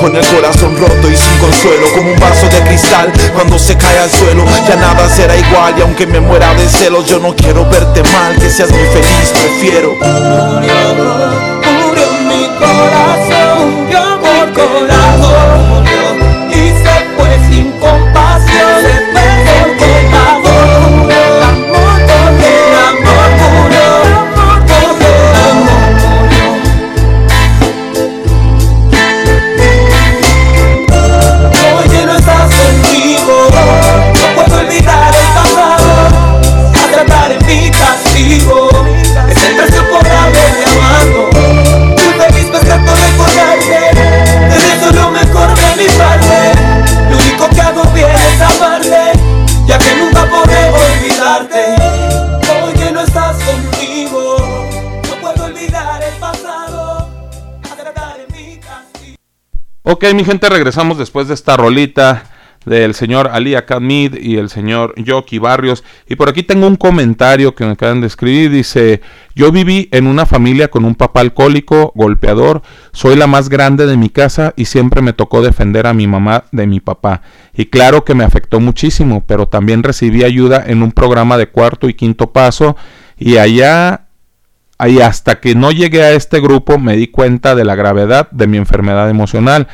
Con el corazón roto y sin consuelo Como un vaso de cristal cuando se cae al suelo Ya nada será igual y aunque me muera de celos Yo no quiero verte mal, que seas muy feliz, prefiero. Murió, murió mi corazón, murió corazón Ok, mi gente, regresamos después de esta rolita del señor Ali Akamid y el señor Yoki Barrios. Y por aquí tengo un comentario que me acaban de escribir. Dice, yo viví en una familia con un papá alcohólico, golpeador. Soy la más grande de mi casa y siempre me tocó defender a mi mamá de mi papá. Y claro que me afectó muchísimo, pero también recibí ayuda en un programa de cuarto y quinto paso. Y allá y hasta que no llegué a este grupo me di cuenta de la gravedad de mi enfermedad emocional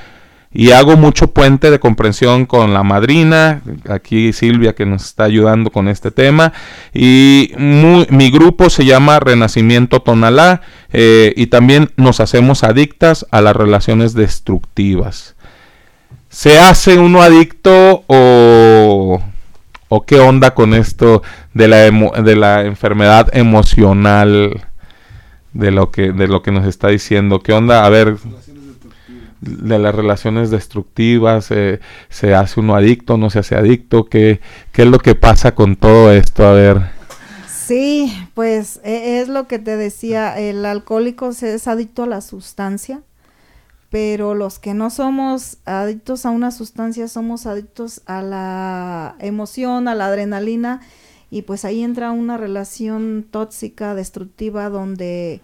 y hago mucho puente de comprensión con la madrina, aquí Silvia que nos está ayudando con este tema y mi grupo se llama Renacimiento Tonalá eh, y también nos hacemos adictas a las relaciones destructivas. ¿Se hace uno adicto o, qué onda con esto de la enfermedad emocional? De lo que de lo que nos está diciendo. ¿Qué onda? A ver, de las relaciones destructivas, eh, ¿se hace uno adicto, no se hace adicto? ¿Qué, ¿Qué es lo que pasa con todo esto? A ver. Sí, pues e- es lo que te decía, el alcohólico se es adicto a la sustancia, pero los que no somos adictos a una sustancia somos adictos a la emoción, a la adrenalina y pues ahí entra una relación tóxica, destructiva, donde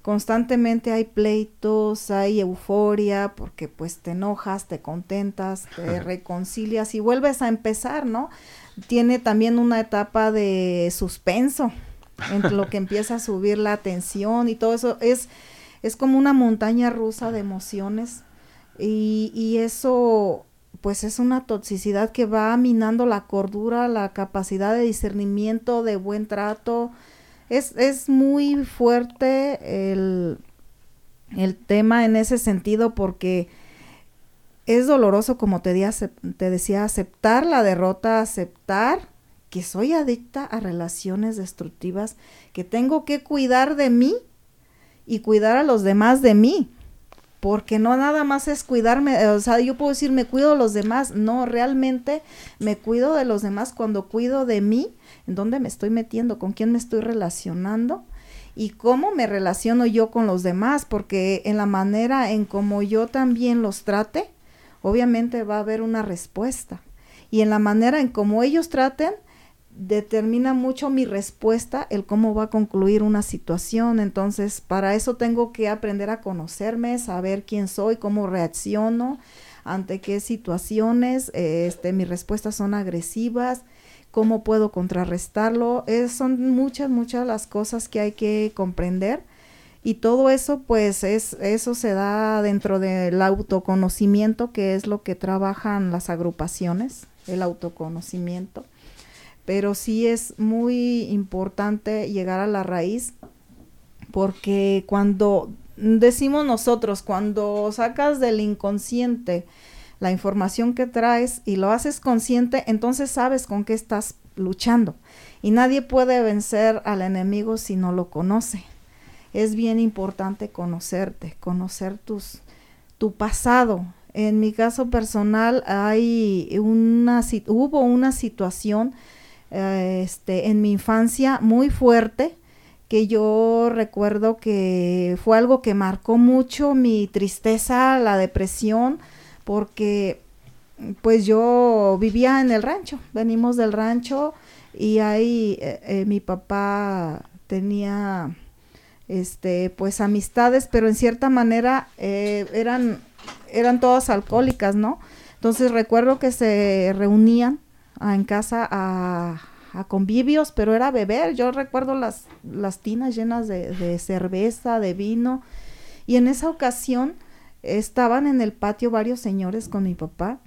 constantemente hay pleitos, hay euforia, porque pues te enojas, te contentas, te reconcilias y vuelves a empezar, ¿no? Tiene también una etapa de suspenso, en lo que [laughs] empieza a subir la tensión y todo eso es, es como una montaña rusa de emociones y, y eso pues es una toxicidad que va minando la cordura, la capacidad de discernimiento, de buen trato. Es, es muy fuerte el, el tema en ese sentido porque es doloroso, como te, te decía, aceptar la derrota, aceptar que soy adicta a relaciones destructivas, que tengo que cuidar de mí y cuidar a los demás de mí. Porque no nada más es cuidarme, eh, o sea, yo puedo decir me cuido de los demás, no, realmente me cuido de los demás cuando cuido de mí, en dónde me estoy metiendo, con quién me estoy relacionando y cómo me relaciono yo con los demás, porque en la manera en como yo también los trate, obviamente va a haber una respuesta. Y en la manera en como ellos traten, determina mucho mi respuesta, el cómo va a concluir una situación. Entonces, para eso tengo que aprender a conocerme, saber quién soy, cómo reacciono, ante qué situaciones, este, mis respuestas son agresivas, cómo puedo contrarrestarlo. son muchas, muchas las cosas que hay que comprender. Y todo eso, pues, es, eso se da dentro del autoconocimiento, que es lo que trabajan las agrupaciones, el autoconocimiento pero sí es muy importante llegar a la raíz porque cuando decimos nosotros, cuando sacas del inconsciente la información que traes y lo haces consciente, entonces sabes con qué estás luchando. Y nadie puede vencer al enemigo si no lo conoce. Es bien importante conocerte, conocer tus, tu pasado. En mi caso personal hay una, hubo una situación eh, este, en mi infancia muy fuerte, que yo recuerdo que fue algo que marcó mucho mi tristeza, la depresión, porque pues yo vivía en el rancho, venimos del rancho y ahí eh, eh, mi papá tenía este pues amistades, pero en cierta manera eran eran todas alcohólicas, ¿no? Entonces recuerdo que se reunían en casa a, convivios, pero era beber. Yo recuerdo las, las tinas llenas de, cerveza, de vino. Y en esa ocasión estaban en el patio varios señores con mi papá.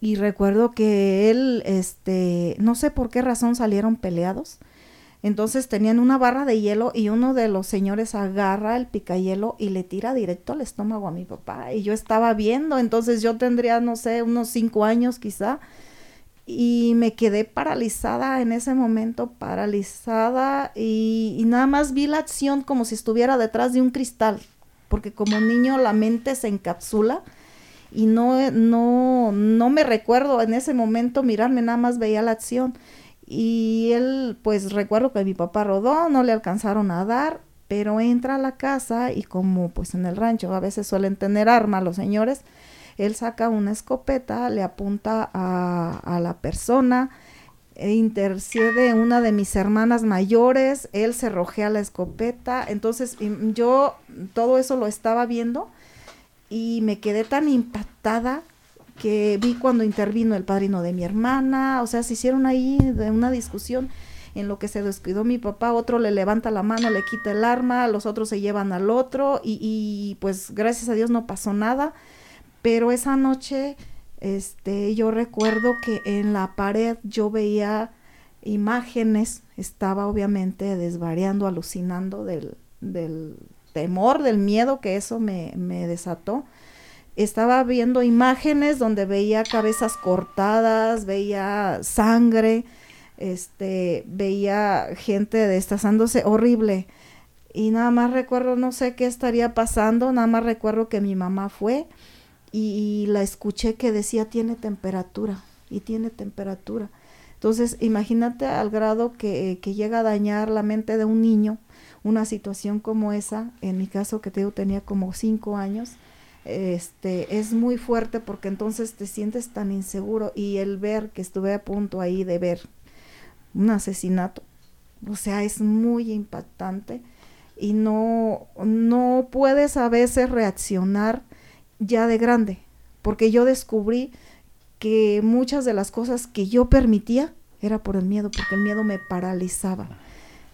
Y recuerdo que él, este, no sé por qué razón salieron peleados. Entonces tenían una barra de hielo y uno de los señores agarra el picayelo y le tira directo al estómago a mi papá. Y yo estaba viendo, entonces yo tendría, no sé, unos cinco años quizá y me quedé paralizada en ese momento, paralizada y, nada más vi la acción como si estuviera detrás de un cristal, porque como niño la mente se encapsula y no, no, no me recuerdo en ese momento mirarme, nada más veía la acción. Y él, pues recuerdo que mi papá rodó, no le alcanzaron a dar, pero entra a la casa y como pues en el rancho a veces suelen tener arma los señores, él saca una escopeta, le apunta a, la persona, e intercede una de mis hermanas mayores, él se rojea la escopeta, entonces yo todo eso lo estaba viendo y me quedé tan impactada que vi cuando intervino el padrino de mi hermana, o sea, se hicieron ahí de una discusión en lo que se descuidó mi papá, otro le levanta la mano, le quita el arma, los otros se llevan al otro y, y pues gracias a Dios no pasó nada. Pero esa noche, este, yo recuerdo que en la pared yo veía imágenes, estaba obviamente desvariando, alucinando del, del temor, del miedo que eso me, me desató. Estaba viendo imágenes donde veía cabezas cortadas, veía sangre, este, veía gente destazándose horrible. Y nada más recuerdo, no sé qué estaría pasando, nada más recuerdo que mi mamá fue y, la escuché que decía tiene temperatura y tiene temperatura. Entonces, imagínate al grado que, que, llega a dañar la mente de un niño una situación como esa, en mi caso que te tenía como cinco años, este, es muy fuerte porque entonces te sientes tan inseguro y el ver que estuve a punto ahí de ver un asesinato, o sea, es muy impactante y no, no puedes a veces reaccionar ya de grande, porque yo descubrí que muchas de las cosas que yo permitía era por el miedo, porque el miedo me paralizaba.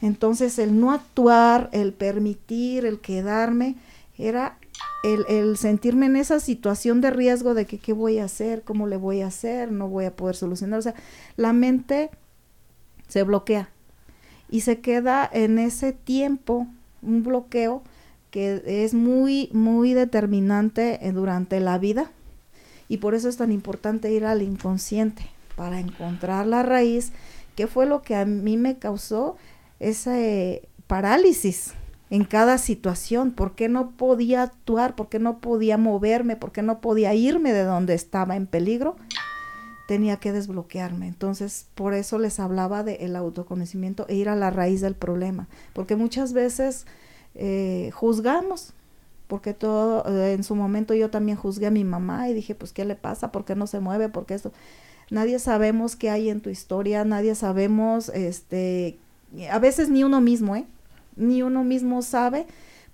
Entonces el no actuar, el permitir, el quedarme, era el, sentirme en esa situación de riesgo de que qué voy a hacer, cómo le voy a hacer, no voy a poder solucionar. O sea, la mente se bloquea y se queda en ese tiempo, un bloqueo que es muy, muy determinante durante la vida y por eso es tan importante ir al inconsciente para encontrar la raíz, que fue lo que a mí me causó ese parálisis, en cada situación, por qué no podía actuar, por qué no podía moverme, por qué no podía irme de donde estaba en peligro, tenía que desbloquearme. Entonces, por eso les hablaba del autoconocimiento e ir a la raíz del problema, porque muchas veces eh, juzgamos, porque todo, eh, en su momento yo también juzgué a mi mamá y dije, pues, ¿qué le pasa? ¿Por qué no se mueve? ¿Por qué esto? Nadie sabemos qué hay en tu historia, nadie sabemos, este, a veces ni uno mismo, ¿eh? ni uno mismo sabe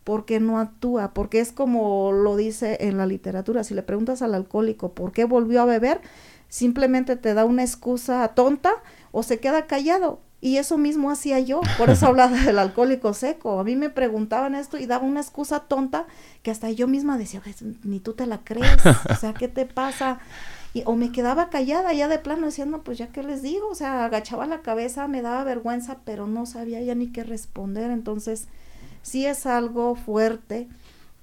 por qué no actúa, porque es como lo dice en la literatura, si le preguntas al alcohólico por qué volvió a beber, simplemente te da una excusa tonta o se queda callado. Y eso mismo hacía yo, por eso [laughs] hablaba del alcohólico seco. A mí me preguntaban esto y daba una excusa tonta que hasta yo misma decía, ni tú te la crees, o sea, ¿qué te pasa? Y, o me quedaba callada ya de plano diciendo, pues ya qué les digo, o sea, agachaba la cabeza, me daba vergüenza, pero no sabía ya ni qué responder. Entonces, sí es algo fuerte,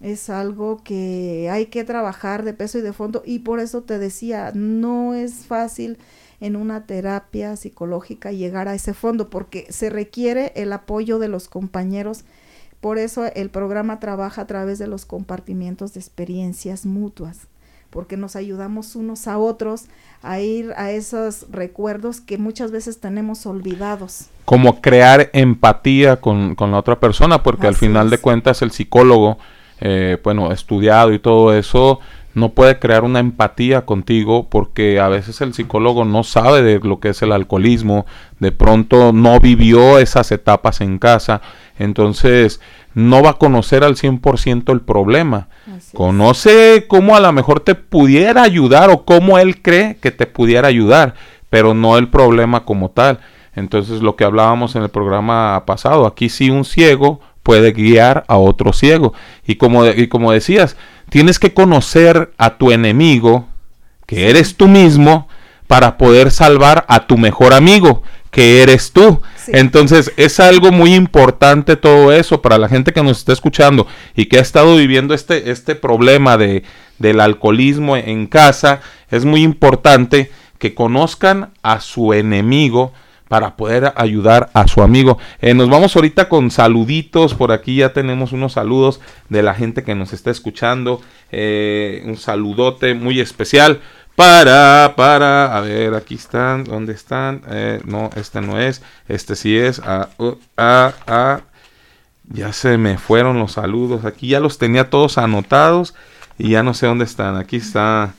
es algo que hay que trabajar de peso y de fondo y por eso te decía, no es fácil en una terapia psicológica llegar a ese fondo porque se requiere el apoyo de los compañeros. Por eso el programa trabaja a través de los compartimientos de experiencias mutuas porque nos ayudamos unos a otros a ir a esos recuerdos que muchas veces tenemos olvidados. Como crear empatía con, la otra persona, porque al final de cuentas el psicólogo, eh, bueno, estudiado y todo eso, no puede crear una empatía contigo porque a veces el psicólogo no sabe de lo que es el alcoholismo, de pronto no vivió esas etapas en casa, entonces no va a conocer al 100% el problema. Conoce cómo a lo mejor te pudiera ayudar o cómo él cree que te pudiera ayudar, pero no el problema como tal. Entonces lo que hablábamos en el programa pasado, aquí sí un ciego puede guiar a otro ciego. Y como, y como decías, tienes que conocer a tu enemigo, que eres tú mismo, para poder salvar a tu mejor amigo, que eres tú. Entonces es algo muy importante todo eso para la gente que nos está escuchando y que ha estado viviendo este, este problema de, del alcoholismo en casa. Es muy importante que conozcan a su enemigo para poder ayudar a su amigo. Eh, nos vamos ahorita con saluditos. Por aquí ya tenemos unos saludos de la gente que nos está escuchando. Eh, un saludote muy especial para, para, a ver, aquí están, ¿dónde están? Eh, no, este no es, este sí es, a, a, a, ya se me fueron los saludos, aquí ya los tenía todos anotados y ya no sé dónde están, aquí está.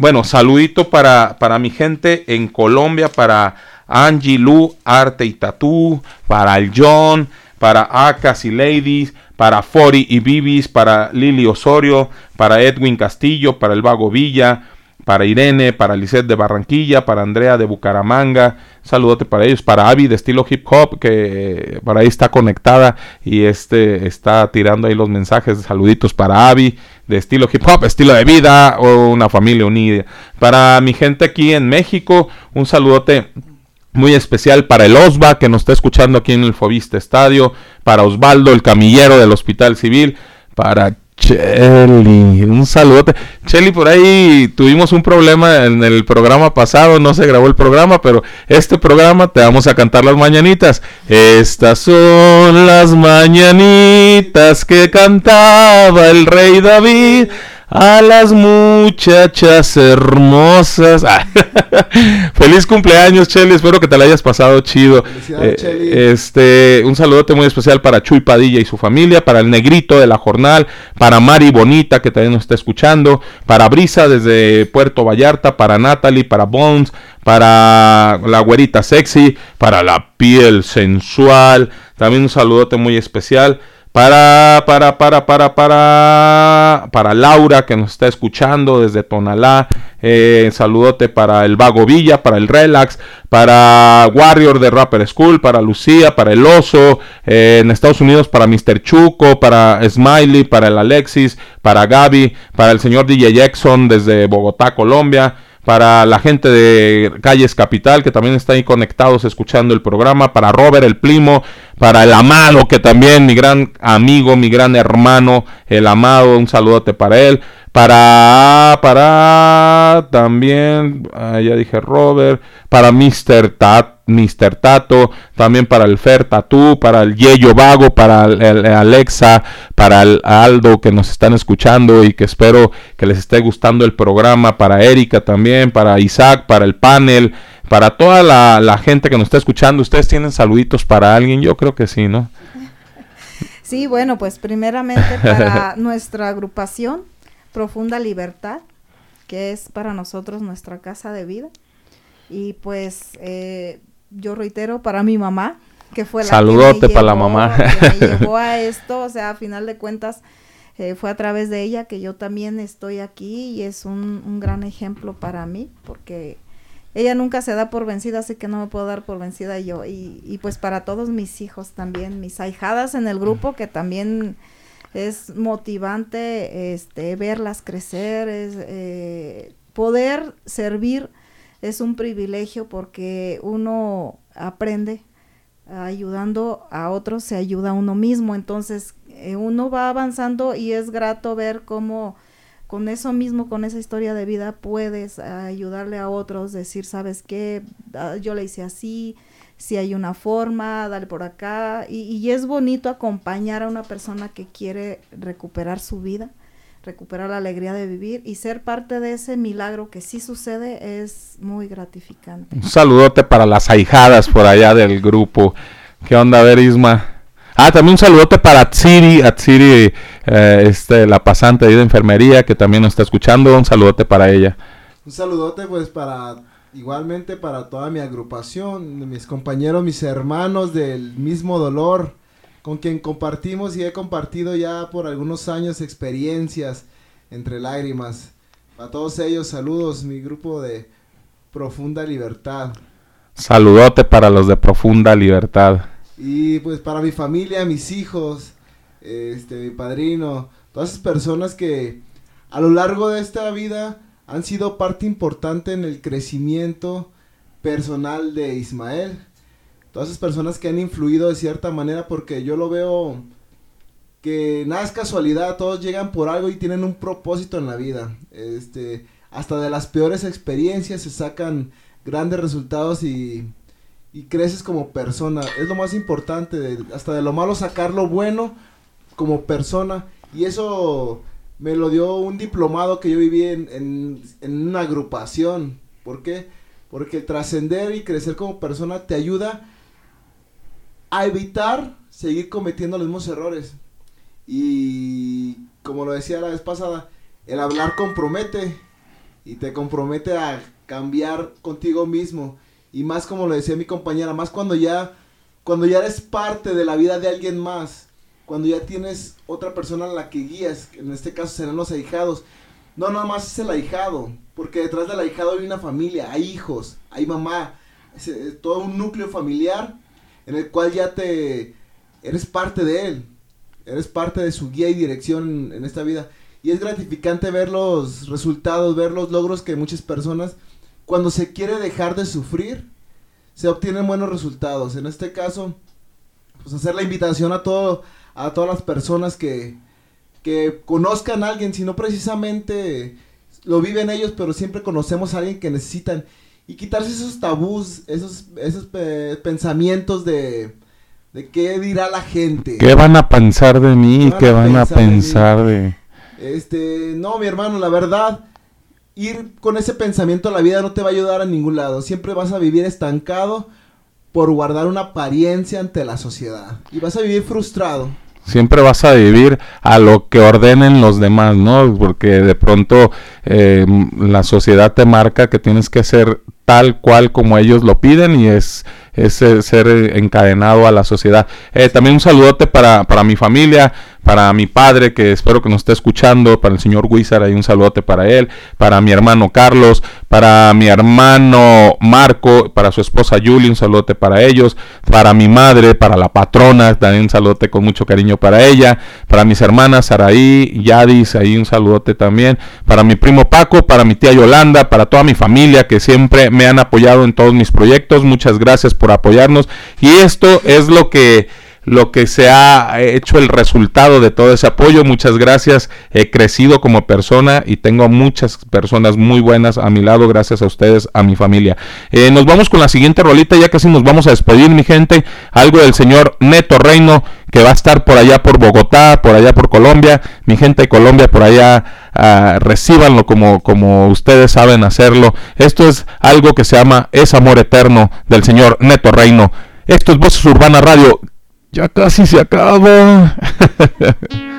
Bueno, saludito para, para mi gente en Colombia, para Angie Lu, Arte y Tatú, para el John, para Acas y Ladies, para Fori y Bibis, para Lili Osorio, para Edwin Castillo, para el Vago Villa, para Irene, para Lisette de Barranquilla, para Andrea de Bucaramanga, saludote para ellos, para Avi de estilo hip hop, que por ahí está conectada y este está tirando ahí los mensajes, saluditos para Avi de estilo hip hop, estilo de vida o una familia unida. Para mi gente aquí en México, un saludote muy especial para el Osva que nos está escuchando aquí en el Fobista Estadio, para Osvaldo, el camillero del Hospital Civil, para Chelly, un saludote. Chelly, por ahí tuvimos un problema en el programa pasado, no se grabó el programa, pero este programa te vamos a cantar las mañanitas. Estas son las mañanitas que cantaba el rey David a las muchachas hermosas. Ah, [laughs] feliz cumpleaños, Chelly. Espero que te la hayas pasado chido. Eh, este, un saludote muy especial para Chuy Padilla y su familia, para el negrito de la jornal, para Mari Bonita, que también nos está escuchando, para Brisa desde Puerto Vallarta, para Natalie, para Bones, para la güerita sexy, para la piel sensual. También un saludote muy especial para, para, para, para, para, para Laura que nos está escuchando desde Tonalá. Eh, saludote para el Vago Villa, para el Relax, para Warrior de Rapper School, para Lucía, para el Oso, eh, en Estados Unidos para Mr. Chuco, para Smiley, para el Alexis, para Gaby, para el señor DJ Jackson desde Bogotá, Colombia para la gente de Calles Capital, que también está ahí conectados escuchando el programa, para Robert el Primo, para el Amado, que también mi gran amigo, mi gran hermano, el Amado, un saludote para él, para, para también, ah, ya dije Robert, para Mr. Tat, Mr. Tato, también para el Fer Tatú, para el Yeyo Vago, para el, el Alexa, para el Aldo que nos están escuchando y que espero que les esté gustando el programa, para Erika también, para Isaac, para el panel, para toda la, la gente que nos está escuchando. ¿Ustedes tienen saluditos para alguien? Yo creo que sí, ¿no? Sí, bueno, pues primeramente para [laughs] nuestra agrupación Profunda Libertad, que es para nosotros nuestra casa de vida. Y pues eh, yo reitero para mi mamá, que fue la Saludote que me para la mamá. que me [laughs] llevó a esto, o sea, a final de cuentas eh, fue a través de ella que yo también estoy aquí y es un, un gran ejemplo para mí, porque ella nunca se da por vencida, así que no me puedo dar por vencida yo. Y, y pues para todos mis hijos también, mis ahijadas en el grupo, que también es motivante este, verlas crecer, es eh, poder servir es un privilegio porque uno aprende ayudando a otros, se ayuda a uno mismo, entonces eh, uno va avanzando y es grato ver cómo con eso mismo, con esa historia de vida, puedes ayudarle a otros, decir, ¿sabes qué? Ah, Yo le hice así, si hay una forma, dale por acá. Y, y es bonito acompañar a una persona que quiere recuperar su vida, recuperar la alegría de vivir y ser parte de ese milagro que sí sucede es muy gratificante. Un saludote para las ahijadas por allá del grupo. ¿Qué onda, a ver, Isma? Ah, también un saludote para Atsiri, Atsiri, eh, este, la pasante ahí de enfermería, que también nos está escuchando. Un saludote para ella. Un saludote pues para igualmente para toda mi agrupación, mis compañeros, mis hermanos del mismo dolor, con quien compartimos y he compartido ya por algunos años experiencias entre lágrimas. A todos ellos saludos, mi grupo de Profunda Libertad. Saludote para los de Profunda Libertad. Y pues para mi familia, mis hijos, este, mi padrino, todas esas personas que a lo largo de esta vida han sido parte importante en el crecimiento personal de Ismael. Todas esas personas que han influido de cierta manera porque yo lo veo que nada es casualidad, todos llegan por algo y tienen un propósito en la vida. Este, hasta de las peores experiencias se sacan grandes resultados y, y creces como persona. Es lo más importante, hasta de lo malo sacar lo bueno como persona. Y eso me lo dio un diplomado que yo viví en, en, en una agrupación. ¿Por qué? Porque trascender y crecer como persona te ayuda a evitar seguir cometiendo los mismos errores. Y como lo decía la vez pasada, el hablar compromete y te compromete a cambiar contigo mismo. Y más como lo decía mi compañera, más cuando ya, cuando ya eres parte de la vida de alguien más, cuando ya tienes otra persona a la que guías, en este caso serán los ahijados. No nada más es el ahijado, porque detrás del ahijado hay una familia, hay hijos, hay mamá, eh, todo un núcleo familiar en el cual ya te eres parte de él, eres parte de su guía y dirección en esta vida. Y es gratificante ver los resultados, ver los logros que muchas personas, cuando se quiere dejar de sufrir, se obtienen buenos resultados. En este caso, pues hacer la invitación a todo, a todas las personas que, que conozcan a alguien, si no precisamente lo viven ellos, pero siempre conocemos a alguien que necesitan. Y quitarse esos tabús, esos, esos pe- pensamientos de, de qué dirá la gente. ¿Qué van a pensar de mí? ¿Qué van a pensar de...? Este, no, mi hermano, la verdad, ir con ese pensamiento a la vida no te va a ayudar a ningún lado. Siempre vas a vivir estancado por guardar una apariencia ante la sociedad. Y vas a vivir frustrado. Siempre vas a vivir a lo que ordenen los demás, ¿no? Porque de pronto eh, la sociedad te marca que tienes que ser tal cual como ellos lo piden y es, es eh, ser eh, encadenado a la sociedad. Eh, también un saludote para, para mi familia, para mi padre que espero que nos esté escuchando, para el señor Wizard, hay un saludote para él, para mi hermano Carlos, para mi hermano Marco, para su esposa Julie, un saludote para ellos, para mi madre, para la patrona, también un saludote con mucho cariño para ella, para mis hermanas Saraí, Yadis, ahí un saludote también, para mi primo Paco, para mi tía Yolanda, para toda mi familia que siempre me han apoyado en todos mis proyectos, muchas gracias por apoyarnos. Y esto es lo que lo que se ha hecho el resultado de todo ese apoyo. Muchas gracias. He crecido como persona y tengo muchas personas muy buenas a mi lado gracias a ustedes, a mi familia. Eh, nos vamos con la siguiente rolita, ya casi nos vamos a despedir, mi gente. Algo del señor Neto Reino que va a estar por allá por Bogotá, por allá por Colombia. Mi gente de Colombia por allá, uh, recíbanlo como, como ustedes saben hacerlo. Esto es algo que se llama Es Amor Eterno del señor Neto Reino. Esto es Voces Urbana Radio. Ya casi se acaba. [laughs]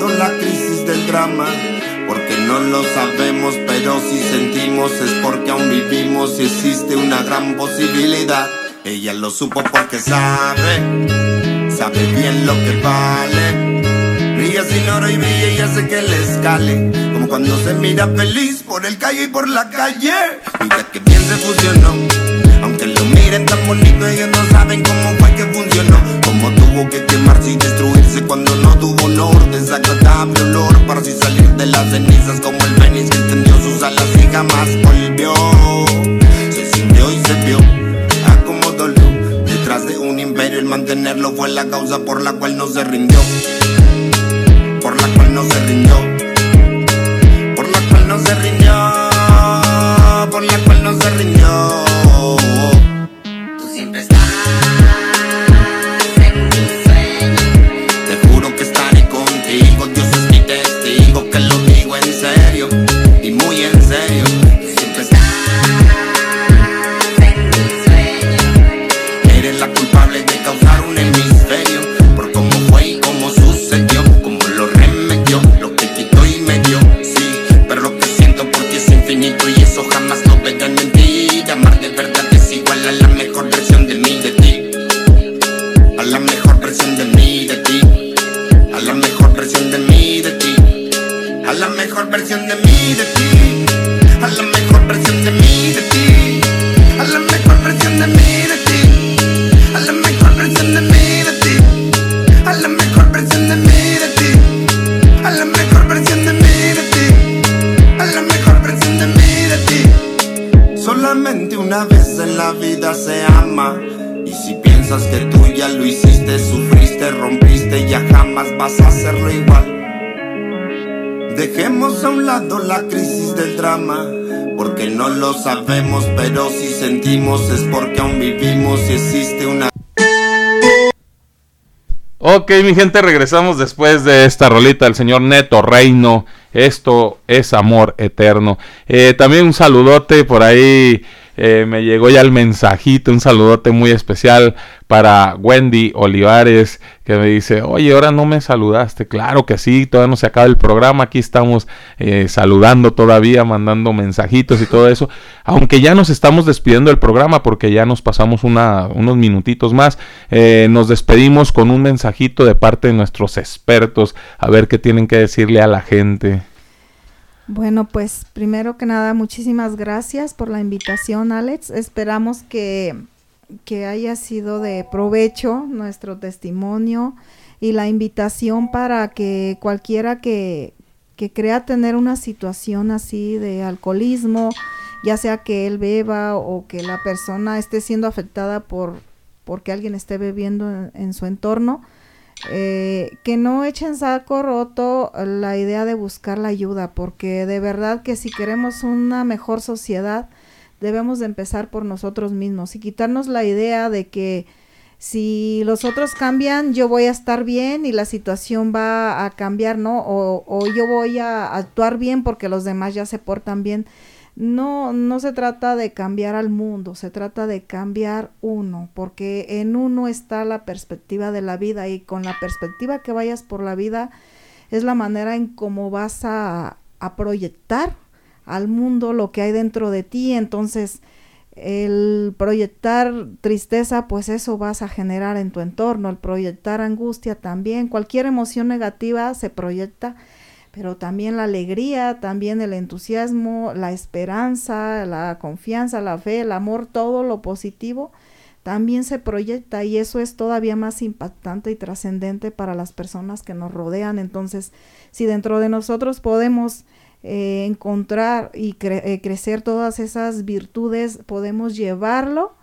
La crisis del drama, porque no lo sabemos, pero si sentimos es porque aún vivimos y existe una gran posibilidad. Ella lo supo porque sabe, sabe bien lo que vale. Brilla sin oro y brilla y hace que le escale, como cuando se mira feliz por el calle y por la calle. Mira que bien se fusionó. Ellos no saben cómo fue que funcionó. Cómo tuvo que quemarse y destruirse cuando no tuvo honor. Desagradable olor para así salir de las cenizas. Como el Fénix que extendió sus alas y jamás volvió. Se sintió y se vio. Acomodó luz. Detrás de un imperio, el mantenerlo fue la causa por la cual no se rindió. Por la cual no se rindió. Por la cual no se rindió. Por la cual no se rindió. Y si piensas que tú ya lo hiciste, sufriste, rompiste Ya jamás vas a hacerlo igual Dejemos a un lado la crisis del drama porque no lo sabemos, pero si sentimos es porque aún vivimos y existe una Ok, mi gente, regresamos después de esta rolita del señor Neto Reino. Esto es amor eterno. Eh, también un saludote por ahí. Eh, me llegó ya el mensajito, un saludote muy especial para Wendy Olivares, que me dice, oye, ahora no me saludaste. Claro que sí, todavía no se acaba el programa, aquí estamos eh, saludando todavía, mandando mensajitos y todo eso. Aunque ya nos estamos despidiendo del programa porque ya nos pasamos una, unos minutitos más, eh, nos despedimos con un mensajito de parte de nuestros expertos, a ver qué tienen que decirle a la gente. Bueno, pues primero que nada, muchísimas gracias por la invitación, Alex. Esperamos que, que haya sido de provecho nuestro testimonio y la invitación para que cualquiera que, que crea tener una situación así de alcoholismo, ya sea que él beba o que la persona esté siendo afectada por porque alguien esté bebiendo en, en su entorno, eh, que no echen saco roto la idea de buscar la ayuda, porque de verdad que si queremos una mejor sociedad, debemos de empezar por nosotros mismos y quitarnos la idea de que si los otros cambian, yo voy a estar bien y la situación va a cambiar, ¿no? O, o yo voy a actuar bien porque los demás ya se portan bien. No, no se trata de cambiar al mundo, se trata de cambiar uno, porque en uno está la perspectiva de la vida y con la perspectiva que vayas por la vida es la manera en cómo vas a, a proyectar al mundo lo que hay dentro de ti. Entonces, el proyectar tristeza, pues eso vas a generar en tu entorno, el proyectar angustia también, cualquier emoción negativa se proyecta, pero también la alegría, también el entusiasmo, la esperanza, la confianza, la fe, el amor, todo lo positivo también se proyecta y eso es todavía más impactante y trascendente para las personas que nos rodean. Entonces, si dentro de nosotros podemos eh, encontrar y eh, crecer todas esas virtudes, podemos llevarlo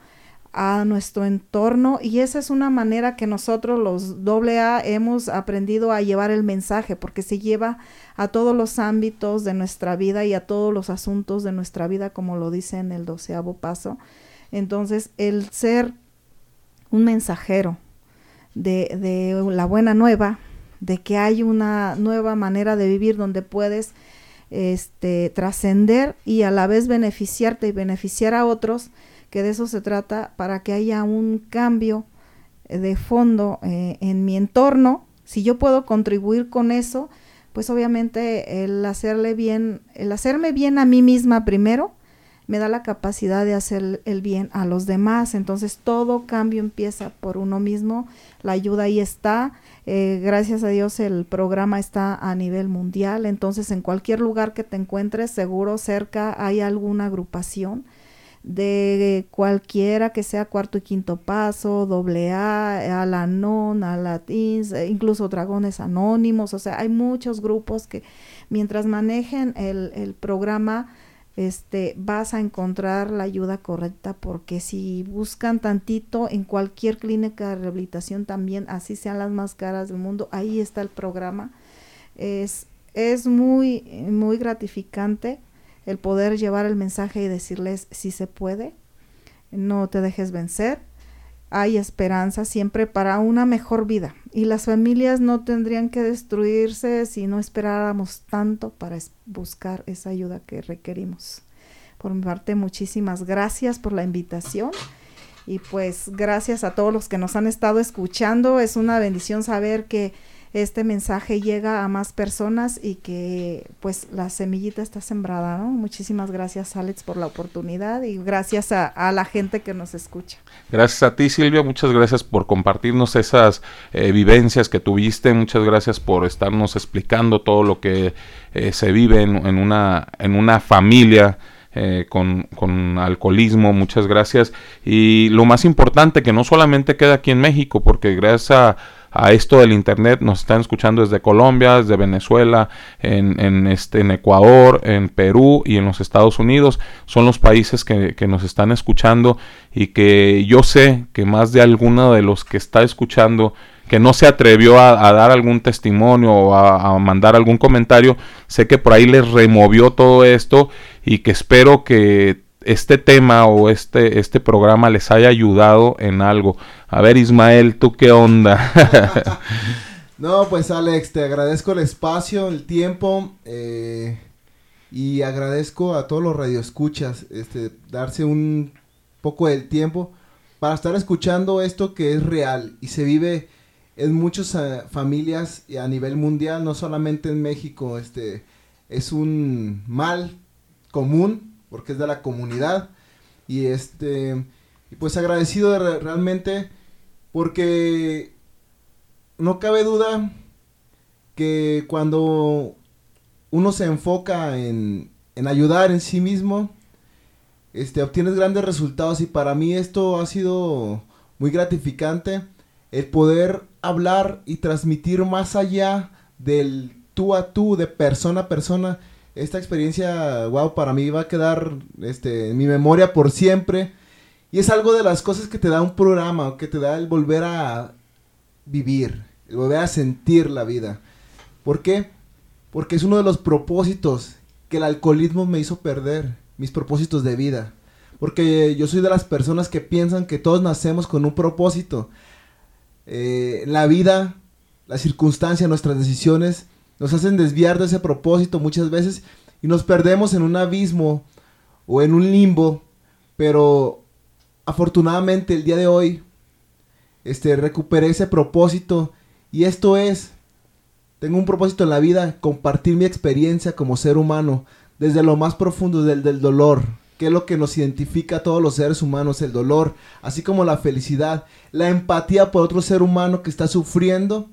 a nuestro entorno y esa es una manera que nosotros los AA hemos aprendido a llevar el mensaje porque se lleva a todos los ámbitos de nuestra vida y a todos los asuntos de nuestra vida como lo dice en el doceavo paso. Entonces el ser un mensajero de, de la buena nueva, de que hay una nueva manera de vivir donde puedes este, trascender y a la vez beneficiarte y beneficiar a otros, que de eso se trata, para que haya un cambio eh, de fondo eh, en mi entorno. Si yo puedo contribuir con eso, pues obviamente el hacerle bien, el hacerme bien a mí misma primero, me da la capacidad de hacer el bien a los demás. Entonces todo cambio empieza por uno mismo, la ayuda ahí está. Eh, gracias a Dios el programa está a nivel mundial, entonces en cualquier lugar que te encuentres, seguro cerca hay alguna agrupación de cualquiera que sea cuarto y quinto paso, doble A, Alanon, Alatins, e incluso Dragones Anónimos, o sea, hay muchos grupos que mientras manejen el, el programa, este, vas a encontrar la ayuda correcta porque si buscan tantito en cualquier clínica de rehabilitación también, así sean las más caras del mundo, ahí está el programa. Es, es muy, muy gratificante el poder llevar el mensaje y decirles si se puede, no te dejes vencer, hay esperanza siempre para una mejor vida y las familias no tendrían que destruirse si no esperáramos tanto para buscar esa ayuda que requerimos. Por mi parte, muchísimas gracias por la invitación y pues gracias a todos los que nos han estado escuchando. Es una bendición saber que este mensaje llega a más personas y que pues la semillita está sembrada, ¿no? Muchísimas gracias Alex por la oportunidad y gracias a, la gente que nos escucha. Gracias a ti Silvia, muchas gracias por compartirnos esas eh, vivencias que tuviste, muchas gracias por estarnos explicando todo lo que eh, se vive en, en, una, en una familia. Eh, con, con, alcoholismo, muchas gracias. Y lo más importante, que no solamente queda aquí en México, porque gracias a, a esto del internet nos están escuchando desde Colombia, desde Venezuela, en, este, en Ecuador, en Perú y en los Estados Unidos. Son los países que, nos están escuchando y que yo sé que más de alguno de los que está escuchando que no se atrevió a, dar algún testimonio o a, mandar algún comentario, sé que por ahí les removió todo esto y que espero que este tema o este, este programa les haya ayudado en algo. A ver, Ismael, ¿tú qué onda? [laughs] no, pues Alex, te agradezco el espacio, el tiempo eh, y agradezco a todos los radioescuchas este, darse un poco del tiempo para estar escuchando esto que es real y se vive en muchas uh, familias a nivel mundial, no solamente en México. Este, es un mal común porque es de la comunidad. Y este, pues agradecido de realmente porque no cabe duda que cuando uno se enfoca en, en ayudar en sí mismo, este, obtienes grandes resultados y para mí esto ha sido muy gratificante el poder hablar y transmitir más allá del tú a tú, de persona a persona, esta experiencia, wow, para mí va a quedar este, en mi memoria por siempre. Y es algo de las cosas que te da un programa, que te da el volver a vivir, el volver a sentir la vida. ¿Por qué? Porque es uno de los propósitos que el alcoholismo me hizo perder, mis propósitos de vida. Porque yo soy de las personas que piensan que todos nacemos con un propósito. Eh, la vida, las circunstancias, nuestras decisiones nos hacen desviar de ese propósito muchas veces y nos perdemos en un abismo o en un limbo, pero afortunadamente el día de hoy este recuperé ese propósito y esto es tengo un propósito en la vida, compartir mi experiencia como ser humano desde lo más profundo del, del dolor, que es lo que nos identifica a todos los seres humanos, el dolor, así como la felicidad, la empatía por otro ser humano que está sufriendo,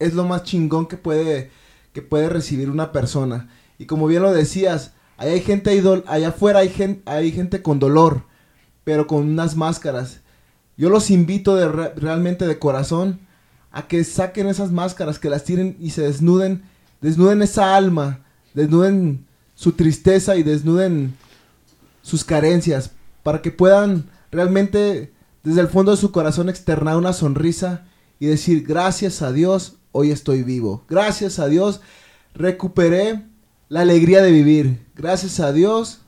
es lo más chingón que puede, que puede recibir una persona. Y como bien lo decías, hay gente, allá afuera hay gente, hay gente con dolor, pero con unas máscaras. Yo los invito de realmente de corazón a que saquen esas máscaras, que las tiren y se desnuden, desnuden esa alma, desnuden su tristeza y desnuden sus carencias, para que puedan realmente desde el fondo de su corazón externar una sonrisa y decir gracias a Dios, hoy estoy vivo. Gracias a Dios, recuperé la alegría de vivir. Gracias a Dios,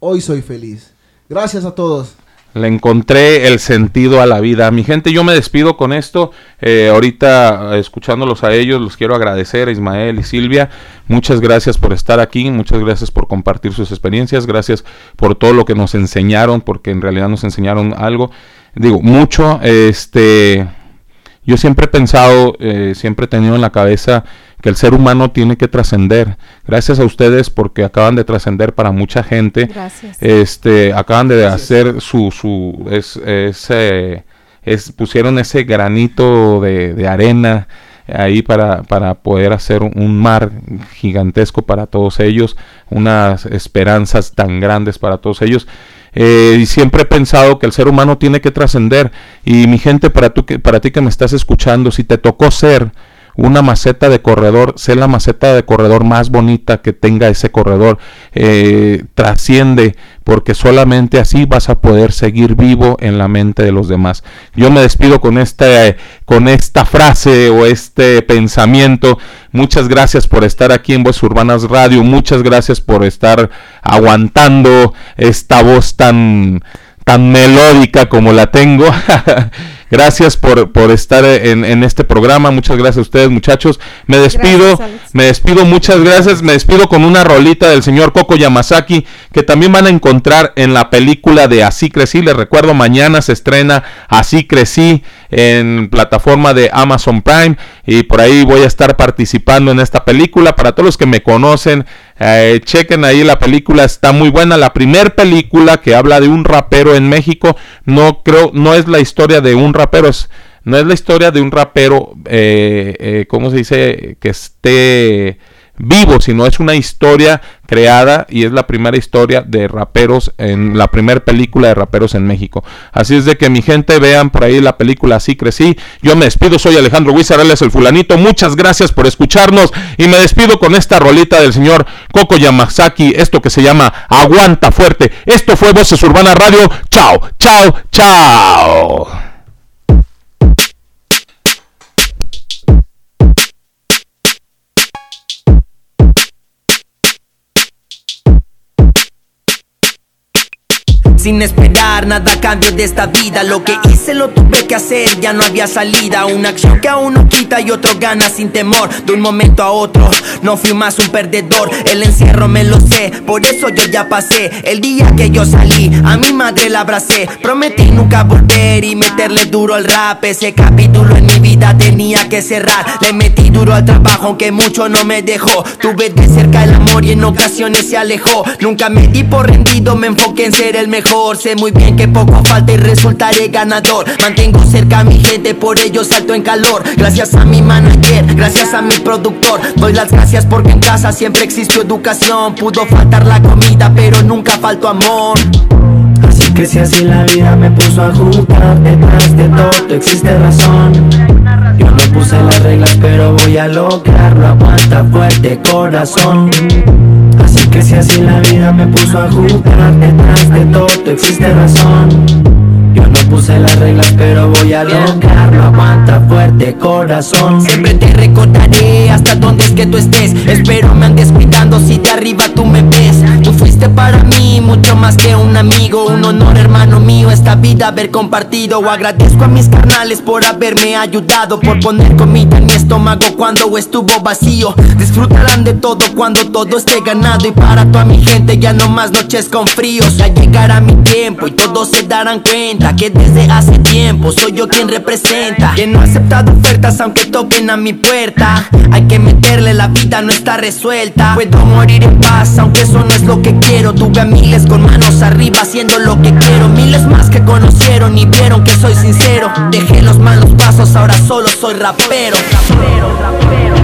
hoy soy feliz. Gracias a todos. Le encontré el sentido a la vida. Mi gente, yo me despido con esto. Eh, ahorita, escuchándolos a ellos, los quiero agradecer a Ismael y Silvia. Muchas gracias por estar aquí, muchas gracias por compartir sus experiencias, gracias por todo lo que nos enseñaron, porque en realidad nos enseñaron algo. Digo, mucho. Este, yo siempre he pensado, eh, siempre he tenido en la cabeza que el ser humano tiene que trascender. Gracias a ustedes porque acaban de trascender para mucha gente. Gracias. Este, acaban de hacer su, su, es, es, pusieron ese granito de, de arena ahí para, para poder hacer un mar gigantesco para todos ellos, unas esperanzas tan grandes para todos ellos. Eh, y siempre he pensado que el ser humano tiene que trascender. Y mi gente, para, tú, para ti que me estás escuchando, si te tocó ser una maceta de corredor, sé la maceta de corredor más bonita que tenga ese corredor, eh, trasciende, porque solamente así vas a poder seguir vivo en la mente de los demás. Yo me despido con esta, con esta frase o este pensamiento. Muchas gracias por estar aquí en Voz Urbanas Radio, muchas gracias por estar aguantando esta voz tan tan melódica como la tengo. [laughs] gracias por, por estar en, en, este programa. Muchas gracias a ustedes, muchachos. Me despido, me despido, muchas gracias. Me despido con una rolita del señor Coco Yamazaki que también van a encontrar en la película de Así Crecí. Les recuerdo, mañana se estrena Así Crecí en plataforma de Amazon Prime y por ahí voy a estar participando en esta película. Para todos los que me conocen, eh, chequen ahí la película, está muy buena. La primer película que habla de un rapero en México, no creo, no es la historia de un rapero, es, no es la historia de un rapero, eh, eh, ¿cómo se dice? Que esté vivo, sino es una historia creada y es la primera historia de raperos en la primera película de raperos en México. Así es de que mi gente vean por ahí la película Así crecí. Yo me despido, soy Alejandro Huizar, el fulanito. Muchas gracias por escucharnos y me despido con esta rolita del señor Coco Yamazaki, esto que se llama Aguanta fuerte. Esto fue Voces Urbana Radio. Chao, chao, chao. Sin esperar nada cambio de esta vida. Lo que hice lo tuve que hacer, ya no había salida. Una acción que a uno quita y otro gana sin temor. De un momento a otro, no fui más un perdedor. El encierro me lo sé, por eso yo ya pasé. El día que yo salí, a mi madre la abracé. Prometí nunca volver y meterle duro al rap. Ese capítulo en mi vida tenía que cerrar. Le metí duro al trabajo, aunque mucho no me dejó. Tuve de cerca el amor y en ocasiones se alejó. Nunca me di por rendido, me enfoqué en ser el mejor. Sé muy bien que poco falta y resultaré ganador. Mantengo cerca a mi gente, por ello salto en calor. Gracias a mi manager, gracias a mi productor. Doy las gracias porque en casa siempre existió educación. Pudo faltar la comida, pero nunca faltó amor. Así que si así la vida me puso a jugar Detrás de todo existe razón. Yo no puse las reglas pero voy a lograrlo. Aguanta fuerte corazón. Así que si así la vida me puso a jugar Detrás de todo existe razón yo no puse las reglas, pero voy a lograrlo. Aguanta fuerte, corazón. Siempre te recordaré hasta donde es que tú estés. Espero me andes cuidando si de arriba tú me ves. Tú fuiste para mí mucho más que un amigo. Un honor, hermano mío, esta vida haber compartido. Agradezco a mis carnales por haberme ayudado, por poner comida en mi estómago cuando estuvo vacío. Disfrutarán de todo cuando todo esté ganado. Y para toda mi gente ya no más noches con fríos. Ya llegará mi tiempo y todos se darán cuenta que desde hace tiempo soy yo quien representa. Que no ha aceptado ofertas aunque toquen a mi puerta. Hay que meterle, la vida no está resuelta. Puedo morir en paz aunque eso no es lo que quiero. Tuve a miles con manos arriba haciendo lo que quiero. Miles más que conocieron y vieron que soy sincero. Dejé los malos pasos, ahora solo soy rapero. El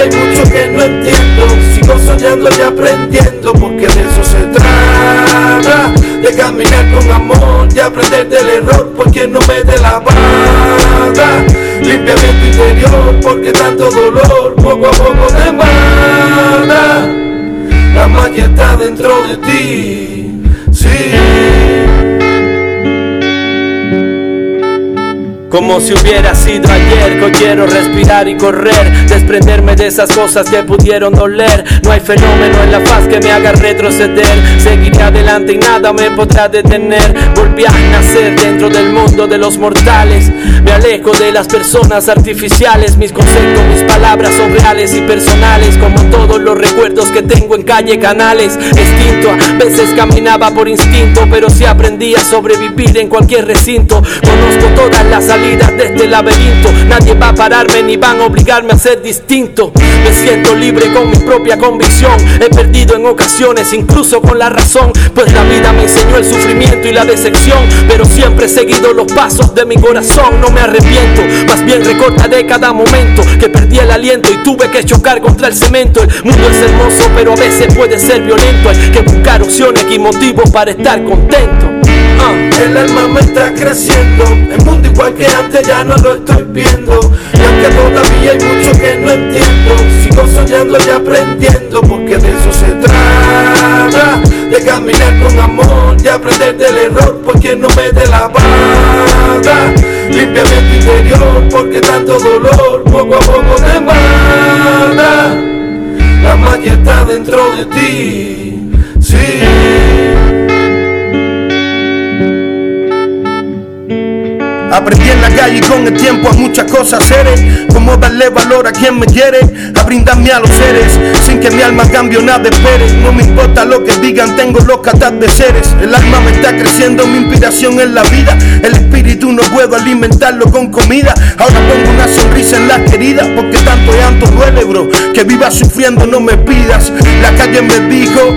Hay mucho que no entiendo, sigo soñando y aprendiendo, porque de eso se trata. De caminar con amor y aprender del error, porque no me dé la banda. Limpia bien tu interior, porque tanto dolor poco a poco te mata. La magia está dentro de ti, sí. Como si hubiera sido ayer, hoy quiero respirar y correr, desprenderme de esas cosas que pudieron doler. No hay fenómeno en la faz que me haga retroceder. Seguiré adelante y nada me podrá detener. Volví a nacer dentro del mundo de los mortales. Me alejo de las personas artificiales. Mis conceptos, mis palabras son reales y personales, como todos los recuerdos que tengo en calle canales. Extinto, a veces caminaba por instinto, pero sí aprendí a sobrevivir en cualquier recinto. Conozco todas las de este laberinto. Nadie va a pararme ni van a obligarme a ser distinto. Me siento libre con mi propia convicción. He perdido en ocasiones, incluso con la razón. Pues la vida me enseñó el sufrimiento y la decepción. Pero siempre he seguido los pasos de mi corazón. No me arrepiento, más bien recordaré cada momento que perdí el aliento y tuve que chocar contra el cemento. El mundo es hermoso, pero a veces puede ser violento. Hay que buscar opciones y motivos para estar contento. El alma me está creciendo, el mundo igual que antes ya no lo estoy viendo. Y aunque todavía hay mucho que no entiendo, sigo soñando y aprendiendo, porque de eso se trata. De caminar con amor y aprender del error, porque no me dé la banda. Limpia tu interior, porque tanto dolor poco a poco te mata. La magia está dentro de ti, sí. Aprendí en la calle y con el tiempo a muchas cosas seres Como darle valor a quien me quiere A brindarme a los seres. Sin que mi alma cambie nada espere. No me importa lo que digan, tengo los de seres El alma me está creciendo, mi inspiración en la vida. El espíritu no puedo alimentarlo con comida. Ahora pongo una sonrisa en la querida Porque tanto llanto duele bro. Que vivas sufriendo no me pidas. La calle me dijo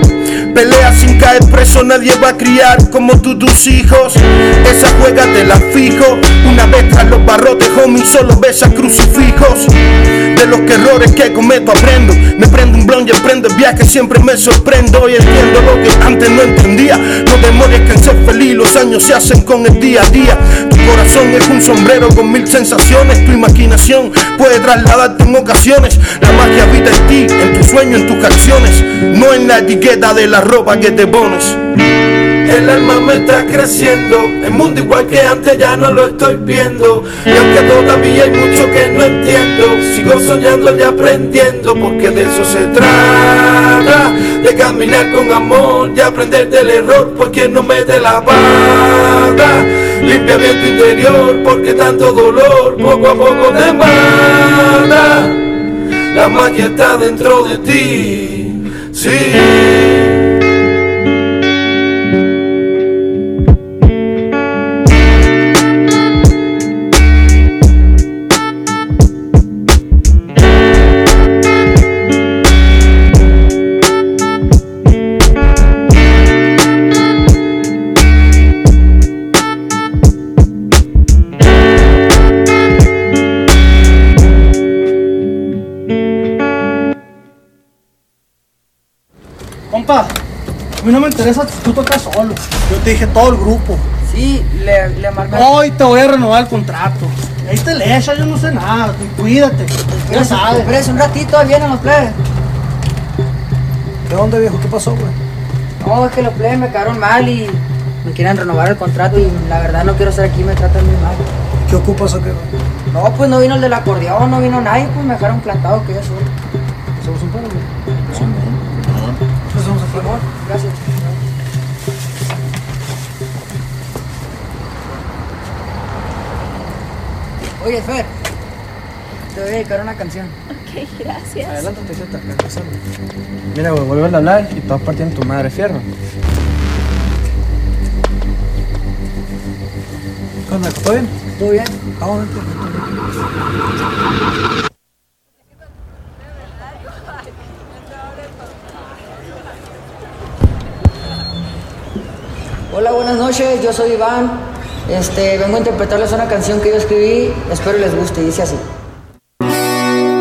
Pelea sin caer preso, nadie va a criar como tú tus hijos. Esa juega te la fijo. Una vez tras los barrotes, homie, solo ves a crucifijos. De los errores que cometo aprendo. Me prendo un blon y emprendo el viaje, siempre me sorprendo y entiendo lo que antes no entendía. No demores que en ser feliz, los años se hacen con el día a día. Tu corazón es un sombrero con mil sensaciones. Tu imaginación puede trasladarte en ocasiones. La magia habita en ti, en tu sueño, en tus acciones, no en la etiqueta de la ropa que te pones. El alma me está creciendo, el mundo igual que antes ya no lo estoy viendo. Y aunque todavía hay mucho que no entiendo, sigo soñando y aprendiendo, porque de eso se trata. De caminar con amor y aprender del error, porque no me dé la pata. Limpia bien tu interior, porque tanto dolor poco a poco te mata. La magia está dentro de ti, sí. Me interesa tú tocas solo. Yo te dije todo el grupo. Sí, le, le marqué. Hoy te voy a renovar el contrato. Ahí te le echa, yo no sé nada. Tú cuídate. Ya sabes. Espérese un ratito, ahí vienen los plebes. ¿De dónde, viejo? ¿Qué pasó, güey? No, es que los plebes me quedaron mal y me quieren renovar el contrato y la verdad no quiero estar aquí, me tratan muy mal. ¿Qué ocupas o qué? No, pues no vino el del acordeón, no vino nadie, pues me dejaron plantado que yo solo. ¿Somos un perro, güey? Oye, Fer, te voy a dedicar una canción. Ok, gracias. Adelántate, Zeta. Mira, güey, vuelve a hablar y te vas partiendo tu madre fierro. ¿Qué onda? ¿Todo bien? ¿Todo bien? Vamos, vente. Hola, buenas noches, yo soy Iván. Este, vengo a interpretarles una canción que yo escribí, espero les guste, dice así.